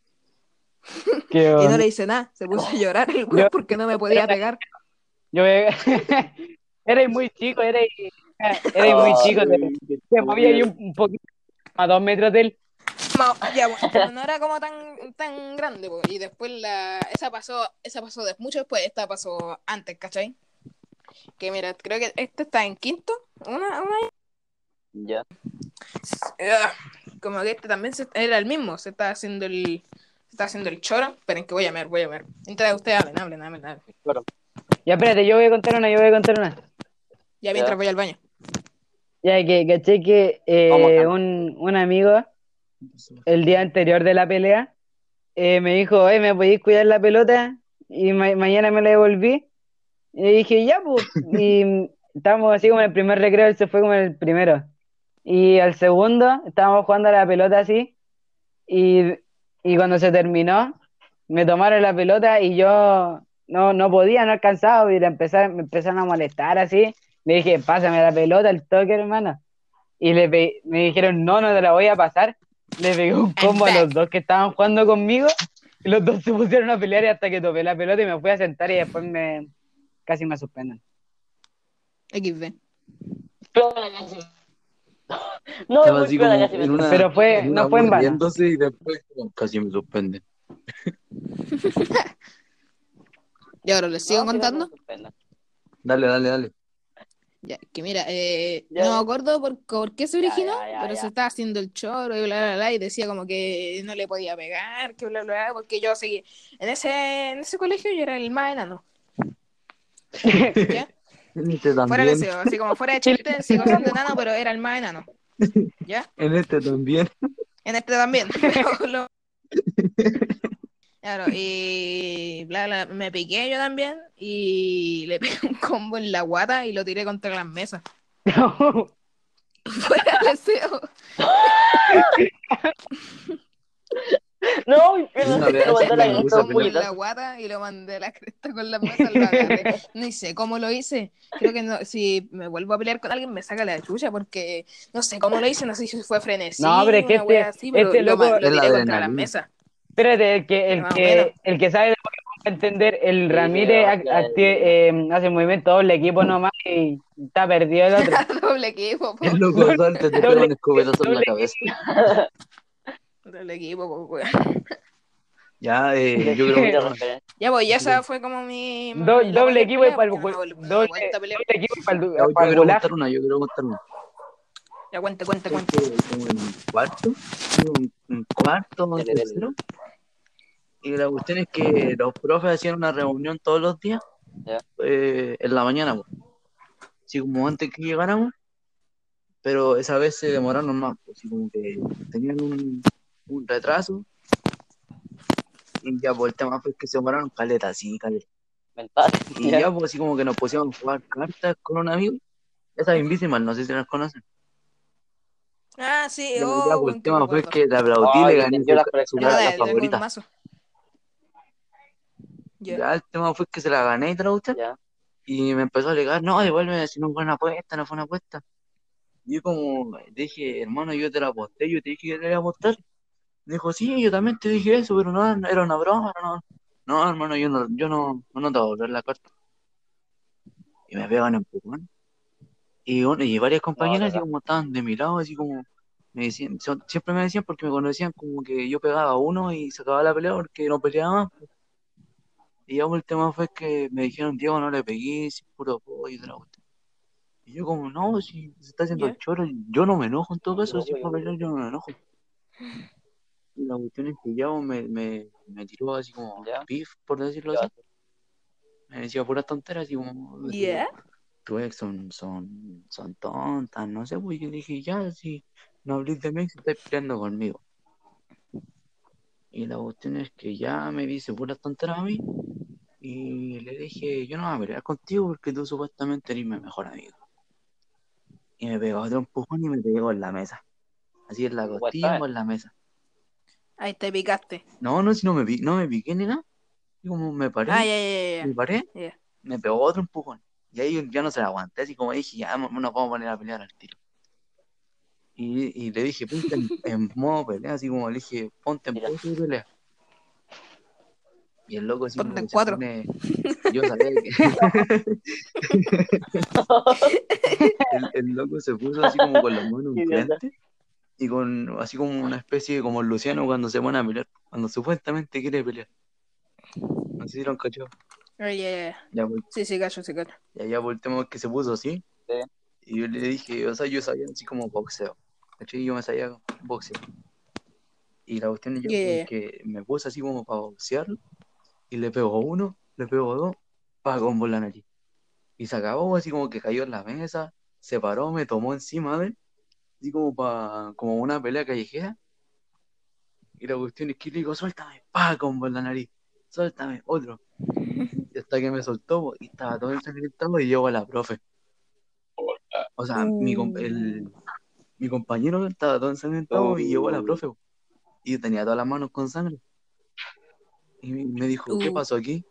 Qué Y no le hice nada, se puso a llorar el weón porque no me podía pegar. Yo ve- eres muy chico, eres, eres muy chico, te, te movía ahí un, un poquito a dos metros de él. No, ya, bueno, pero no era como tan, tan grande, po. y después la, esa pasó, esa pasó de, mucho después, esta pasó antes, ¿cachai? Que mira, creo que este está en quinto, una, una Ya. Como que este también se- era el mismo, se está haciendo el, se está haciendo el choro, esperen que voy a ver, voy a ver. Mientras ustedes hablen, hablen, hablen, hablen. Ya, espérate, yo voy a contar una, yo voy a contar una. Ya mientras voy al baño. Ya que caché que eh, un, un amigo el día anterior de la pelea, eh, me dijo, ¿me podéis cuidar la pelota? Y ma- mañana me la devolví. Y le dije, ya, pues. Y estábamos así como en el primer recreo, él se fue como en el primero. Y al segundo, estábamos jugando a la pelota así. Y, y cuando se terminó, me tomaron la pelota y yo no, no podía, no alcanzaba. Y la empecé- me empezaron a molestar así. Le dije, pásame la pelota, el toque, hermano. Y le pe- me dijeron, no, no te la voy a pasar. Le pegué un combo a los dos que estaban jugando conmigo. Y los dos se pusieron a pelear y hasta que topé la pelota y me fui a sentar y después me casi me suspenden. XD. No, Estaba muy así piola, como casi me en una- Pero fue- en no una fue en vano. y después casi me suspenden. Y ahora les sigo No, contando. no. Dale, dale, dale. Ya, que mira, eh, Ya. no me acuerdo por, por qué se originó, ya, ya, pero ya. se estaba haciendo el choro y bla, bla, bla, y decía como que no le podía pegar, que bla, bla, bla, porque yo seguí. En ese, en ese colegio yo era el más enano. ¿Ya? En este Fuera de así como fuera de chiste, sigo siendo enano, pero era el más enano. ¿Ya? En este también. En este también. pero lo- Claro, y bla, bla, me piqué yo también y le pegué un combo en la guata y lo tiré contra las mesas. Fuera de deseo. No, lo mandó a la cresta con la guata y lo mandé a la cresta con las mesas. Lo. No sé cómo lo hice. Creo que no, si me vuelvo a pelear con alguien me saca la chucha porque no sé cómo lo hice. No sé si fue frenesí. No, pero es que este- así, pero este lo, loco- lo la tiré contra las mesas. Espérate, el que, el o que, el que sabe de Pokémon va a entender, el Ramírez sí, eh, hace movimiento doble equipo nomás y está perdido el otro. Doble equipo, po. El loco salta, te pega un escopetazo en la doble cabeza. Doble equipo, po. Ya, eh, yo creo que. Ya, pues, ya esa fue como mi. Do- doble equipo y para el doble, equipo para el, yo, quiero contar una, yo quiero contar una. Ya, cuente, cuente, cuente. como en cuarto, en, en cuarto, dale. tercero. Y la cuestión es que los profes hacían una reunión todos los días, Ya. eh, en la mañana, pues. así como antes que llegáramos, pero esa vez se demoraron más, pues, así como que tenían un, un retraso. Y ya, pues el tema fue que se demoraron caleta, sí, caleta. Mental. Y ya, pues así como que nos pusimos a jugar cartas con un amigo. Esa Invisimal, no sé si las conocen. Ah, sí, oh, pues que tema me fue que le aplaudí, Ay, le gané yo las su, tengo un favorita. mazo. Ya. Ya el tema fue que se la gané y todo usted. Ya. Y me empezó a alegar, no, devuélveme si no fue una apuesta, no fue una apuesta. Y yo como dije, hermano, yo te la aposté, yo te dije que te iba a apostar. Dijo, sí, yo también te dije eso, pero no, no, era una broma, no. No, hermano, yo no, yo no, no te voy a volver la carta. Y me pegan empujón. Y, bueno, y varias compañeras así como estaban de mi lado, así como me decían, son- siempre me decían porque me conocían como que yo pegaba a uno y se acababa la pelea porque no peleaba más. pues. Y pues, el tema fue que me dijeron, Diego, no le pegué, es puro pollo y de la. Y yo como, no, si se está haciendo Ya. el choro, yo no me enojo en todo caso, Yo, si yo. pelear yo no me enojo. Y la cuestión es que ya me, me, me tiró así como Ya. beef, por decirlo Ya. así. Me decía puras tonteras, así como, Ya. Ex son, son, son tontas, no sé, pues yo dije, ya, si no hablís de mi ex, estáis peleando conmigo. Y la cuestión es que ya me dice puras tonteras a mí, y le dije, yo no voy a pelear contigo porque tú supuestamente eres mi mejor amigo. Y me pegó otro empujón y me pegó en la mesa. Así en la costilla o en la mesa. Ahí te picaste. No, no, si no me, no me piqué ni nada. Y como me paré, Ah, me paré, me pegó otro empujón. Y ahí yo ya no se la aguanté, así como dije, ya no nos vamos a poner a pelear al tiro. Y, y le dije, ponte en, en modo pelea, así como le dije, ponte en de pelea. Y el loco así Ponte como en cuatro. pone- Yo sabía que... el, el loco se puso así como con las manos Qué en idiota. frente y con así como una especie de como Luciano cuando se pone a pelear, cuando supuestamente quiere pelear. No sé si lo han cachado. Ah, ya, Sí, sí, cacho, sí, cacho. y allá por el tema es que se puso así. Sí. Y yo le dije, o sea, yo sabía así como boxeo. ¿Cachai? Yo me sabía boxeo. Y la cuestión es yo Yeah. que me puse así como para boxear. Y le pegó uno, le pegó dos, para con la nariz. Y se acabó así como que cayó en la mesa, se paró, me tomó encima de él, así como para como una pelea callejera. Y la cuestión es que le digo, suéltame, pa, combo en la nariz, suéltame, otro. Hasta que me soltó, y estaba todo ensangrentado y llegó la profe. O sea, mi, com- el, mi compañero estaba todo ensangrentado y llegó la profe, po. y yo tenía todas las manos con sangre. Y me- dijo, ¿qué pasó aquí?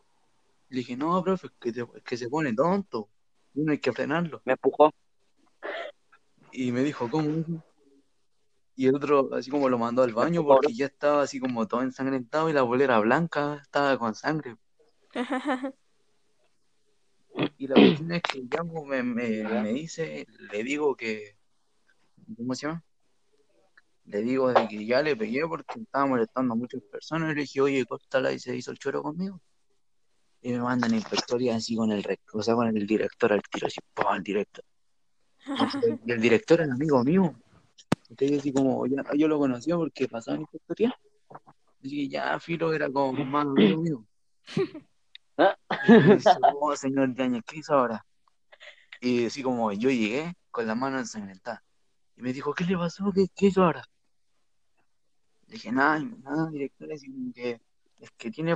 Le dije, no, profe, es que, te- es que se pone tonto, y uno hay que frenarlo. Me empujó. Y me dijo, ¿cómo? hijo?". Y el otro, así como lo mandó al baño empujó, porque ya estaba así como todo ensangrentado y la bolera blanca estaba con sangre. Y la cuestión es que pues, me, me, me dice, le digo que, ¿cómo se llama? Le digo que ya le pegué porque estaba molestando a muchas personas. Y le dije, oye, córtala y se hizo el choro conmigo. Y me mandan a inspectoría así con el o sea, con el director al tiro, así, ¡pum! el director. Y el director era amigo mío. Entonces, así como, ya, yo lo conocía porque pasaba en inspectoría. Así que ya, Filo era como más amigo mío. Y me dice, oh, señor Yañez, ¿qué hizo ahora? Y así como yo llegué con la mano ensangrentada. Y me dijo, ¿qué le pasó? ¿Qué, qué hizo ahora? Le dije, nada, nada, director, como que es que tiene.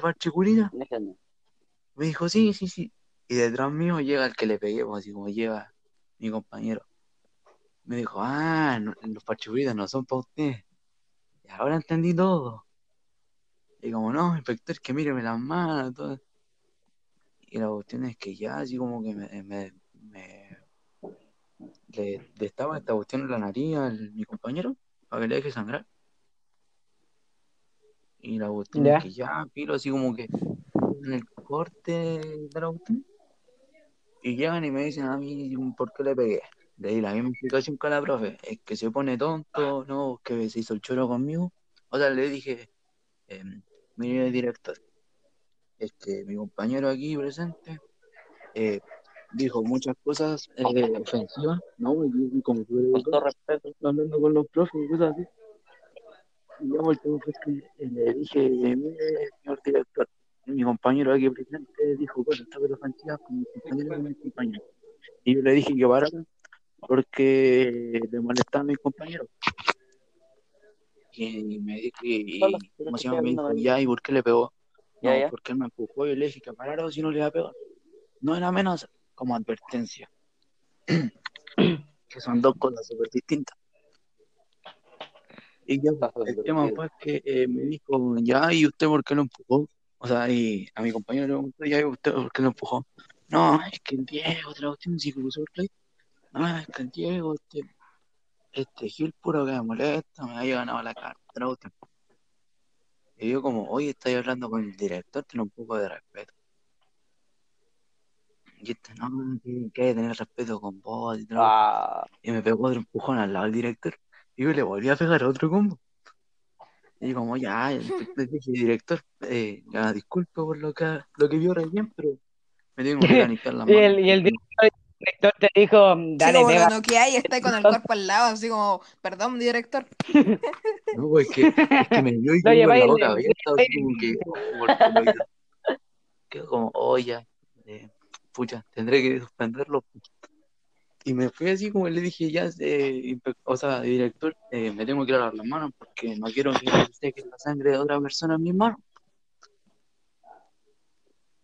Déjenme. Me dijo, sí, sí, sí. Y detrás mío llega el que le pegué, pues así como llega mi compañero. Me dijo, ah, no- los parchuritas no son para usted. Y ahora entendí todo. Y como, no, inspector, que míreme las manos, todo. Y la cuestión es que ya así como que me, me, me- le destaba esta cuestión en la nariz a mi compañero para que le deje sangrar. Y la cuestión Ya. es que ya, pilo, así como que en el corte de la cuestión. Y llegan y me dicen a mí por qué le pegué. Le di la misma explicación que a la profe. Es que se pone tonto, no, que se hizo el choro conmigo. O sea, le dije, eh, mire director, es que mi compañero aquí presente eh, dijo muchas cosas eh, ofensivas, ¿no? Y yo como todo respeto. hablando con los profes y cosas así. Y fue que eh, le dije, mire, señor director, mi compañero aquí presente dijo cosas súper ofensivas con mi compañero y mi compañero. Y yo le dije que parara porque le molestaba a mis compañeros. Y me dijo, y, y- ¿cómo se llama? Me dijo, ya, ¿y por qué le pegó? No, ya. porque él me empujó y le dije que parara o si no le iba a pegar. No era amenaza, como advertencia. que son dos cosas súper distintas. Y ya, el tema fue que eh, me dijo, ya, ¿y usted por qué lo empujó? O sea, y a mi compañero le preguntó, ya, ¿y usted por qué lo empujó? No, es que el Diego, otra cuestión, si cruzó el play. No, es que el Diego, este, este Gil puro que me molesta, me había ganado la carta, otra cuestión. Y yo como, oye, estoy hablando con el director, tiene un poco de respeto. Y este, no, que, que hay que tener respeto con vos y todo. Ah, Y me pegó otro empujón al lado del director. Y yo le volví a pegar otro combo. Y como, ya, el le dije, director, eh, ya, disculpe por lo que, lo que vio recién, pero me tengo que ir a limpiar las Y manos. el, y el director, el director te dijo, Sí, dale, como pega. lo que hay, está con el cuerpo al lado, así como, perdón, director. No, pues es que, es que me vio y con la boca abierta, así como que, oh, como, oh, ya, eh, pucha, tendré que suspenderlo. Y me fui así como le dije, ya, eh, o sea, director, eh, me tengo que lavar las manos porque no quiero que se que la sangre de otra persona en mis manos.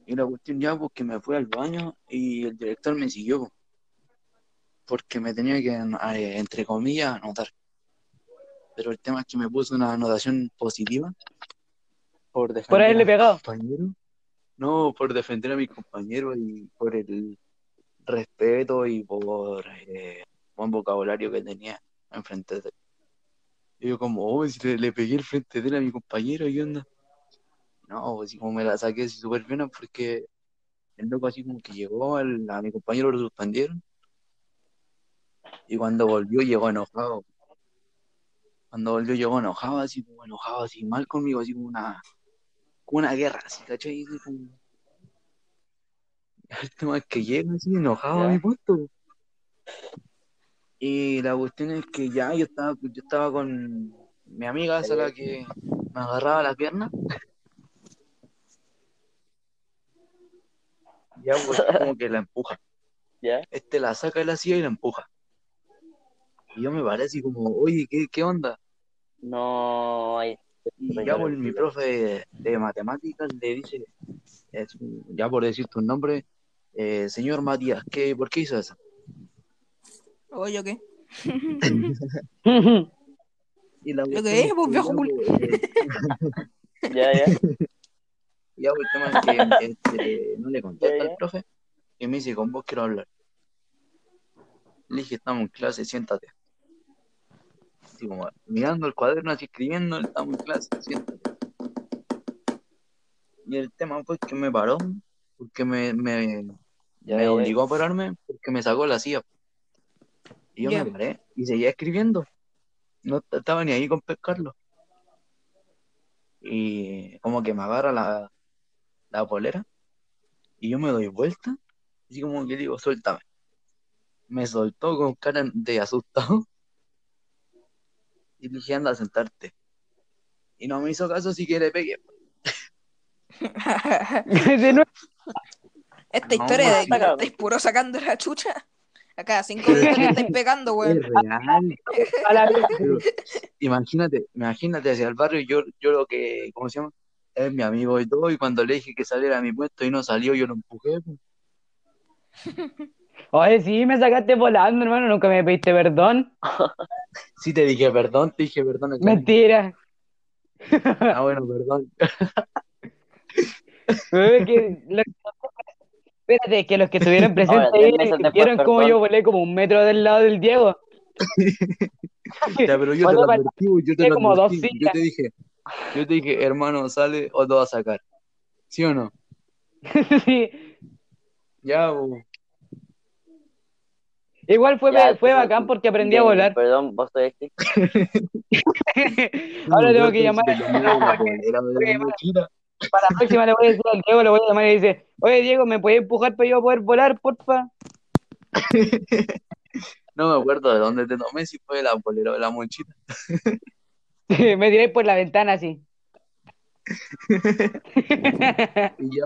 Y la cuestión ya, porque me fui al baño y el director me siguió, po, porque me tenía que, eh, entre comillas, anotar. Pero el tema es que me puso una anotación positiva por defender Por haberle pegado. compañeros. No, por defender a mis compañeros y por el respeto y por eh, buen vocabulario que tenía enfrente de él. Y yo como, oh, si le, le pegué el frente de él a mi compañero, ¿qué onda? No, pues así como me la saqué así súper bien porque el loco así como que llegó, a mi compañero lo suspendieron y cuando volvió llegó enojado. Cuando volvió llegó enojado, así como enojado, así mal conmigo, así como una, como una guerra, así, ¿cachai? Así como... El tema es que llega así enojado a mi puesto. Y la cuestión es que ya yo estaba, yo estaba con mi amiga, esa la que me agarraba la pierna. Ya pues como que la empuja. ¿Ya? Este la saca de la silla y la empuja. Y yo me paré así como, oye, ¿qué, qué onda? No, hay. Y ya por mi profe de, de matemáticas le dice, ya por decir tu nombre, eh, señor Matías, ¿qué, ¿por qué hizo eso? Oye, ¿qué? Y la Lo que es, pues, viejo culo. pues, Ya, ya. Ya, pues, el tema es que este, no le contesta al profe y me dice, con vos quiero hablar. Le dije, estamos en clase, siéntate. Así como mirando el cuaderno, así escribiendo, estamos en clase, siéntate. Y el tema fue que me paró, porque me, me, Ya, me ya. obligó a pararme, porque me sacó la silla. Y yo me paré y seguía escribiendo. No estaba ni ahí con pescarlo. Y como que me agarra la, la polera y yo me doy vuelta, así como que digo, suéltame. Me soltó con cara de asustado y dije, anda a sentarte. Y no me hizo caso, pegué. De nuevo. Esta No, historia de que estáis puro sacando la chucha. Acá, cinco minutos le estáis pegando, Es. Pero imagínate, imagínate hacia el barrio, yo, yo lo que, ¿cómo se llama? Es mi amigo y todo, y cuando le dije que saliera a mi puesto y no salió, yo lo empujé. Oye, sí, me sacaste volando, hermano. Nunca me pediste perdón. Sí te dije perdón, te dije perdón. acá. Mentira. Ah, bueno, perdón. Que lo- Espérate, que los que estuvieron presentes ahí vieron cómo yo volé como un metro del lado del Diego. Ya, pero yo te lo advertí, yo te lo advertí. Yo te dije, yo te dije, hermano, sale o te va a sacar. ¿Sí o no? Sí. Ya, bo. Igual fue, Ya, fue pero- bacán porque aprendí a volar. Perdón, vos sois este. Ahora No me tengo acuerdo que llamar. Para la próxima le voy a decir al Diego, le voy a llamar y dice, oye Diego, ¿me puedes empujar para yo poder volar, porfa? No me acuerdo de dónde te tomé, si fue de la o de la mochila. me tiráis por la ventana así. Y ya,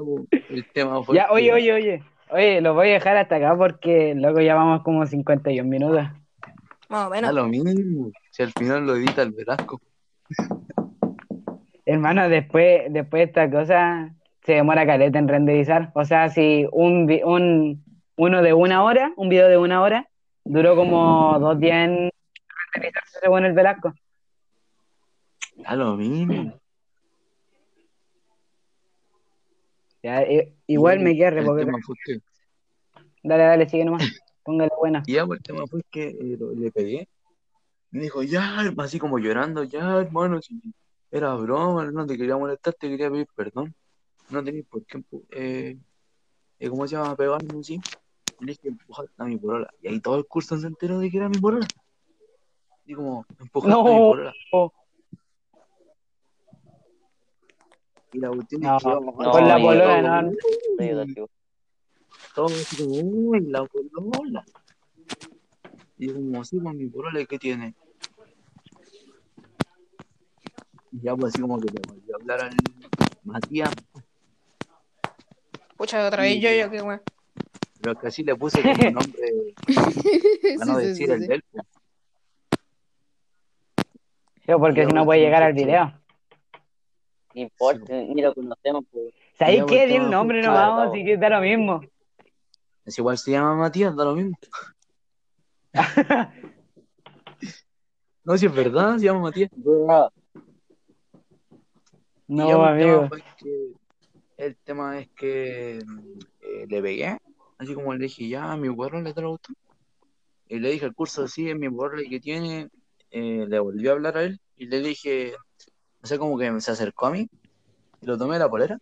el tema fue. ya, oye, oye, oye. Oye, lo voy a dejar hasta acá porque, loco, ya vamos como 51 minutos. Más o menos. lo mismo. Si al final lo edita el Velasco. Hermano, después, después esta cosa se demora caleta en renderizar. O sea, si un, vi- un uno de una hora, un video de una hora, duró como dos días en renderizarse según el Velasco. Da lo mismo. Ya, i- igual me tema fue que- Dale, dale, sigue nomás. Póngale buena. Y ya, pues, el tema fue que eh, lo- le pegué. Me dijo, ya, hermano", así como llorando, ya, hermano, si era broma, no te quería molestar, te quería pedir perdón. No tenías por qué, empu- eh, eh, ¿cómo se llama? Pegarme. Y le dije, empujaste a mi polola. Y ahí todo el curso se enteró de que era mi polola. Y como, empujaste a mi No. polola. Y la cuestión No, es que no, con la polola, todo, no. Soy educativo. todo así como, uy, la polola. Y como, sí, pues mi polola, ¿qué tiene? Y ya pues así como que le volvió a hablar al Matías, Pucha, otra vez yo, yo, qué weón. pero que así le puse como nombre, para no Sí, decir sí, el sí. del. Yo, porque si no puede llegar al video. No importa, ni lo conocemos. Pues. ¿Sabéis qué? Di el nombre nomás, Claro. así que da lo mismo. Es igual se llama Matías, da lo mismo. No, si es verdad, se llama Matías. No, tema amigo. que- el tema es que eh, le pegué, así como le dije, ya, mi burro le gustó. Y le dije al curso, sí, es mi burro que tiene. Eh, le volví a hablar a él y le dije, no sé, como que se acercó a mí y lo tomé de la polera.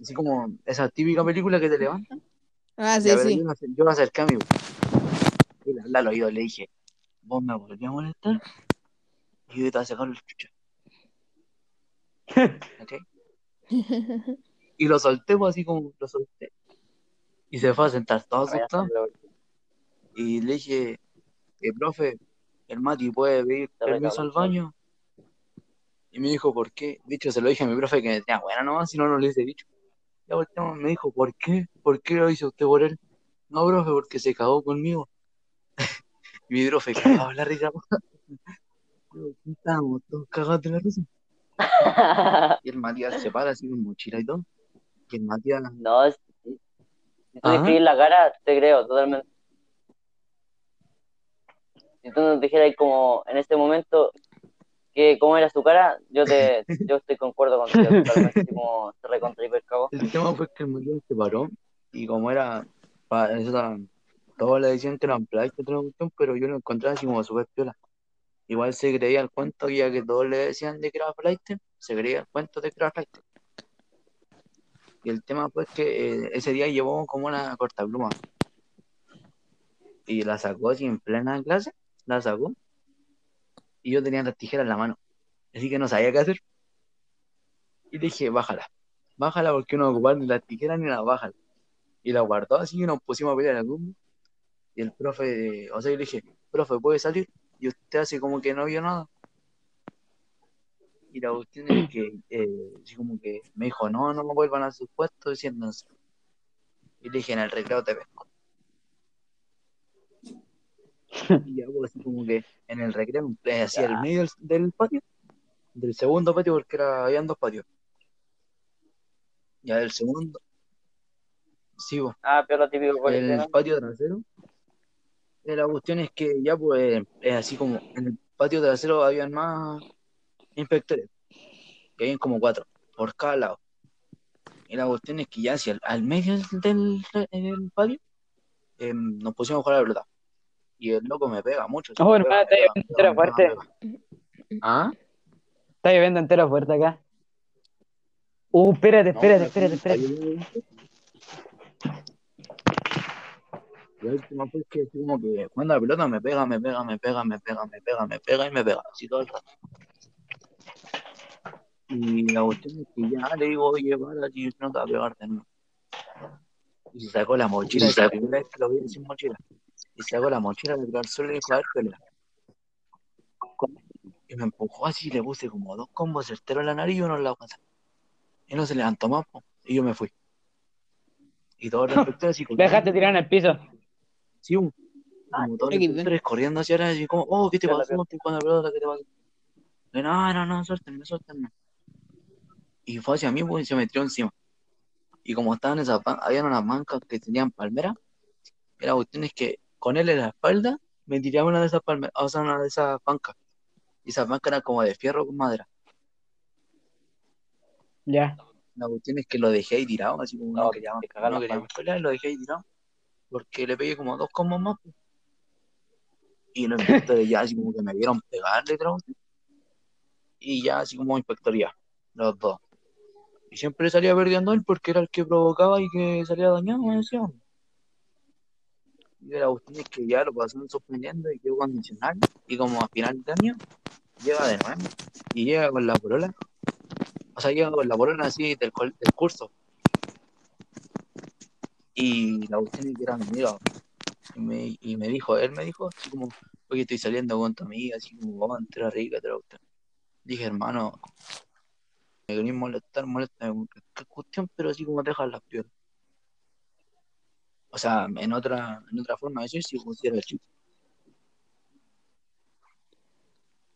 Así como esa típica película que te levantan. Ah, sí, sí. Yo, me acer- yo me acerqué a mi y al oído, le dije, vos me volví a molestar y yo te voy a sacar el chucha. ¿Ok? Y lo solté, pues así como lo solté. Y se fue a sentar todo asustado. Y le dije, eh, profe, el Mati puede pedir permiso al baño. Y me dijo, ¿por qué? Dicho, se lo dije a mi profe que me tenía buena nomás, si no, no le hubiese dicho. Ya volteamos, me dijo, ¿por qué? ¿Por qué lo hizo usted por él? No, profe, porque se cagó conmigo. y mi profe cagado la risa. Estábamos todos cagados de la risa. Y el Matías se para así con mochila y todo. Y el Matías, no, si, si tú describís la cara, te creo totalmente. Si tú nos dijeras como en este momento que cómo era su cara, yo te, yo estoy concuerdo contigo totalmente, como se recontra el tema fue que el Matías se paró. Y como era, pa- eso era- todos le decían que eran plagio pero yo lo encontraba así como súper piola. Igual se creía el cuento, ya que todos le decían de que era flight, se creía el cuento de que era flight. Y el tema fue que eh, ese día llevó como una cortapluma. Y la sacó así en plena clase, la sacó. Y yo tenía las tijeras en la mano. Así que no sabía qué hacer. Y dije, bájala. Bájala porque no ocupar ni las tijeras ni las bájala. Y la guardó así y nos pusimos a pelear al grupo. Y el profe, o sea, yo le dije, profe, ¿puede salir? Y usted hace como que no vio nada. Y la cuestión es que, eh, como que me dijo, no, no me vuelvan a sus puestos diciéndose. Y le dije, en el recreo te pesco. Y ya, pues, así como que en el recreo, eh, así al medio del, del patio, del segundo patio, porque era, habían dos patios. Ya del segundo, sí, pues, Ah, pero lo típico el ¿no? patio trasero. eh, La cuestión es que ya pues es así como en el patio trasero habían más inspectores, que habían como cuatro por cada lado. Y la cuestión es que ya hacia el, al medio del, del patio eh, nos pusimos a jugar a la pelota. Y el loco me pega mucho. Oh, me pega, hermano, está lloviendo entero fuerte. ¿Ah? Está lloviendo entero fuerte acá. Uh, espérate, No, espérate, espérate, espérate. Y el último fue que como que cuando la pelota me pega, me pega, me pega, me pega, me pega, me pega y me pega, así todo el rato. Y la cuestión es que ya le digo, oye, para, si no te va a pegar de nuevo. Y se sacó la mochila, esa es la primera vez que lo vi sin mochila. Y se sacó la mochila del garzón y le dijo, a ver, pelea. Y me empujó así y le puse como dos combos certeros en la nariz y uno en la guata. Y no se levantó más, po. y yo me fui. Y todos los inspectores así Me dejaste tirar en el piso. Sí, un- como todos los XD. inspectores corriendo hacia atrás, así como, oh, ¿qué te pasó? ¿qué te pasó? Y, no, no, no, suéltenme, suéltenme. Y fue hacia mí, pues, y se metió encima. Y como estaban esas, habían unas bancas que tenían palmera, y la cuestión es que con él en la espalda me tiraba una de esas palmeras, o sea, una de esas bancas. Y esas bancas eran como de fierro con madera. Ya. La cuestión es que lo dejé ahí tirado, así como no, No, queríamos, te cagaron no las queríamos pelear, lo dejé ahí tirado. Porque le pegué como dos combos más. pues. Y los inspectores ya así como que me vieron pegarle, creo. Y ya así como inspectoría, los dos. Y siempre salía perdiendo él porque era el que provocaba y que salía dañado, me decían. Y la cuestión es que ya lo pasaron suspendiendo y quedó condicional. Y como a final de año, llega de nuevo. Y llega con la polola. O sea, llega con la polola así del, curso. Y la cuestión es que era mi amiga. Y me, y me dijo, él me dijo, así como, oye, estoy saliendo con tu amiga, así como, vamos a entrar rica, te la cuestión. Dije, hermano, me querés molestar, molesta cuestión, pero así como dejar las piernas. O sea, en otra, en otra forma de decir, si pusiera el chico.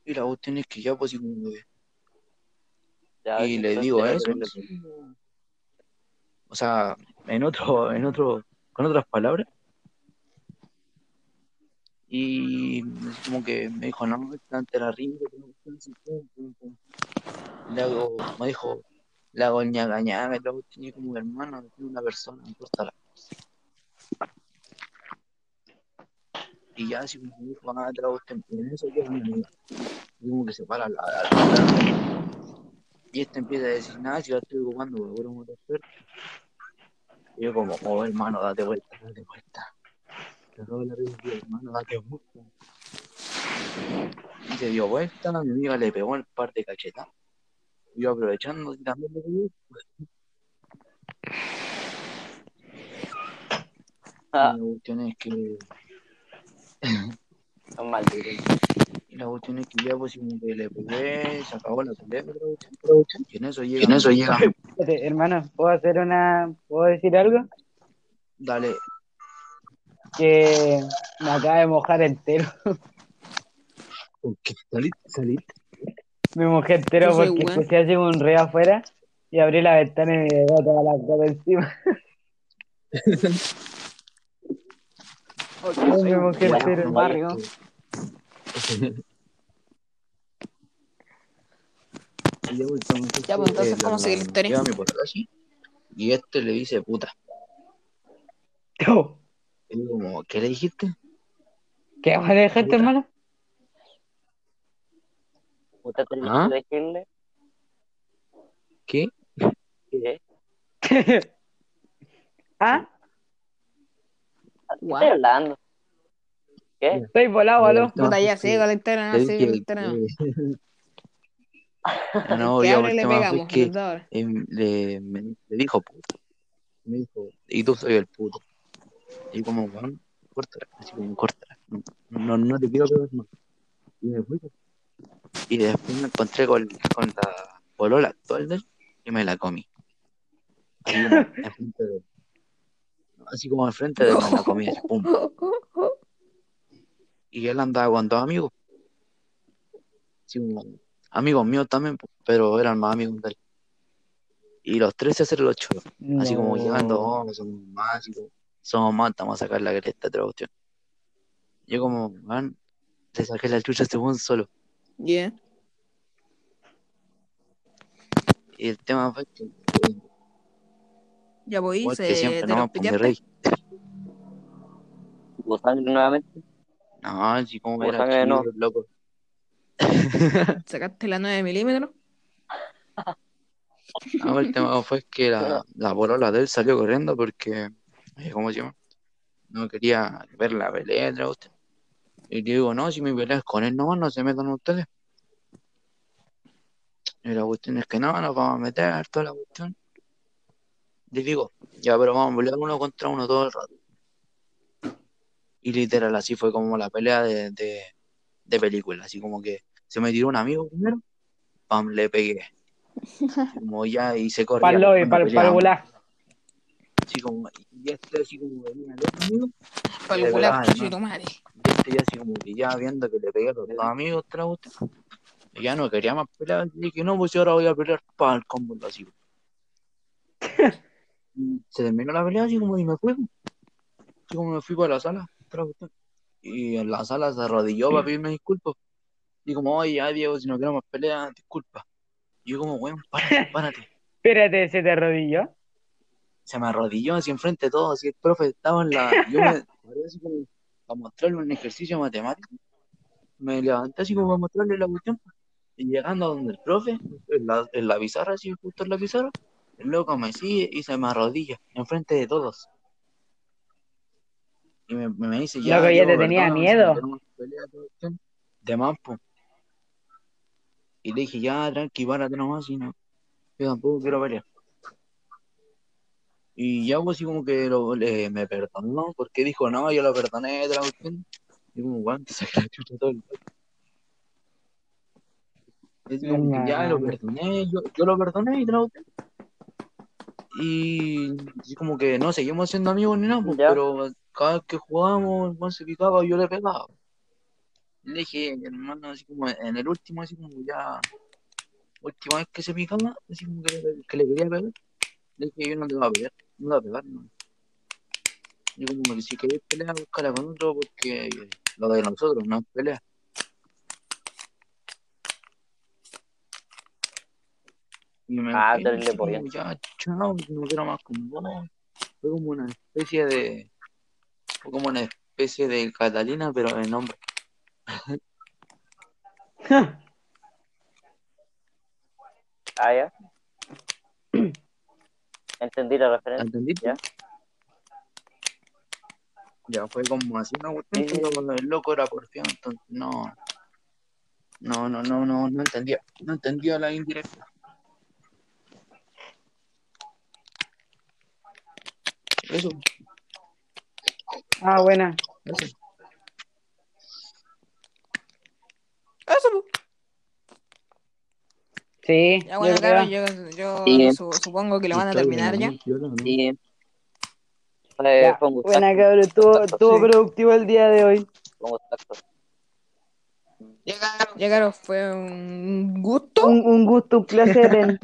Y la cuestión es que ya, pues, que- Ya, y sí, le digo era eso. como- O sea, en otro, en otro, con otras palabras. Y como que me dijo, no, esta ante la rinda, que no cuestión, así, pum, pum, pum. Le hago, me dijo, le hago ñaga ñaga, y cuestión, y como hermano, una persona, no importa la Y ya me te la cuestión, y en eso llega mi amiga. Y como que se para la, Y este empieza a decir, nada, si yo estoy ocupando, puro motor suerte. Y yo como, oh, hermano, date vuelta, date vuelta. Le robo hermano, date vuelta. Y se dio vuelta, mi amiga le pegó el par de cachetas. Y yo aprovechando, también le pegué. Ah, Y la cuestión es que, son malditos. y la cuestión es que ya pues como que le pegué, se acabó la cuestión. Y en eso llega. En eso llega. Hermano, ¿puedo hacer una. ¿Puedo decir algo? Dale, Que me acaba de mojar entero. ¿por qué? ¿Saliste? ¿Saliste? Enteró Yo soy porque escuché así un reo afuera y abrí la ventana y me llegó toda la gota encima. Mujer barrio. Y ya, pues, entonces, Ya, entonces, ¿cómo sigue la historia? Mi así, y este le dice puta. Oh, Y yo como, ¿qué le dijiste? ¿Qué vas a dejarte, hermano? ¿Usted te ¿Ah? decirle ¿Qué? que ¿Ah? ¿Qué estoy hablando? ¿Qué? Estoy volado, aló. Puta, ya, que sigue con la le no, sigue con la historia. no. que- no, Que ya, le pegamos. que em, le, me- le dijo puto. Me dijo, y tú soy el puto. Y como, weón, córtala, así como, córtala. No, no, no te quiero pegar más. Y me fui. Y después me encontré con, con la polola actual de él y me la comí. Así como como enfrente de la pum. Y él andaba con dos amigos. Amigos míos también, pero eran más amigos de él. Y los tres se hacen los choros. Así como No. llegando, oh, somos más, así como, somos más, estamos a sacar la cresta de otra cuestión. Yo como, man, le saqué la chucha a este buen solo. Yeah. Y el tema fue que, Ya voy, igual se siempre, no, pues. ¿Hubo sangre nuevamente? No, así como era sangre, no. loco. Sacaste la 9 milímetros. No, el tema fue que la, la polola de él salió corriendo porque, eh, ¿cómo se llama? No quería ver la pelea entre ustedes. Y le digo, no, si mi pelea es con él nomás, no se metan ustedes. Y la cuestión es que no, nos vamos a meter, toda la cuestión. Digo, ya, pero vamos a pelear uno contra uno todo el rato. Y literal, así fue como la pelea de, de, de película, así como que se me tiró un amigo primero, pam, le pegué. Como ya, y se corría. Para el lobby, cuando para el peleábamos. volá. Así como, y este así como venía el otro amigo, cular, ¿no? madre. y este ya así como que ya viendo que le pegué a los dos amigos, otra cuestión, y ya no quería más pelear, y dije, no, pues yo ahora voy a pelear para el combo así. Se terminó la pelea así como y me fui. Así como me fui para la sala. Y en la sala se arrodilló para pedirme disculpas. Y como, oye, ya Diego, si no quiero más peleas, disculpa. Y yo como, weón, párate, párate. Espérate, ¿se te arrodilló? se me arrodilló así enfrente de todos, así el profe estaba en la, yo me paré así como a mostrarle un ejercicio matemático, me levanté así como para mostrarle la cuestión, y llegando a donde el profe, en la, en la pizarra, así justo en la pizarra, el loco me sigue y se me arrodilla enfrente de todos. Y me, me dice, ya, Loco, ya Diego, te tenía miedo. si no queremos pelear, toda cuestión". de más, po. Y le dije, ya, tranqui, párate nomás, y no, yo tampoco quiero pelear. Y ya pues así como que lo, le- me perdonó, porque dijo, no, yo lo perdoné cuestión. Y como, weón, te saqué la chucha todo el como que ya lo perdoné, yo, yo lo perdoné y cuestión. Y así como que no seguimos siendo amigos ni nada, pues, pero cada vez que jugábamos, el se picaba, yo le pegaba. Y le dije, hermano, así como en el último, así como ya, última vez que se picaba, así como que, le- que le quería pegar, le dije, yo no te voy a pegar, no te voy a pegar, no. Y como que si querés pelear, búscala con otro, porque lo de nosotros no es pelea. Y me Ah, como, pollo. ya, chao, no quiero más con vos. Fue como una especie de, fue como una especie de Catalina, pero en nombre. Ah, ya. Entendí la referencia. ¿Entendiste? Ya. Ya fue como así una cuestión, Sí, sí, pero el loco era porfiado, entonces no, no, no, no, no, no entendía, no entendía la indirecta. Eso, Ah, buena. eso. Sí, Ya bueno, yo cabrón, creo. yo, yo Sí. su- supongo que lo van a terminar ya. Sí. Ya. Buena, cabrón. Estuvo, estuvo Sí. productivo el día de hoy. Ya, claro, fue un gusto. Un, un gusto, un placer.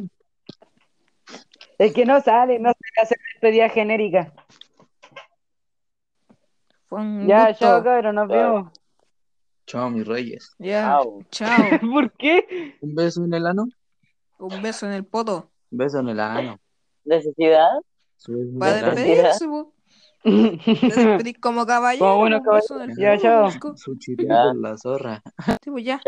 Es que no sale, no sale hacer despedida genérica. Fue un Ya, gusto. chao, cabrón, nos Chao. vemos. Chao, mis reyes. Ya, Chao. chao. ¿Por qué? Un beso en el ano. Un beso en el poto. Un beso en el ano. ¿Necesidad? Para despedirse, po. Te como caballero. Como el caballeros. Ya, chao. Su chipito en la zorra. Sí, pues ya.